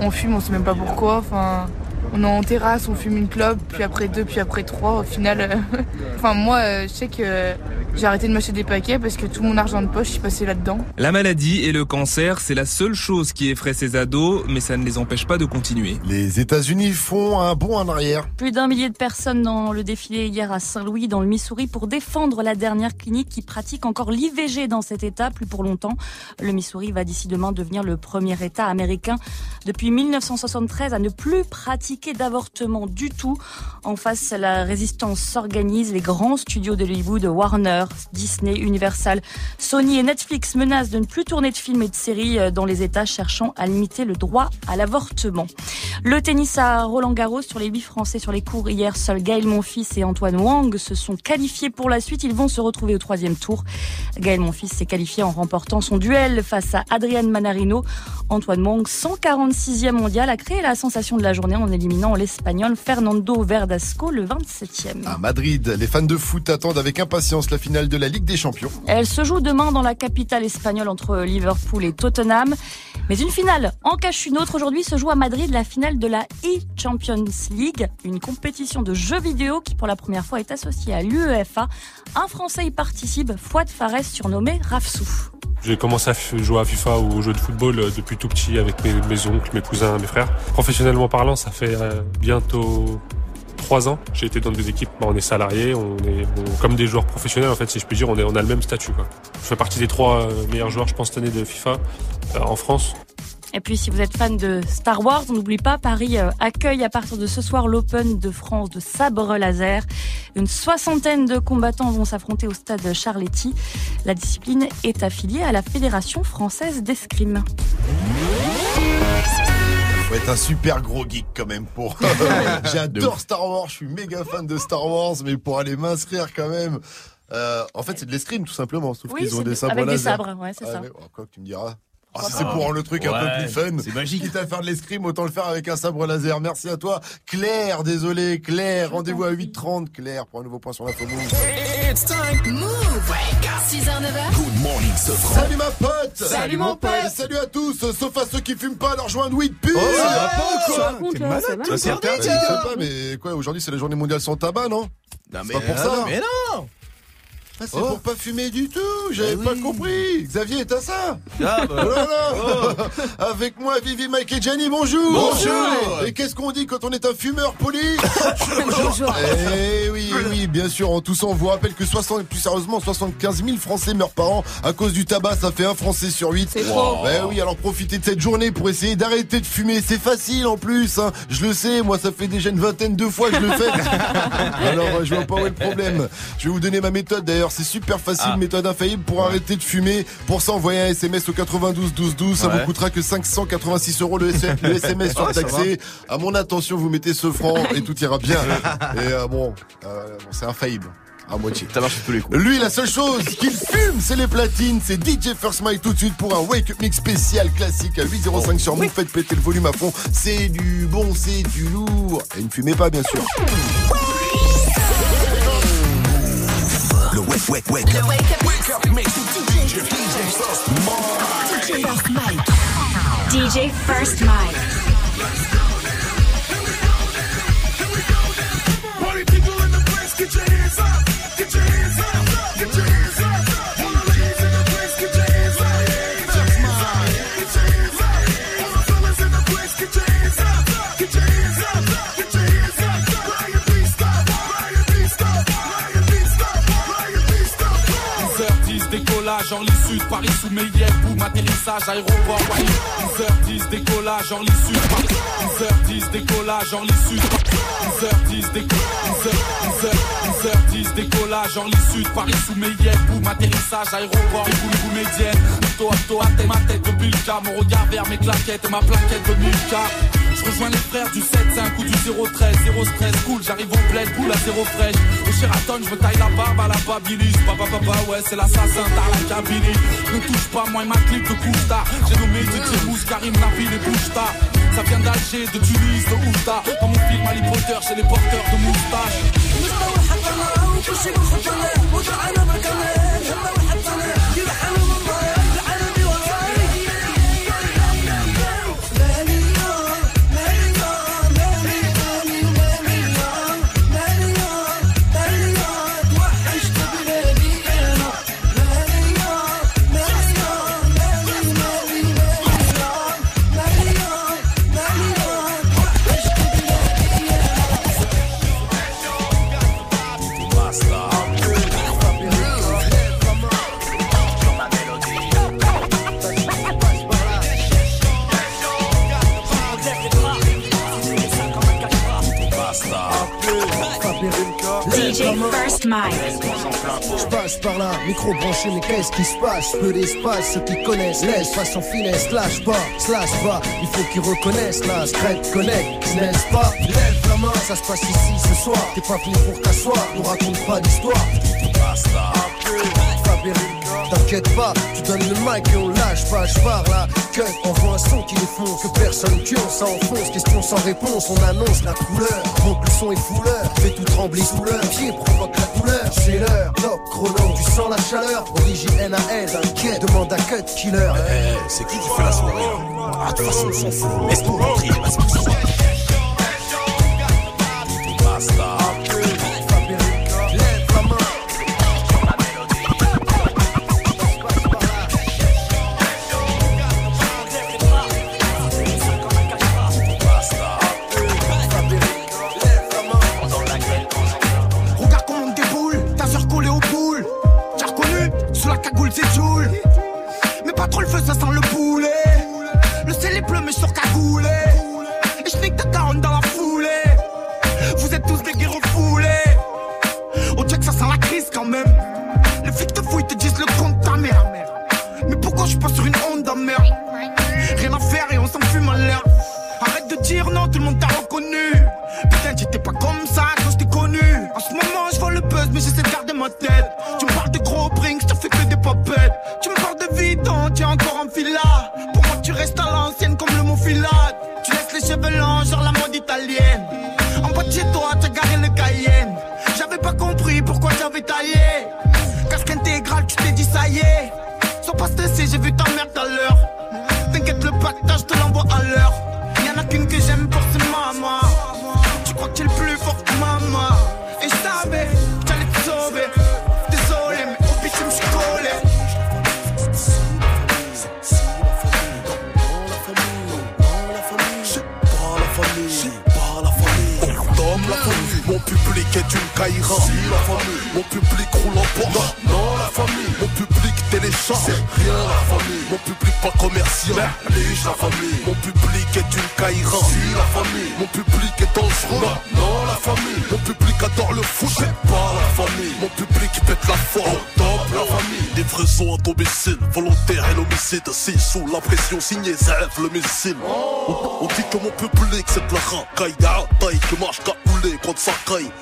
On fume, on sait même pas pourquoi. Enfin, on est en terrasse, on fume une clope, puis après deux, puis après trois. Au final, euh, enfin moi, euh, je sais que j'ai arrêté de m'acheter des paquets parce que tout mon argent de poche, je passé là-dedans. La maladie et le cancer, c'est la seule chose qui effraie ces ados, mais ça ne les empêche pas de continuer. Les États-Unis font un bond en arrière. Plus d'un millier de personnes dans le défilé hier à Saint-Louis, dans le Missouri, pour défendre la dernière clinique qui pratique encore l'IVG dans cet État, plus pour longtemps. Le Missouri va d'ici demain devenir le premier État américain depuis 1973 à ne plus pratiquer d'avortement du tout. En face, la résistance s'organise. Les grands studios de Hollywood, Warner, Disney, Universal, Sony et Netflix menacent de ne plus tourner de films et de séries euh, dans les États cherchant à limiter le droit à l'avortement. Le tennis à Roland Garros sur les huit Français sur les cours hier, seuls Gaël Monfils et Antoine Wang se sont qualifiés pour la suite. Ils vont se retrouver au troisième tour. Gaël Monfils s'est qualifié en remportant son duel face à Adrian Manarino. Antoine Wang, 146e mondial, a créé la sensation de la journée en éliminant l'Espagnol Fernando Verdasco, le 27e. À Madrid, les fans de foot attendent avec impatience la finale de la Ligue des Champions. Elle se joue demain dans la capitale espagnole entre Liverpool et Tottenham. Mais une finale en cache une autre. Aujourd'hui se joue à Madrid la finale de la e-Champions League, une compétition de jeux vidéo qui pour la première fois est associée à l'UEFA. Un Français y participe, Fouad Fares, surnommé Rafsou. J'ai commencé à jouer à FIFA ou aux jeux de football euh, depuis tout petit avec mes, mes oncles, mes cousins, mes frères. Professionnellement parlant, ça fait euh, bientôt trois ans. J'ai été dans des équipes, bah, on est salariés, on est comme des joueurs professionnels en fait, si je puis dire, on, est, on a le même statut. Je fais partie des trois euh, meilleurs joueurs, je pense, cette année de FIFA euh, en France. Et puis si vous êtes fan de Star Wars, on n'oublie pas, Paris accueille à partir de ce soir l'Open de France de sabre laser. Une soixantaine de combattants vont s'affronter au stade Charletti. La discipline est affiliée à la Fédération française d'escrime. Faut être un super gros geek quand même pour. J'adore Star Wars, je suis méga fan de Star Wars, mais pour aller m'inscrire quand même. Euh, en fait, c'est de l'escrime tout simplement, sauf Oui, qu'ils ont des de- sabres avec des laser. sabres, ouais, c'est ça. mais- oh, quoi que tu me diras. Ah, si c'est pour rendre le truc un peu plus fun. c'est magique. Quitte à faire de l'escrime, autant le faire avec un sabre laser. Merci à toi, Claire. Désolé, Claire. Rendez-vous à 8h30, Claire, pour un nouveau point sur l'info Move. It's time. Move. 6h, 9h. Good morning, Sofran. Salut ma pote Salut, mon pote. Et Salut à tous, sauf à ceux qui fument pas leur joint de weed pur Oh, ça va pas ou quoi T'es malade, ça c'est Je interdit, sais hein. pas, mais quoi, aujourd'hui c'est la journée mondiale sans tabac, non? Non, C'est pas pour ça. Mais non Ah, c'est Oh. pour pas fumer du tout, j'avais Eh pas oui. compris. Xavier, t'as ça Ah, bah. Oh là là Avec moi, Vivi, Mike et Gianni, bonjour Bonjour. Et qu'est-ce qu'on dit quand on est un fumeur poli Bonjour. Eh oui, eh oui, bien sûr, en tout ça, on vous rappelle que 60, plus sérieusement, 75 000 Français meurent par an à cause du tabac, ça fait un Français sur 8. C'est trop. Ben oui, alors profitez de cette journée pour essayer d'arrêter de fumer, c'est facile en plus, hein. je le sais, moi ça fait déjà une vingtaine de fois que je le fais. alors euh, je vois pas où est le problème. Je vais vous donner ma méthode d'ailleurs, c'est super facile, Ah. méthode infaillible pour arrêter de fumer. Pour ça, envoyez un SMS au 92 12 12, ça Ouais. vous coûtera que 586 euros le, le SMS Ah, surtaxé. À mon attention, vous mettez ce franc et tout ira bien. Et euh, bon, euh, bon, c'est infaillible. À moitié. Ça marche sur tous les coups. Lui, la seule chose qu'il fume, c'est les platines. C'est DJ First Mike tout de suite pour un Wake Up Mix spécial classique à 8.05 sur Move. Faites péter le volume à fond. C'est du bon, c'est du lourd. Et ne fumez pas, bien sûr. Le wake, wake, wake Le up. Wake Up Mix. Mix DJ, DJ First Mike. First Mike. DJ First Mike. Party people in the place, get your hands up. Orly Sud, Paris sous Meillet, boum, atterrissage, aéroport, Wally. 10h10, décollage, Orly Sud, Paris. 10h10, décollage, Orly Sud, 10h10, décollage, 10h10, décollage, Orly Sud, Paris sous Meillet, boum, atterrissage, aéroport, boum, boum, médienne. Toi, toi, t'es ma tête de Bilka, mon regard vers mes claquettes et ma plaquette de Milka. Je rejoins les frères du 7-5 ou du 013, 0 stress, cool, j'arrive au bled, boule à zéro fraîche. Au Sheraton, je me taille la barbe à la babilis. Papa, papa, ouais, c'est l'assassin, t'as la cabine. Ne touche pas, moi et ma clip de couche J'ai nommé DJ Mousse, Karim, Nabil et Bouchta. Ça vient d'Alger, de Tunis, de Oufta. Dans mon film Harry Potter, chez les porteurs de moustaches. DJ Je passe par là, micro branché, mais qu'est-ce qui se passe? Peu d'espace, ceux qui connaissent, laisse, façon finesse, lâche pas, slash pas, il faut qu'ils reconnaissent, là, scrap, connect, n'est-ce pas? Lève la main, ça se passe ici ce soir, t'es pas venu pour t'asseoir, nous raconte pas d'histoire. Basta. T'inquiète pas, tu donnes le mic et on lâche pas, je pars là, cut, envoie un son qui défonce, que personne tue, on s'enfonce, question sans réponse, on annonce la couleur, monte le son et fouleur, fait tout trembler sous l'heure, pied provoque la douleur, c'est l'heure, top chrono, tu sens la chaleur, origine NAS, inquiète, demande à cut killer. Eh, c'est qui qui fait la soirée Ah, de toute façon, on s'en fout. Laisse-nous rentrer, public roule en Porsche. Non, non, la famille, mon public télécharge. C'est rien la famille, mon public pas commercial. Merlige la famille, mon public est une caïra. Si la famille, mon public est dangereux. Non, non, la famille, mon public adore le foot. C'est pas la famille, mon public pète la forme. Top la famille, livraison à domicile, volontaire et l'homicide. Si sous la pression signée, Zef le missile. On, dit que mon public c'est de la racaille, taille qui marche cagoulé contre sa.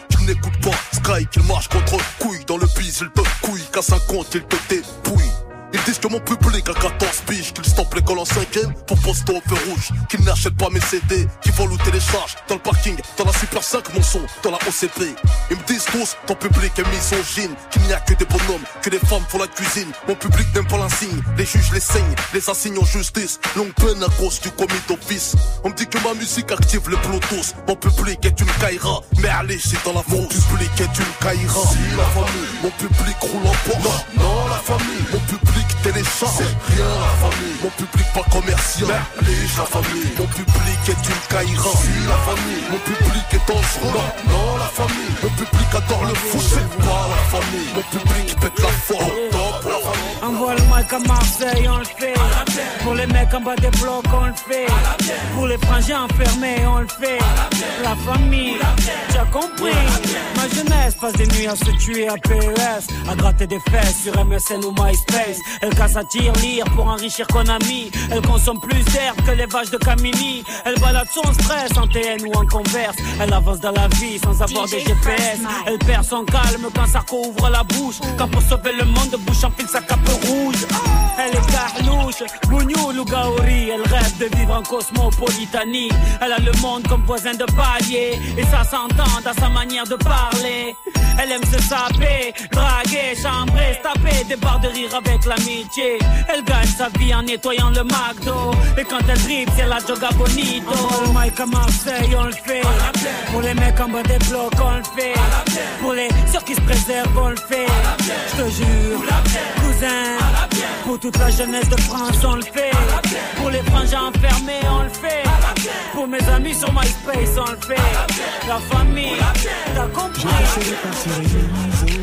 Tu n'écoutes pas Sky qu'il marche contre couille Dans le bise il te couille Qu'à 50 il te dépouille Ils disent que mon public a 14 piges Qu'ils stoppent l'école en cinquième pour poster au feu rouge Qu'ils n'achètent pas mes CD Qu'ils volent ou téléchargent Dans le parking, dans la Super 5 mon son Dans la OCP Ils me disent tous ton public est misogyne Qu'il n'y a que des bonhommes, que des femmes font la cuisine. Mon public n'aime pas l'insigne Les juges les saignent, les assignent en justice. Longue peine à cause du commis d'office. On me dit que ma musique active les bluetooth Mon public est une caïra Mais allez c'est dans la Mon public est une caïra. Si la famille, mon public roule en Porsche Non, non la famille, mon public télécharge C'est rien la famille, mon public pas commercial. La famille, mon public est une caïra. Si la famille, mon public est dangereux. Non, non la famille, mon public adore le foot. C'est pas la famille, mon public pète la forme Envoie le mic à Marseille, on le fait. Pour les mecs en bas des blocs, on le fait. Pour les frangins enfermés, on le fait. La famille, tu as compris. Ma jeunesse passe des nuits à se tuer à PES, à gratter des fesses sur MSN ou MySpace. Elle casse à tir lire pour enrichir Konami. Elle consomme plus d'herbe que les vaches de Camini. Elle balade son stress en TN ou en converse. Elle avance dans la vie sans avoir de GPS. Elle perd son calme quand Sarko ouvre la bouche. Quand pour sauver le monde, bouche enfile sa cape rouge. Elle est carlouche, bougnoul ou gaori. Elle rêve de vivre en cosmopolitanie. Elle a le monde comme voisin de palier. Et ça s'entend dans sa manière de parler. Elle aime se saper, draguer, chambrer, taper des barres de rire avec l'amitié. Elle gagne sa vie en nettoyant le McDo. Et quand elle dribble, c'est la joga bonito. Le mic à Marseille, on le fait. Pour les mecs en bas des blocs, on le fait. Pour les ceux qui se préservent, on le fait. Je te jure, cousin. Pour toute la jeunesse de France, on le fait. Pour les frangins enfermés, on le fait. Pour mes amis sur MySpace, on le fait. La famille, t'as compris? J'ai de partir isolé.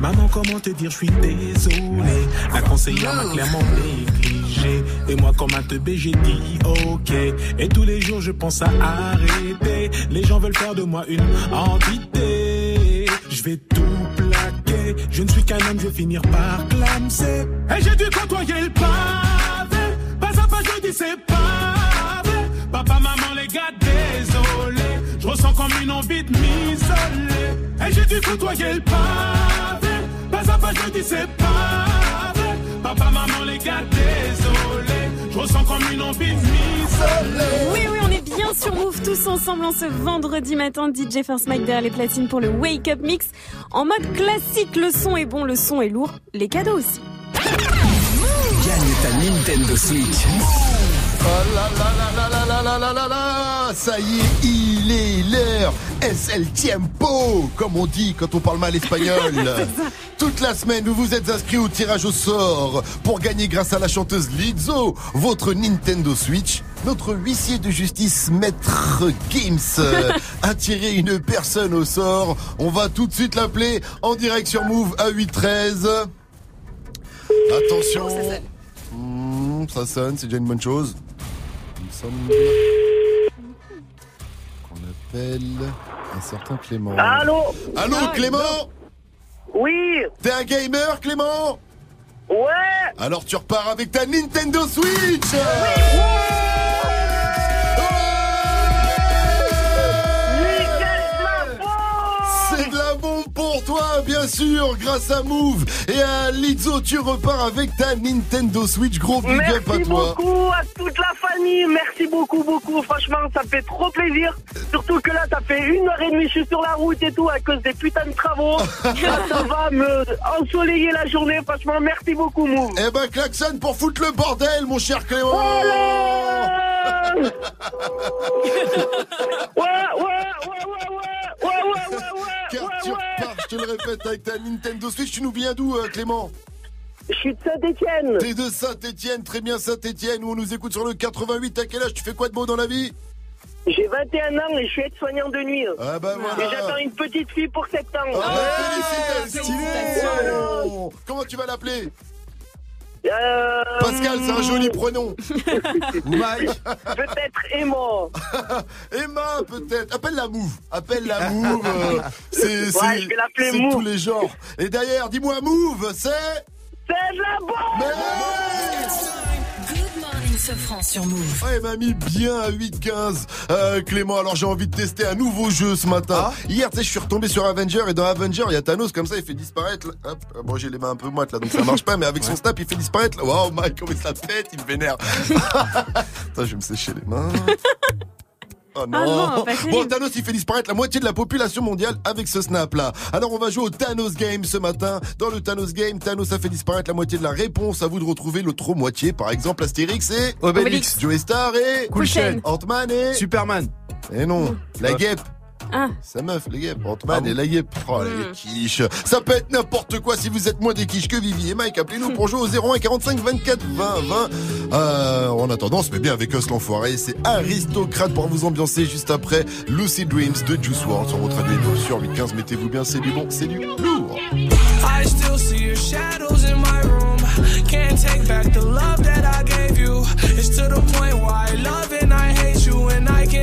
Maman, comment te dire, je suis désolé. La conseillère m'a clairement négligé. Et moi, comme un teubé, j'ai dit ok. Et tous les jours, je pense à arrêter. Les gens veulent faire de moi une entité. Je vais tout Je ne suis qu'un homme, je vais finir par clamser. Et j'ai dû côtoyer le pavé. Pas à pas, je dis c'est pavé. Papa, maman, les gars, désolé. Je ressens comme une envie de m'isoler. Et j'ai dû côtoyer le pavé. Pas à pas, je dis c'est pavé. Papa, maman, les gars, désolé. Je ressens comme une envie de m'isoler. Oui, oui, on est bien sur Move tous ensemble en ce vendredi matin. DJ First Mike derrière les platines pour le Wake Up Mix. En mode classique, le son est bon, le son est lourd, les cadeaux aussi. Gagne ta Nintendo Switch. Oh Ça y est, il est l'heure Es tiempo Comme on dit quand on parle mal espagnol Toute la semaine, vous vous êtes inscrit au tirage au sort pour gagner grâce à la chanteuse Lizzo votre Nintendo Switch. Notre huissier de justice, Maître Games, euh, a tiré une personne au sort. On va tout de suite l'appeler en direct sur Move à 813. Attention. Ça sonne, c'est déjà une bonne chose. Il me semble qu'on appelle un certain Clément. Allô Allô, Ah, Clément Oui T'es un gamer, Clément Ouais Alors tu repars avec ta Nintendo Switch C'est de la bombe pour toi, bien sûr, grâce à Move et à Lizzo, tu repars avec ta Nintendo Switch. Gros big up à Merci toi. beaucoup à toute la famille, merci beaucoup, beaucoup. Franchement, ça me fait trop plaisir. Surtout que là, ça fait une heure et demie, je suis sur la route et tout à cause des putains de travaux. Là, ça va me ensoleiller la journée. Franchement, merci beaucoup, Move. Eh ben, klaxon pour foutre le bordel, mon cher Clément Ouais, ouais, ouais, ouais, ouais, ouais, ouais, ouais, ouais, Car tu repars, je te le répète, avec ta Nintendo Switch. Tu nous viens d'où, euh, Clément? Je suis de Saint-Etienne. T'es de Saint-Etienne, très bien Saint-Etienne, où on nous écoute sur le 88. À quel âge tu fais quoi de beau dans la vie? J'ai 21 ans et je suis aide-soignant de nuit. Ah bah voilà. Et j'attends une petite fille pour septembre. Ah bah, félicitations Comment tu vas l'appeler? Euh, Pascal, c'est un joli prénom. Mike. Peut-être Emma. Emma, peut-être. Appelle la Move. Appelle la Move. euh, c'est Ouais, tous les genres. Et d'ailleurs, dis-moi Move, c'est C'est de la bombe sur Move. Ouais, m'a mis bien à 8-15. Euh, Clément, alors j'ai envie de tester un nouveau jeu ce matin. Hier, tu sais, je suis retombé sur Avenger et dans Avenger, il y a Thanos comme ça, il fait disparaître. là. Hop, euh, bon, j'ai les mains un peu moites là, donc ça marche pas, mais avec son snap, il fait disparaître. là. Waouh, Mike, comment ça pète, il me vénère. Attends, je vais me sécher les mains. Oh non. non, bon, Thanos, il fait disparaître la moitié de la population mondiale avec ce snap-là. Alors, on va jouer au Thanos Game ce matin. Dans le Thanos Game, Thanos a fait disparaître la moitié de la réponse. À vous de retrouver l'autre moitié. Par exemple, Astérix et Obélix. Joey Star et Cool. Ant-Man et Superman. Et non, la guêpe. Ah. Sa meuf, la guêpe. Ant-Man et la guêpe. Oh, les quiches. Ça peut être n'importe quoi si vous êtes moins des quiches que Vivi et Mike. Appelez-nous pour jouer au 01 45 24 20 20. Euh, en attendant, on se met bien avec Us l'enfoiré. C'est aristocrate pour vous ambiancer juste après Lucy Dreams de Juice WRLD sur votre radio sur 815. Mettez-vous bien, c'est du bon, c'est du lourd. I still see your shadows in my room. Can't take back the love that I gave you. It's to the point where I love and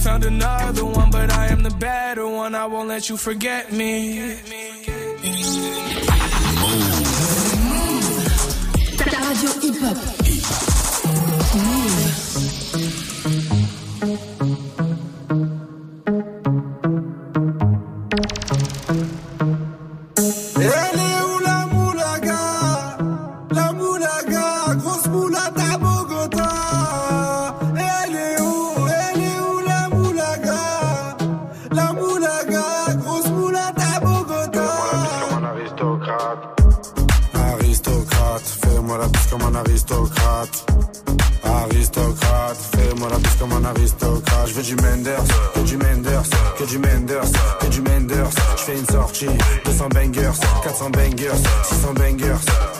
You found another one, but I am the better one. I won't let you forget me. Ta radio hip-hop. Elle aristocrate. Aristocrate, fais-moi la bise comme un aristocrate. Je veux du Menders, que du Menders, que du Menders, que du Menders. Je fais une sortie, 200 bangers, 400 bangers, 600 bangers.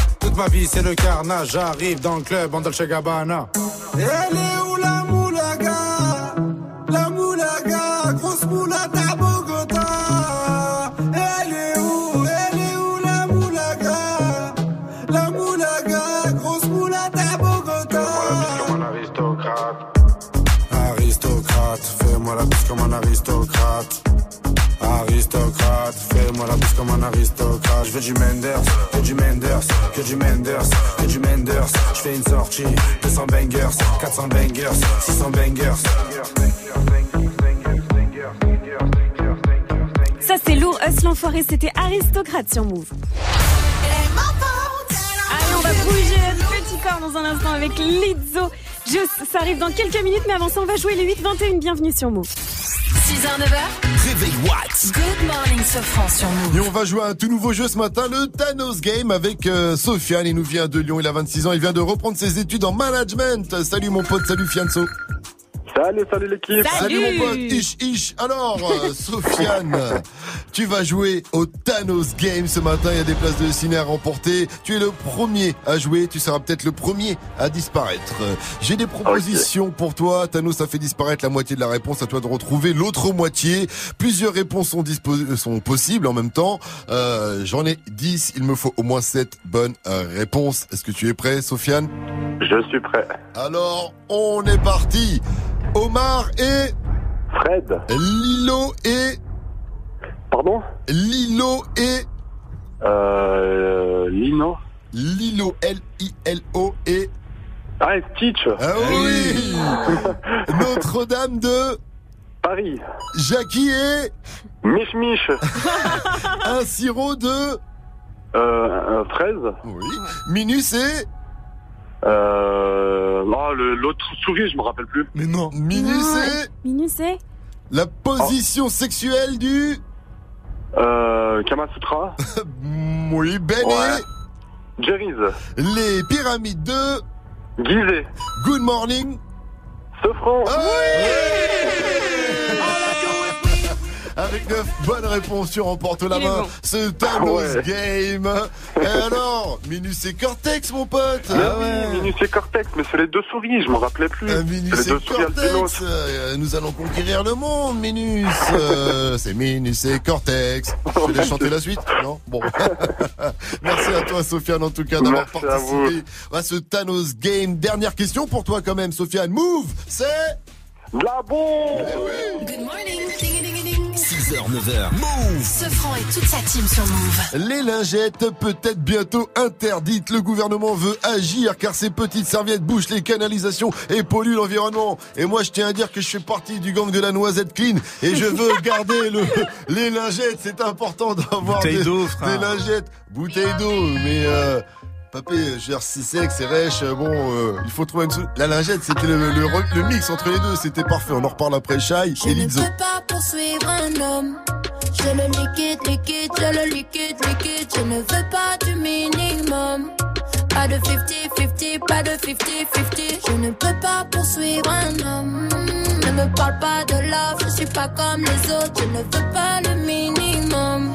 Ma vie, c'est le carnage. J'arrive dans le club en Dolce Gabbana. Un aristocrate. Je veux du Menders, que du Menders, que du Menders, que du Menders. Je fais une sortie, 200 bangers, 400 bangers, 600 bangers. Ça c'est lourd, Us l'enfoiré, c'était aristocrate sur Move. Allez, on va bouger notre petit corps dans un instant avec Lizzo. Ça arrive dans quelques minutes, mais avant ça, on va jouer les 8-21. Bienvenue sur Move. 6h, 9h. Réveil What Good morning, Sofran sur Move. Et on va jouer à un tout nouveau jeu ce matin, le Thanos Game avec euh, Sofiane. Il nous vient de Lyon, il a 26 ans, il vient de reprendre ses études en management. Salut mon pote, salut Fianso. Salut, salut l'équipe. Salut. mon pote, ish ish. Alors, euh, Sofiane, tu vas jouer au Thanos Game ce matin. Il y a des places de ciné à remporter. Tu es le premier à jouer. Tu seras peut-être le premier à disparaître. Euh, J'ai des propositions pour toi. Thanos a fait disparaître la moitié de la réponse. À toi de retrouver l'autre moitié. Plusieurs réponses sont, dispo- sont possibles en même temps. Euh, J'en ai 10. Il me faut au moins 7 bonnes euh, réponses. Est-ce que tu es prêt, Sofiane? Je suis prêt. Alors, on est parti. Omar et Fred. Lilo et Pardon? Lilo et Euh. Lino. Lilo L-I-L-O et Ah, et Stitch. Ah oui Notre-Dame de Paris. Jackie et Mich Mich. un sirop de Euh. un fraise. Oui. Minus et Euh. Le- l'autre souris, je me rappelle plus. Mais non. Minus et Minus et la position sexuelle du Euh. Kamasutra. oui Ben Ouais. Jerry's. les pyramides de Gizeh. Good Morning Sofran. Ah Avec 9 bonnes réponses, tu remportes la main. bon. Ce Thanos Ah ouais. Game. Et alors, Minus et Cortex, mon pote. Mais Ah oui, ouais. Minus et Cortex, mais c'est les deux souris, je me rappelais plus. Euh, Minus les et deux. Cortex, euh, nous allons conquérir le monde, Minus. Euh, c'est Minus et Cortex. Je vais chanter la suite, non? Bon. Merci à toi, Sofiane, en tout cas, d'avoir Merci à vous. participé à ce Thanos Game. Dernière question pour toi, quand même, Sofiane. Move, c'est la bombe. Good morning. Ding, ding, ding. 6h, 9h. Move. Sofran et toute sa team sur Move. Les lingettes peut-être bientôt interdites. Le gouvernement veut agir car ces petites serviettes bouchent les canalisations et polluent l'environnement. Et moi, je tiens à dire que je fais partie du gang de la noisette clean et je veux garder le, les lingettes. C'est important d'avoir des, des lingettes. Bouteille d'eau, mais euh, Papé, je veux dire, c'est sec, c'est rêche, euh, bon, euh, il faut trouver une sou- La lingette, c'était le, le, le mix entre les deux, c'était parfait. On en reparle après Shai et Lizzo. Je ne peux pas poursuivre un homme. Je le liquide, liquide, je le liquide, liquide. Je ne veux pas du minimum. Pas de 50-50, pas de 50-50. Je ne peux pas poursuivre un homme. Ne me parle pas de love, je suis pas comme les autres. Je ne veux pas le minimum.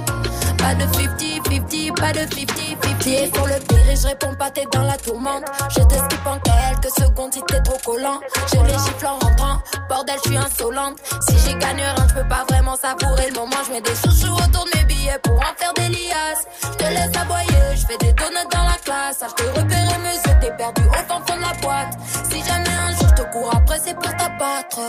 Pas de 50-50, pas de 50-50. Pied sur le et je réponds pas, t'es dans la tourmente. Je te skip en quelques secondes si t'es trop collant. Je les gifle en rentrant, bordel, je suis insolente. Si j'y gagne rien, je peux pas vraiment savourer le moment. Je mets des chouchous autour de mes billets pour en faire des liasses. Je te laisse aboyer, je fais des donuts dans la classe. Ah, je te repérer mes yeux, t'es perdu au fond de la boîte. Si jamais un jour je te cours après, c'est pour t'abattre.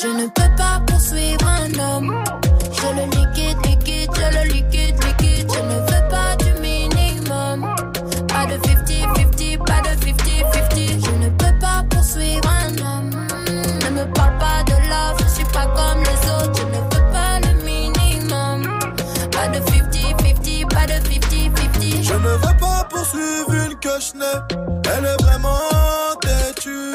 Je ne peux pas poursuivre un homme. Je le liquide, liquide, je le liquide, liquide. Je ne veux Je ne veux pas poursuivre une cochonnet. Elle est vraiment têtue.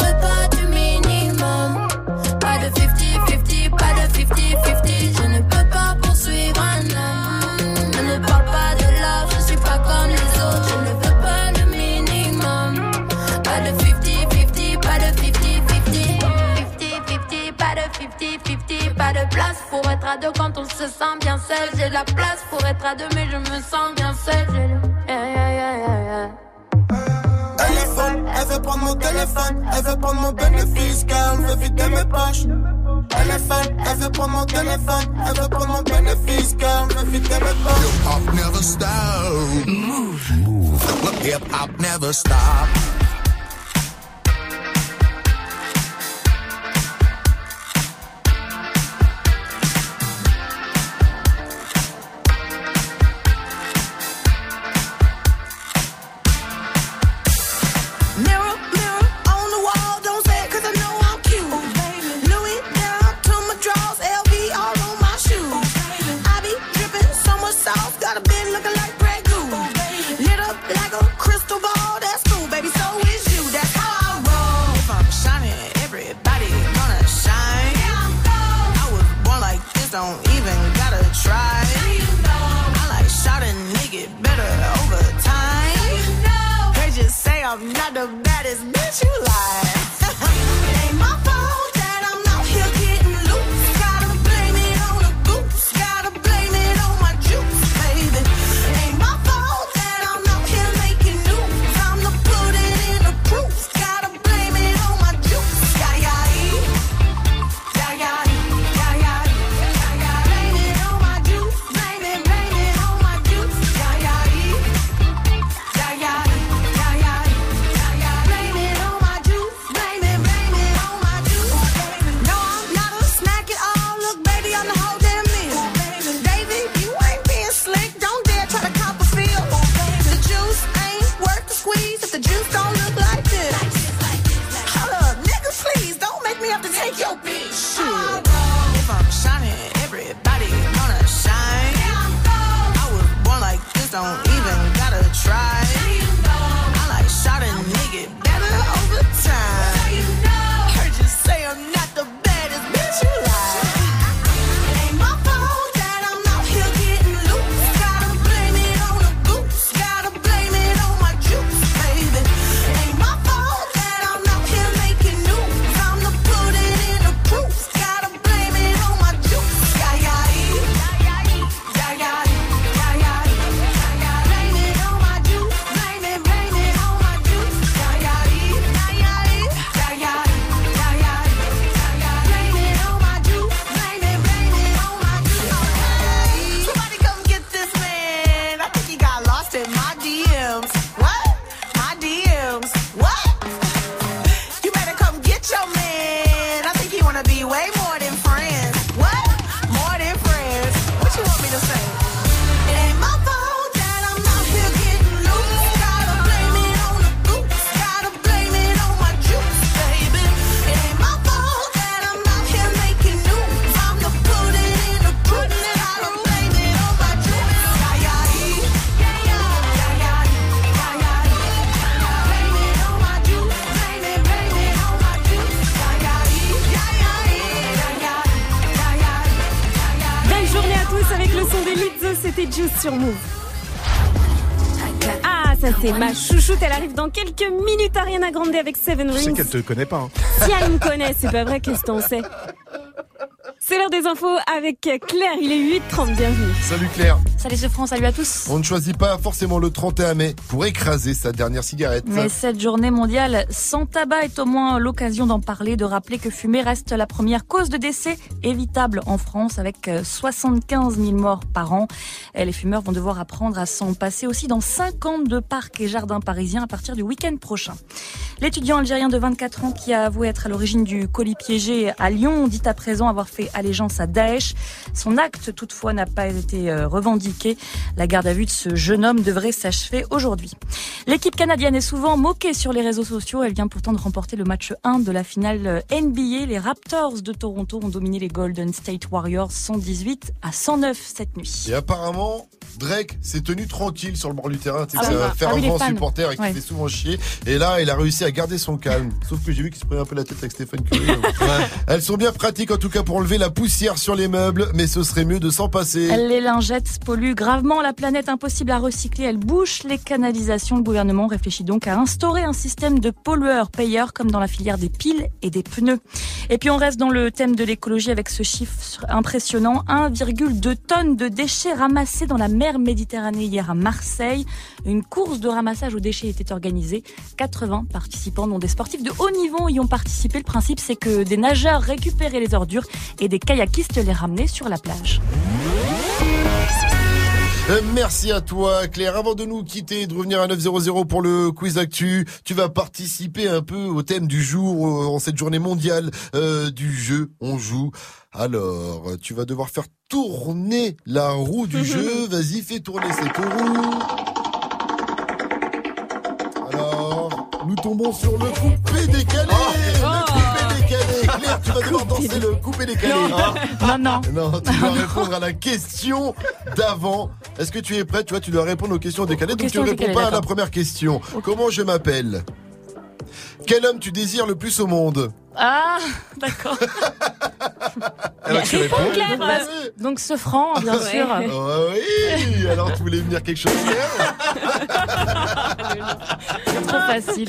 de 50-50, pas de 50-50. Je ne peux pas poursuivre un homme. Je ne parle pas de love, je suis pas comme les autres. Je ne veux pas le minimum. Pas de 50-50, pas de 50-50. 50-50, pas de 50-50. Pas de place pour être à deux quand on se sent bien seul. J'ai la place pour être à deux, mais je me sens bien seul. Yeah, yeah, yeah, veut prendre mon téléphone, elle veut prendre mon bénéfice, car elle veut vider mes poches. Elle est fan, elle veut prendre mon téléphone, elle veut prendre mon bénéfice, car elle veut vider mes poches. Hip hop never stop. Move. Move. Hip hop never stop. Seven Rings. Je sais qu'elle te connaît pas. Hein. Si elle me connaît, c'est pas vrai, qu'est-ce qu'on sait c'est l'heure des infos avec Claire, il est 8h30, bienvenue. Salut Claire. Salut ce France, salut à tous. On ne choisit pas forcément le 31 mai pour écraser sa dernière cigarette. Mais cette journée mondiale sans tabac est au moins l'occasion d'en parler, de rappeler que fumer reste la première cause de décès évitable en France avec euh, 75 000 morts par an. Les fumeurs vont devoir apprendre à s'en passer aussi dans 52 parcs et jardins parisiens à partir du week-end prochain. L'étudiant algérien de 24 ans qui a avoué être à l'origine du colis piégé à Lyon dit à présent avoir fait allégeance à Daesh. Son acte toutefois n'a pas été euh, revendiqué. La garde à vue de ce jeune homme devrait s'achever aujourd'hui. L'équipe canadienne est souvent moquée sur les réseaux sociaux. Elle vient pourtant de remporter le match 1 de la finale NBA. Les Raptors de Toronto ont dominé les Golden State Warriors 118 à 109 cette nuit. Et apparemment, Drake s'est tenu tranquille sur le bord du terrain. Sais, Ah c'est oui. un Ah oui, fans. supporter et qui Ouais. fait souvent chier. Et là, il a réussi à garder son calme. Sauf que j'ai vu qu'il se prenait un peu la tête avec Stéphane Curry. Elles sont bien pratiques en tout cas pour enlever la poussière sur les meubles, mais ce serait mieux de s'en passer. Les lingettes polluent gravement la planète, impossible à recycler. Elles bouchent les canalisations. Le gouvernement réfléchit donc à instaurer un système de pollueurs-payeurs comme dans la filière des piles et des pneus. Et puis on reste dans le thème de l'écologie avec ce chiffre impressionnant. 1,2 tonnes de déchets ramassés dans la mer Méditerranée hier à Marseille. Une course de ramassage aux déchets était organisée. 80 participants, dont des sportifs de haut niveau, y ont participé. Le principe, c'est que des nageurs récupéraient les ordures et des kayakistes les ramenaient sur la plage. Euh, Merci à toi Claire. Avant de nous quitter et de revenir à 900 pour le quiz actu, tu vas participer un peu au thème du jour euh, en cette journée mondiale euh, du jeu. On joue. Alors, tu vas devoir faire tourner la roue du jeu. Vas-y, fais tourner cette roue. Alors, nous tombons sur le coupé décalé. Décalé. Claire, tu vas devoir danser le coupé décalé. Non, non. Non, tu dois répondre à la question d'avant. Est-ce que tu es prêt Tu vois, tu dois répondre aux questions décalées. Donc tu réponds décalées, pas à la première question. Comment je m'appelle? Quel homme tu désires le plus au monde? Ah, d'accord. Tu réponds. Claire, Vas-y. Donc ce franc, bien Ouais. sûr. Oh oui Alors tu voulais venir quelque chose Claire Trop facile.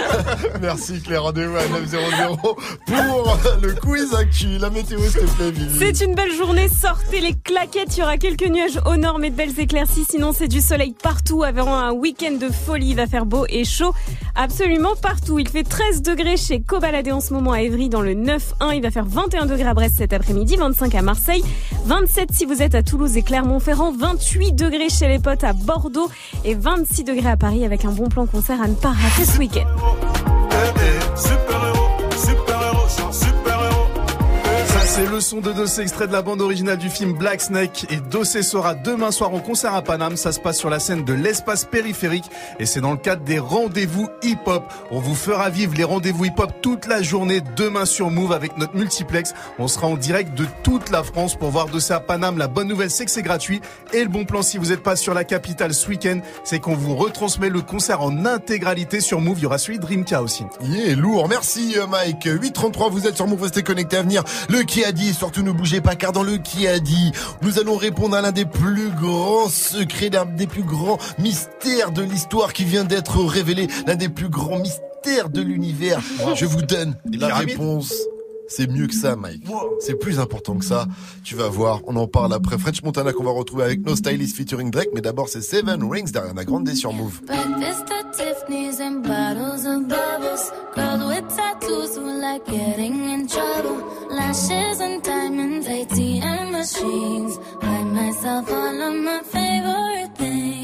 Merci Claire, rendez-vous à 900 pour le quiz actu. La météo s'il te plaît, Vivi. C'est une belle journée, sortez les claquettes, il y aura quelques nuages au nord mais de belles éclaircies, sinon c'est du soleil partout, avant un week-end de folie, il va faire beau et chaud absolument partout. Il fait 13 degrés chez Cobaladé en ce moment à Évry dans le 9-1, il va faire 21 degrés à Brest cet après-midi, 25 à Marseille, 27 si vous êtes à Toulouse et Clermont-Ferrand, 28 degrés chez les potes à Bordeaux et 26 degrés à Paris avec un bon plan concert à ne pas rater ce week-end. C'est le son de Dossé, extrait de la bande originale du film Black Snake. Et Dossé sera demain soir en concert à Paname. Ça se passe sur la scène de l'espace périphérique. Et c'est dans le cadre des rendez-vous hip-hop. On vous fera vivre les rendez-vous hip-hop toute la journée demain sur Move avec notre multiplex. On sera en direct de toute la France pour voir Dossé à Paname. La bonne nouvelle, c'est que c'est gratuit. Et le bon plan, si vous n'êtes pas sur la capitale ce week-end, c'est qu'on vous retransmet le concert en intégralité sur Move. Il y aura celui Dreamka aussi. Yeah, lourd. Merci euh, Mike. 833, vous êtes sur Move, restez connectés à venir. Le qui a dit, surtout ne bougez pas car dans le qui a dit, nous allons répondre à l'un des plus grands secrets, l'un des plus grands mystères de l'histoire qui vient d'être révélé, l'un des plus grands mystères de l'univers. Je vous donne la réponse. C'est mieux que ça, Mike. C'est plus important que ça. Tu vas voir. On en parle après French Montana qu'on va retrouver avec No Stylist featuring Drake. Mais d'abord, c'est Seven Rings derrière la grande sur Move. Breakfast at Tiffany's and bottles of bubbles. Girls with tattoos who like getting in trouble. Lashes and diamonds, ATM machines. Buy myself all of my favorite things.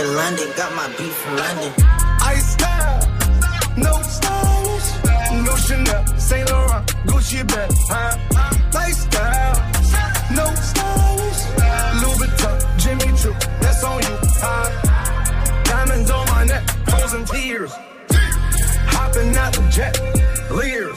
In London, got my beef from London. I style, no stylish, no Chanel, Saint Laurent, Gucci bag, huh? Lifestyle, no stylish, Louis Vuitton, Jimmy Choo, that's on you, huh? Diamonds on my neck, frozen tears, hopping out the jet, leers,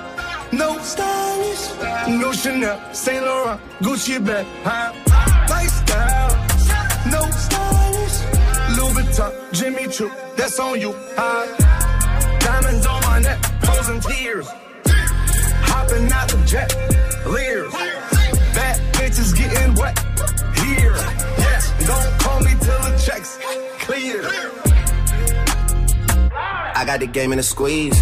No stylish, no Chanel, Saint Laurent, Gucci bag, huh? Lifestyle, no stylish, Louis Vuitton, Jimmy Choo, that's on you, huh? Diamonds on my neck, frozen tears, hopping out the jet, leers, bad bitches getting wet, here, yes, don't call me till the checks clear. I got the game in a squeeze.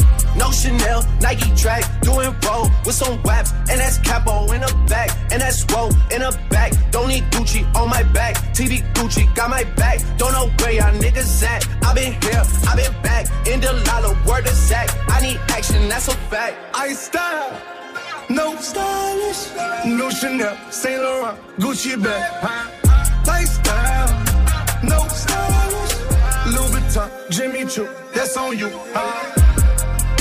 No Chanel, Nike track, doing roll with some waps, and that's capo in the back, and that's roll in the back. Don't need Gucci on my back, TV Gucci got my back. Don't know where y'all niggas at. I been here, I been back, in the lala, word of Zach. I need action, that's a fact. I style, no stylish, no Chanel, Saint Laurent, Gucci bag? Lifestyle, no stylish, Louis Vuitton, Jimmy Choo, that's on you, huh?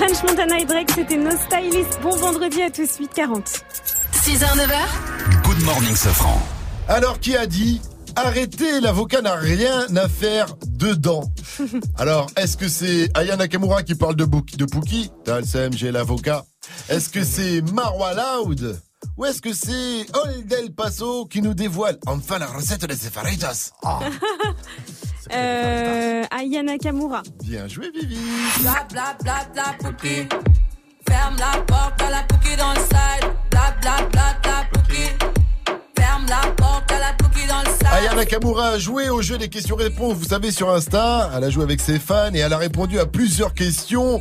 French Montana et Drake, c'était No Stylist. Bon vendredi à tous, 8h40. 6h, 9h. Good morning, Safran. Alors, qui a dit Arrêtez, l'avocat n'a rien à faire dedans. Alors, est-ce que c'est Aya Nakamura qui parle de, Bouki- de Pookie? T'as le CM, j'ai l'avocat. Est-ce que c'est Marwa Loud Ou est-ce que c'est Old El Paso qui nous dévoile enfin la recette des Sefaritas Ah, Euh, Aya Nakamura. Bien joué, Vivi. Bla bla bla bla Pookie. Ferme la porte à la Pookie dans le side. Bla bla bla bla Pookie. Ferme la porte à la Pookie dans le side. Aya Nakamura a joué au jeu des questions-réponses, vous savez, sur Insta. Elle a joué avec ses fans et elle a répondu à plusieurs questions.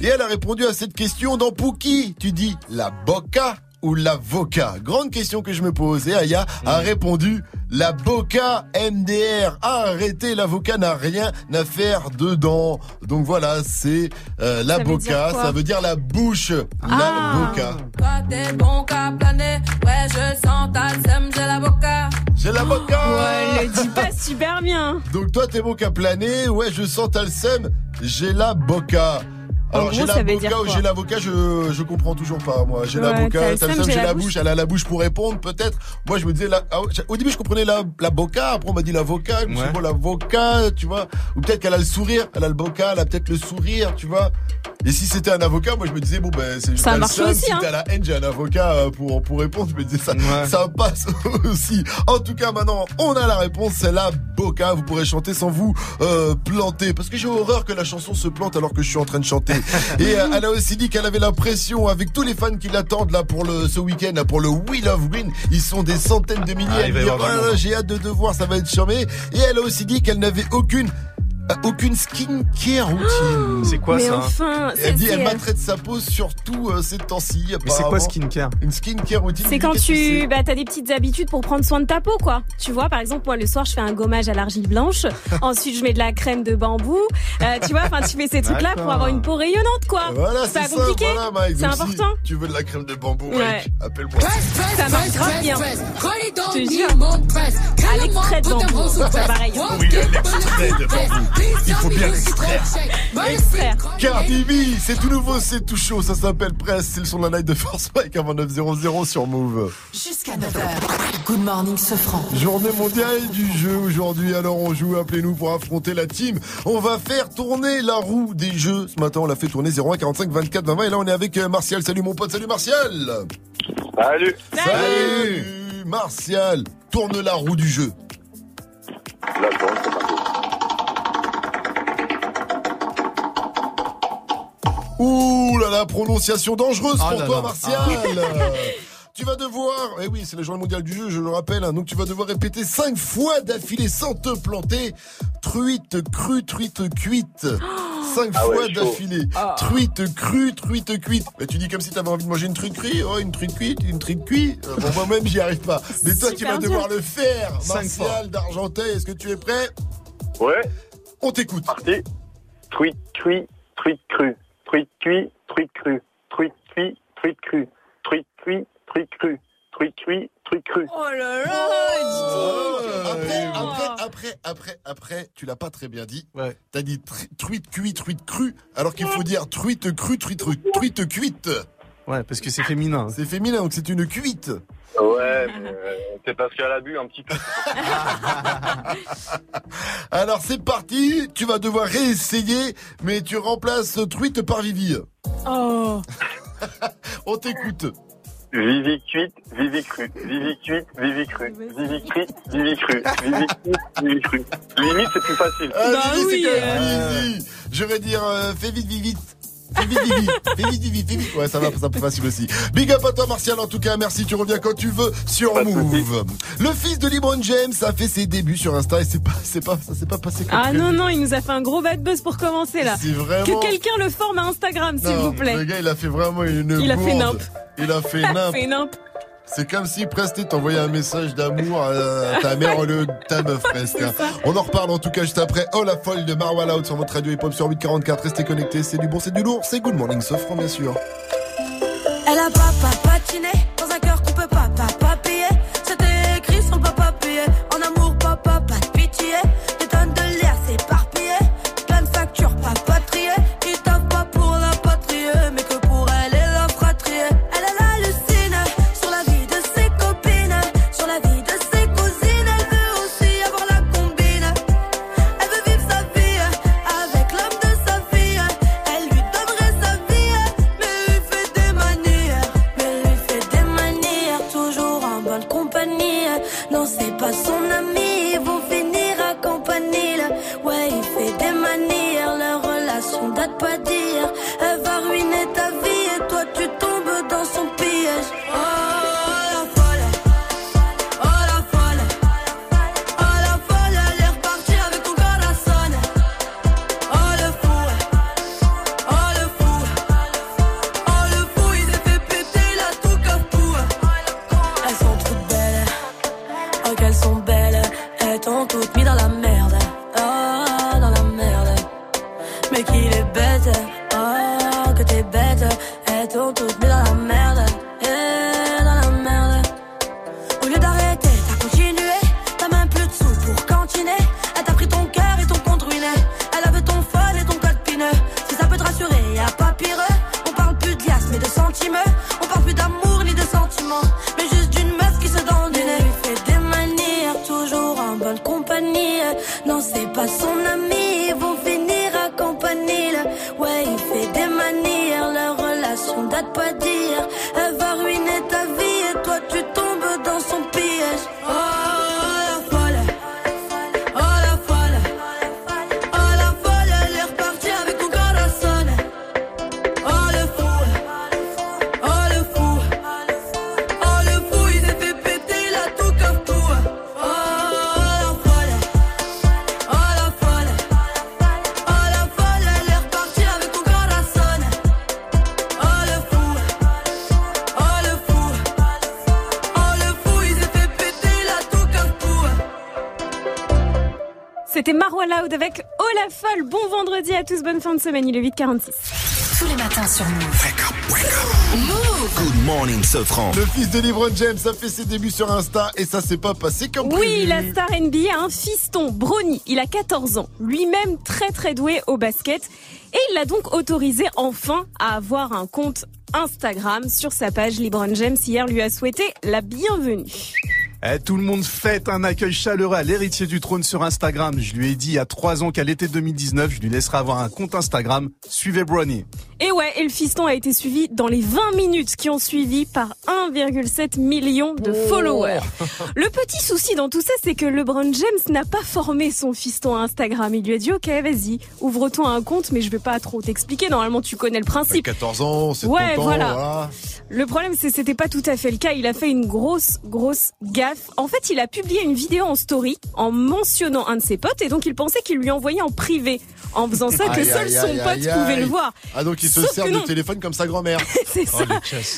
Et elle a répondu à cette question dans Pookie. Tu dis la boca ou l'avocat? Grande question que je me pose. Et Aya a répondu la boca MDR. Arrêtez, l'avocat n'a rien à faire dedans. Donc voilà, c'est euh, la Ça veut dire boca. quoi? Ça veut dire la bouche. La Ah. boca. Toi t'es bon qu'à planer. Ouais, je sens ta sème, j'ai l'avocat. J'ai la boca Ouais, elle le dit pas super bien. Donc toi t'es bon qu'à planer, ouais je sens t'as le seum, j'ai la boca. Alors j'ai ça l'avocat ou j'ai l'avocat, je, je comprends toujours pas moi. J'ai Ouais, l'avocat, j'ai la la bouche. bouche, elle a la bouche pour répondre peut-être. Moi je me disais, la- ah, au début je comprenais la, la boca, après on m'a dit l'avocat, je me suis dit, bon l'avocat, tu vois. Ou peut-être qu'elle a le sourire, elle a le boca, elle a peut-être le sourire, tu vois. Et si c'était un avocat, moi je me disais, bon ben c'est Ça t'as le marche aussi, Si hein. t'as la haine, j'ai un avocat euh, pour, pour répondre, je me disais ça, ça passe aussi. En tout cas maintenant, on a la réponse, c'est la boca, vous pourrez chanter sans vous euh, planter. Parce que j'ai horreur que la chanson se plante alors que je suis en train de chanter. Et euh, elle a aussi dit qu'elle avait l'impression, avec tous les fans qui l'attendent là pour le ce week-end, pour le We Love Green, ils sont des centaines de milliers. Ah, Elle dit, Ah, j'ai hâte de te voir, ça va être charmé. Et elle a aussi dit qu'elle n'avait aucune aucune skincare routine. C'est quoi Mais ça enfin, Et c'est- Elle dit elle maltraite sa peau surtout euh, ces temps-ci. Mais c'est quoi skincare? Une skincare routine. C'est quand tu c'est? bah, as des petites habitudes pour prendre soin de ta peau, quoi. Tu vois, par exemple, moi, le soir, je fais un gommage à l'argile blanche. Ensuite, je mets de la crème de bambou. Euh, tu vois, enfin, tu fais ces trucs-là pour D'accord. avoir une peau rayonnante, quoi. Voilà, c'est c'est pas ça, compliqué. voilà, Mike. c'est si important. tu veux de la crème de bambou, Ouais. Mike, appelle-moi. Ça marche grave bien. Je te jure. À l'extrait de bambou, c'est pareil. Oui, bambou. Il faut bien l'extraire. Extraire. Cardi B, c'est tout nouveau, c'est tout chaud, ça s'appelle Presse, c'est le son de la night de Force Mike avant 900 sur Move. Jusqu'à 9h. Good morning, Sofran. Journée mondiale du jeu aujourd'hui, alors on joue, appelez-nous pour affronter la team. On va faire tourner la roue des jeux. Ce matin, on l'a fait tourner 01 45 24 20 20 et là on est avec euh, Martial. Salut mon pote, salut Martial. Salut. Salut Martial, tourne la roue du jeu. Là, Ouh là là, prononciation dangereuse Ah pour là toi, là. Martial. Tu vas devoir, eh oui, c'est la journée mondiale du jeu, je le rappelle, hein, donc tu vas devoir répéter cinq fois d'affilée sans te planter. Truite crue, truite cuite. Cinq Ah fois d'affilée. Truite crue, truite cuite. Mais tu dis comme si t'avais envie de manger une truite crue. Oh, une truite cuite, une truite cuite. Euh, bon, moi-même, j'y arrive pas. Mais toi, tu vas dur. devoir le faire. Martial d'Argentais, est-ce que tu es prêt? Ouais, On t'écoute. parti. Truite cuit, truite crue. Truite cuit, truite crue. Truite cuit, truite crue. Truite cuit, truite crue. Truite cuit, truite crue. Oh là là, Oh. Après, après, après, après, après, tu l'as pas très bien dit. Ouais. T'as dit tr- truite cuite, truite crue, alors qu'il faut dire truite crue, truite, truite cuite. Ouais, parce que c'est féminin. C'est féminin, donc c'est une cuite. Ouais, c'est parce qu'elle a bu un petit peu. Alors c'est parti, tu vas devoir réessayer, mais tu remplaces truite par Vivi. Oh. On t'écoute. Vivi cuite, Vivi crue. Vivi cuite, Vivi crue. Vivi cuite, Vivi crue. Vivi cuite, Vivi crue. Limite, c'est plus facile. Ah, Bah Vivi, oui, c'est quand même euh. dire, euh, fais vite, vite, vite. Fais vite. Fais fais vite. Ouais, ça va, ça plus facile aussi. Big up à toi, Martial. En tout cas, merci. Tu reviens quand tu veux sur Pas Move. Le fils de LeBron James a fait ses débuts sur Insta et c'est pas, c'est pas, ça s'est pas passé comme Ah prévu. non, non, il nous a fait un gros bad buzz pour commencer là. C'est vraiment. Que quelqu'un le forme à Instagram, s'il Non, vous plaît. Le gars, il a fait vraiment une. Il a fait bourde. nimp. Il a fait Il a nimp. C'est comme si Presté t'envoyait un message d'amour à ta mère au lieu de ta meuf presque. hein. On en reparle en tout cas juste après. Oh la folle de Marwa Loud sur votre radio hip-hop sur 844. Restez connectés. C'est du bon, c'est du lourd. C'est Good Morning Sofran bien sûr. Elle a pas pas patiné de semaine, il est 8h46. Tous les matins sur Move. Move. Good morning, Sofran. Le fils de LeBron James a fait ses débuts sur Insta et ça s'est pas passé comme Oui, prévu. la star NBA a un fiston, Brony. Il a 14 ans, lui-même très très doué au basket. Et il l'a donc autorisé enfin à avoir un compte Instagram sur sa page. LeBron James hier lui a souhaité la bienvenue. Eh, tout le monde fête un accueil chaleureux à l'héritier du trône sur Instagram. Je lui ai dit il y a trois ans qu'à l'été 2019, je lui laisserai avoir un compte Instagram. Suivez Brony. Et ouais, et le fiston a été suivi dans les 20 minutes qui ont suivi par 1,7 million de followers. Le petit souci dans tout ça, c'est que LeBron James n'a pas formé son fiston à Instagram. Il lui a dit, ok, vas-y, ouvre-toi un compte, mais je vais pas trop t'expliquer. Normalement, tu connais le principe. 14 ans, c'est Ouais, voilà. voilà. Le problème, c'est que c'était pas tout à fait le cas. Il a fait une grosse, grosse gaffe. En fait, il a publié une vidéo en story en mentionnant un de ses potes et donc il pensait qu'il lui envoyait en privé. En faisant ça, que Aïe, seul aïe, son aïe, pote aïe, pouvait aïe. le voir. Ah, donc il se Sauf sert de téléphone comme sa grand-mère. c'est ça.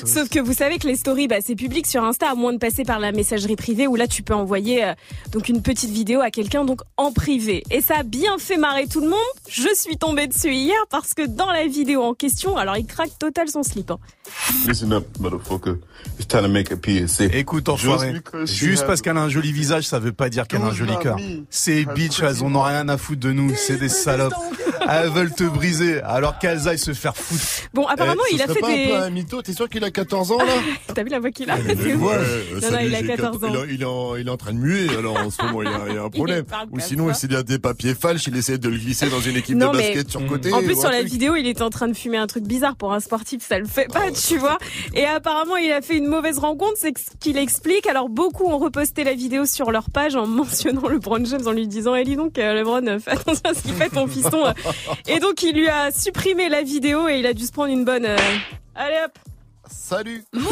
Sauf que vous savez que les stories, bah, c'est public sur Insta, à moins de passer par la messagerie privée où là tu peux envoyer euh, donc une petite vidéo à quelqu'un donc en privé. Et ça a bien fait marrer tout le monde. Je suis tombée dessus hier parce que dans la vidéo en question, alors il craque total son slip. hein. Listen up, motherfucker. It's time to make a PSA. Écoute, enfoiré. Juste parce qu'elle a un joli visage, ça veut pas dire qu'elle a un joli cœur. Ces bitches, elles en ont rien à foutre de nous. C'est des salopes. Elles veulent te briser, alors qu'elles aillent se faire foutre. Bon, apparemment, Eh, il a fait pas des. un peu un mytho? T'es sûr qu'il a 14 ans là? T'as vu la voix qu'il a? Mais C'est ouais, euh, Non, non, il a j'ai 14 ans. Il, a- il est en, il est en train de muer, alors en ce moment il y a, il y a un problème. Ou sinon ça. il s'est dit à des papiers falches, il essaie de le glisser dans une équipe Non, de mais- basket sur côté. En plus, sur la vidéo, il était en train de fumer un truc bizarre pour un sportif, ça le fait Oh, pas, tu vois. Et apparemment, il a fait une mauvaise rencontre, c'est ce qu'il explique. Alors, beaucoup ont reposté la vidéo sur leur page en mentionnant LeBron James, en lui disant, eh, dis donc, euh, LeBron, euh, fais attention à ce qu'il fait ton fiston. Et donc, il lui a supprimé la vidéo et il a dû se prendre une bonne, euh, allez hop. Salut. Move.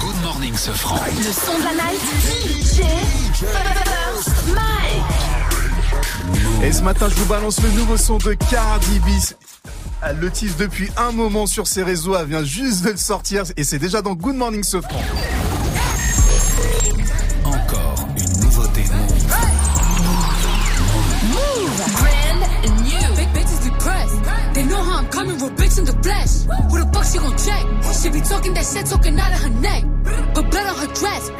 Good morning, Sofran. Le son de la night. DJ First Mike. Et ce matin, je vous balance le nouveau son de Cardi B. Elle le tease depuis un moment sur ses réseaux. Elle vient juste de le sortir et c'est déjà dans Good Morning Sofran. Encore Yes. Who the fuck she gon' check? She be talking that shit, talking out of her neck. But blood on her dress.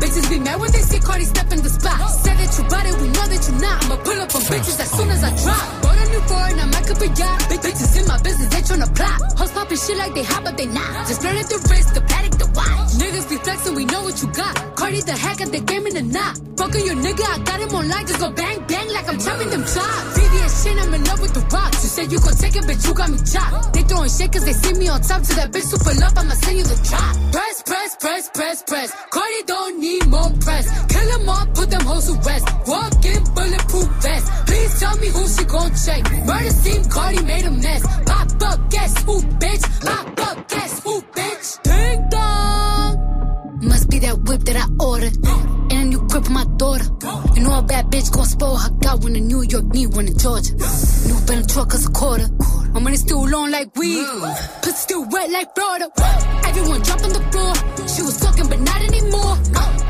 Bitches be mad when they see Cardi step in the spot. Said that you bought it, we know that you not. I'ma pull up on bitches as soon as I drop. Bought a new foreign, I might could be yacht. Big bitches in my business, they tryna plot. Hoes popping shit like they hot, but they not. Just flirting the wrist, the paddock, the watch. Niggas be flexing, we know what you got. Cardi the hack at the game in the knot. Fucking your nigga, I got him on line, just go bang bang like I'm chopping them chops. VVS shit, I'm in love with the rocks. You said you gon' take it, bitch, you got me chopped. They throwing shit cause they see me on top. To that bitch super love, I'ma send you the drop. Press, press, press, press, press. Cardi don't need more press. Kill them all, put them hoes to rest. Walk in bulletproof vest. Please tell me who she gon' check. Murder scene, Cardi made a mess. Pop up, guess who, bitch? Pop up, guess who, bitch? Ding that whip that I ordered. And a new crib for my daughter. You know a bad bitch gon' spoil her. Got one in New York, need one in Georgia. New Bentley truck is a quarter. My money still long like weed. Pussy still wet like Florida. Everyone on the floor. She was talking, but not anymore.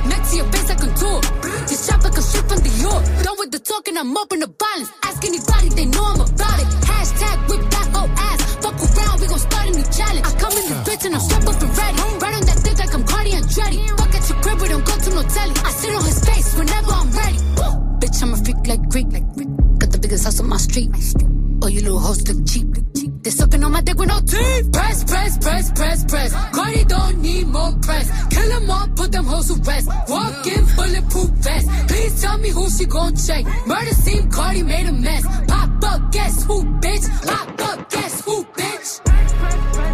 Next to your face, I contour. This shop like a shit from the York. Done with the talking, I'm up in the violence. Ask anybody, they know I'm about it. Hashtag whip that whole ass. Fuck around, we gon' start a new challenge. I come in the bitch and I'm strapped up and ready. Right on that Andretti. Fuck at your crib, we don't go to no telly. I sit on his face whenever I'm ready. Woo! Bitch, I'm a freak like Greek. Like Greek. Got the biggest house on my street. Oh, you little hoes look cheap. They sucking on my dick with no teeth. Press, press, press, press, press. Cardi don't need more press. Kill them all, put them hoes to rest. Walk in bulletproof vest. Please tell me who she gon' check. Murder scene, Cardi made a mess. Pop up, guess who, bitch? Pop up, guess who, bitch?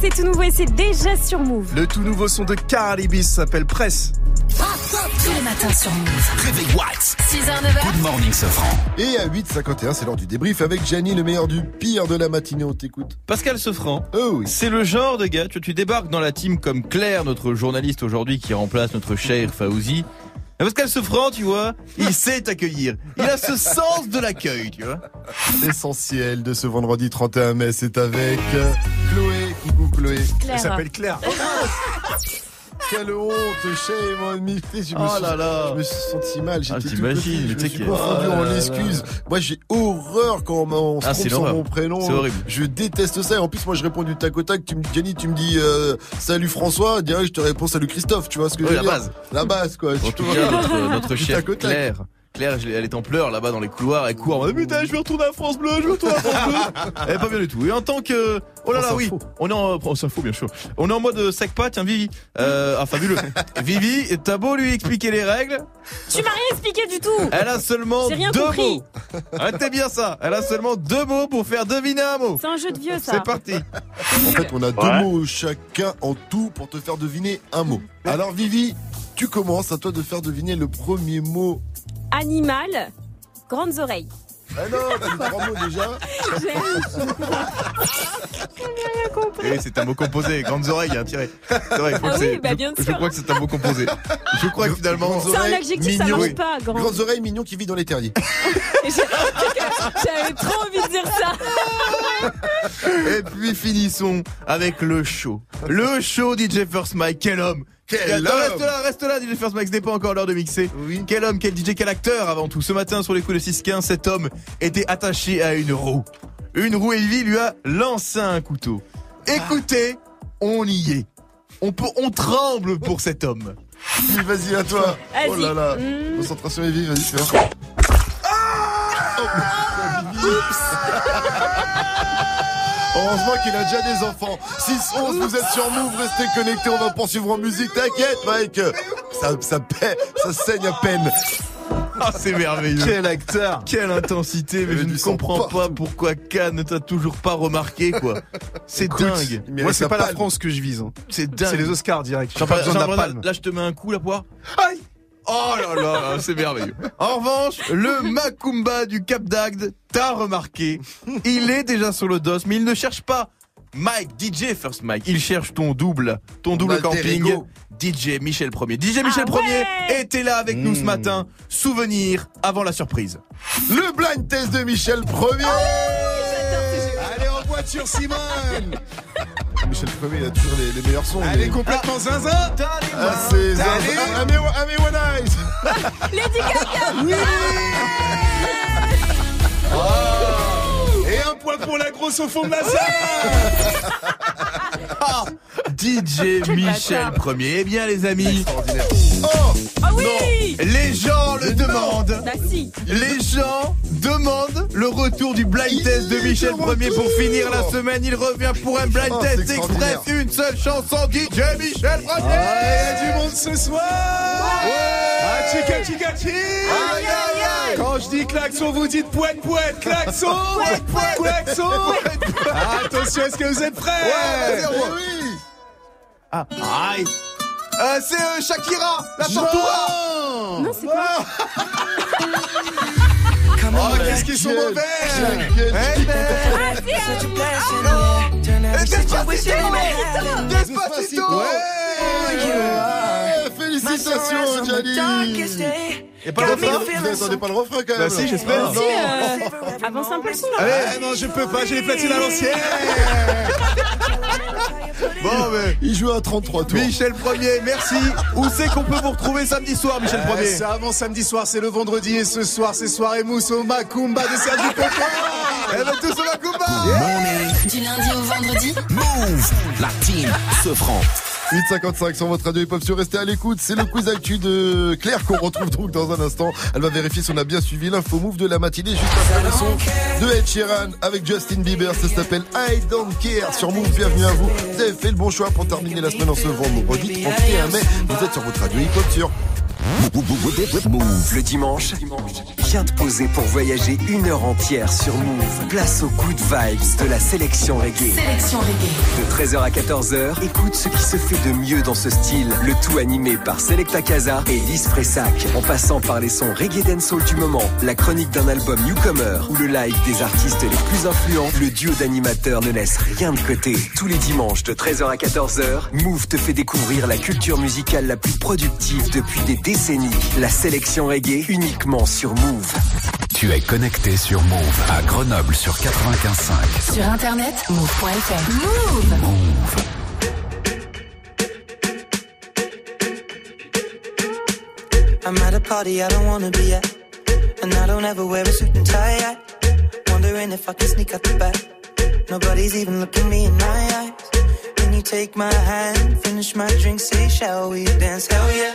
C'est tout nouveau et c'est déjà sur Move. Le tout nouveau son de Carly B s'appelle Presse. Tous les matins sur Move. Réveil Wax. 6h, 9h. Good morning, Sofran. Et à 8h51, c'est l'heure du débrief avec Gianni, le meilleur du pire de la matinée. On t'écoute. Pascal Sofran, Oh oui. c'est le genre de gars, tu, tu débarques dans la team comme Claire, notre journaliste aujourd'hui qui remplace notre cher Faouzi. Mais Pascal Sofran, tu vois, il sait t'accueillir. Il a ce sens de l'accueil, tu vois. L'essentiel de ce vendredi 31 mai, c'est avec Chloé. Chloé. Claire. Elle s'appelle Claire. Quelle honte, shame on me. Je me, Oh suis, là là. je me suis senti mal. J'étais Ah, t'imagines, je me suis confondu Oh en excuses. Moi, j'ai horreur quand on se Ah, trompe sur mon prénom. C'est horrible. Je déteste ça. Et en plus, moi, je réponds du tac au tac. Tu me, Gianni, tu me dis euh, salut François. Direct, je te réponds salut Christophe. Tu vois ce que Oui, je veux la dire base. La base, quoi. En tout cas, notre, notre tac tac. Claire. Claire, elle est en pleurs là-bas dans les couloirs, elle court en mode putain, je vais retourner à France Bleu, je vais retourner à France Bleu. Elle est pas bien du tout. Et en tant que, oh là là, oui, on est en, Info, bien sûr. On est en mode sac pas, tiens, Vivi. Euh, ah, fabuleux. Vivi, t'as beau lui expliquer les règles, Tu m'as rien expliqué du tout. elle a seulement rien deux compris. mots. Arrêtez bien ça. Elle a seulement deux mots pour faire deviner un mot. C'est un jeu de vieux ça. C'est parti. En fait, on a deux Ouais. mots chacun en tout pour te faire deviner un mot. Alors, Vivi, tu commences à toi de faire deviner le premier mot. Animal, grandes oreilles. Ah non, t'as dit trois mots déjà. Et c'est un mot composé, grandes oreilles, il y a un tiré. C'est vrai, je crois Ah que oui, c'est- bah je- bien je sûr. crois que c'est un mot composé. Je crois que finalement. Grandes C'est un oreilles, adjectif, ça mignon. marche pas. Grand. Grandes oreilles, mignon qui vit dans les terriers. J'avais trop envie de dire ça. Et puis finissons avec le show. Le show DJ First Mike, quel homme Quel Attends, homme Reste là, reste là, DJ First ce n'est pas encore l'heure de mixer. Oui. Quel homme, quel DJ, quel acteur avant tout. Ce matin, sur les coups de 6-15, cet homme était attaché à une roue. Une roue et Vivi lui a lancé un couteau. Écoutez, on y est. On, peut, on tremble pour cet homme. Vas-y, à toi. Oh là là. Mm. Concentration et vie, vas-y, fais. Heureusement qu'il a déjà des enfants. 6-11, vous êtes sur Move, restez connectés, on va poursuivre en musique. T'inquiète, Mike. Ça, ça, paie- ça saigne à peine. Ah, c'est merveilleux. Quel acteur Quelle intensité, mais je ne comprends pas pourquoi Cannes ne t'a toujours pas remarqué, quoi. C'est dingue. Moi, c'est pas la. France que je vise. hein. C'est dingue. C'est les Oscars direct. J'ai Jean- pas besoin de la Jean-Bernard, palme. Là, je te mets un coup, la poire. Aïe Oh là là, c'est merveilleux. En revanche, le Macumba du Cap d'Agde, t'as remarqué, il est déjà sur le dos, mais il ne cherche pas Mike, DJ First Mike. Il cherche ton double, ton double alter camping, ego. DJ Michel Premier. DJ Michel Ah Premier ouais était là avec nous ce Mmh. matin. Souvenir avant la surprise. Le blind test de Michel Premier. Voiture, Simone Michel Premier, il a toujours les, les meilleurs sons. Elle mais- est complètement zinzin Ah, c'est Ame One Eyes. Lady Gaga. Et un point pour la grosse au fond de la salle Ah, DJ Michel Premier. Eh bien les amis, Oh Ah oui. les gens le demandent. Bah si. Les gens demandent le retour du blind test de Michel Premier pour finir la semaine. Il revient pour un blind Oh, test express. Une seule chanson DJ Michel Premier. Ah, Il y a du monde ce soir chica chica chi Aïe, aïe, aïe. Quand je dis klaxon, vous dites poète poète, klaxon Poète, poète. klaxon Ah, Attention, est-ce que vous êtes prêts Ouais, zéro. Eh oui. Ah, aïe. Euh, c'est euh, Shakira, la tortura. Non, c'est quoi Oh, qu'est-ce qu'ils sont mauvais Eh ben, Ah, eh. Despacito. Despacito. Ouais, Félicitations, Gianni. Y'a pas le refrain Vous n'attendez pas le refrain quand même Bah si, j'espère. Ah, Si, euh, avance un peu le son là. Ah non, je peux pas, j'ai les platines à l'ancienne Bon, mais. Il joue à 33 tours. Michel Premier, merci. Où c'est qu'on peut vous retrouver samedi soir, Michel Euh, Premier C'est avant samedi soir, c'est le vendredi et ce soir c'est soirée mousse au Macumba de Sergi Pépin Eh ben tous au Macumba Du lundi au vendredi Move. La team Sofran. 8.55 sur votre radio hip-hop sur Restez à l'écoute. C'est le quiz actu de Claire qu'on retrouve donc dans un instant. Elle va vérifier si on a bien suivi l'info move de la matinée juste après le son de Ed Sheeran avec Justin Bieber. Ça s'appelle I Don't Care sur Move. Bienvenue à vous. Vous avez fait le bon choix pour terminer la semaine en ce vendredi 31 mai. Vous êtes sur votre radio hip-hop sur Move le dimanche. Viens te poser pour voyager une heure entière sur Move. Place au good vibes de la sélection reggae. Sélection reggae. De 13h à 14h, écoute ce qui se fait de mieux dans ce style. Le tout animé par Selecta Casa et Lise Fressac. En passant par les sons reggae dancehall du moment, la chronique d'un album newcomer ou le live des artistes les plus influents, le duo d'animateurs ne laisse rien de côté. Tous les dimanches de 13h à 14h, Move te fait découvrir la culture musicale la plus productive depuis des décennies. La sélection reggae uniquement sur Move. Tu es connecté sur Move à Grenoble sur 95.5. Sur internet, move.fr. Move. I'm at a party I don't wanna be at. And I don't ever wear a suit and tie yet. Wondering if I can sneak out the back. Nobody's even looking me in my eyes. Can you take my hand, finish my drink, say, shall we dance? Hell yeah.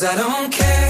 Cause I don't care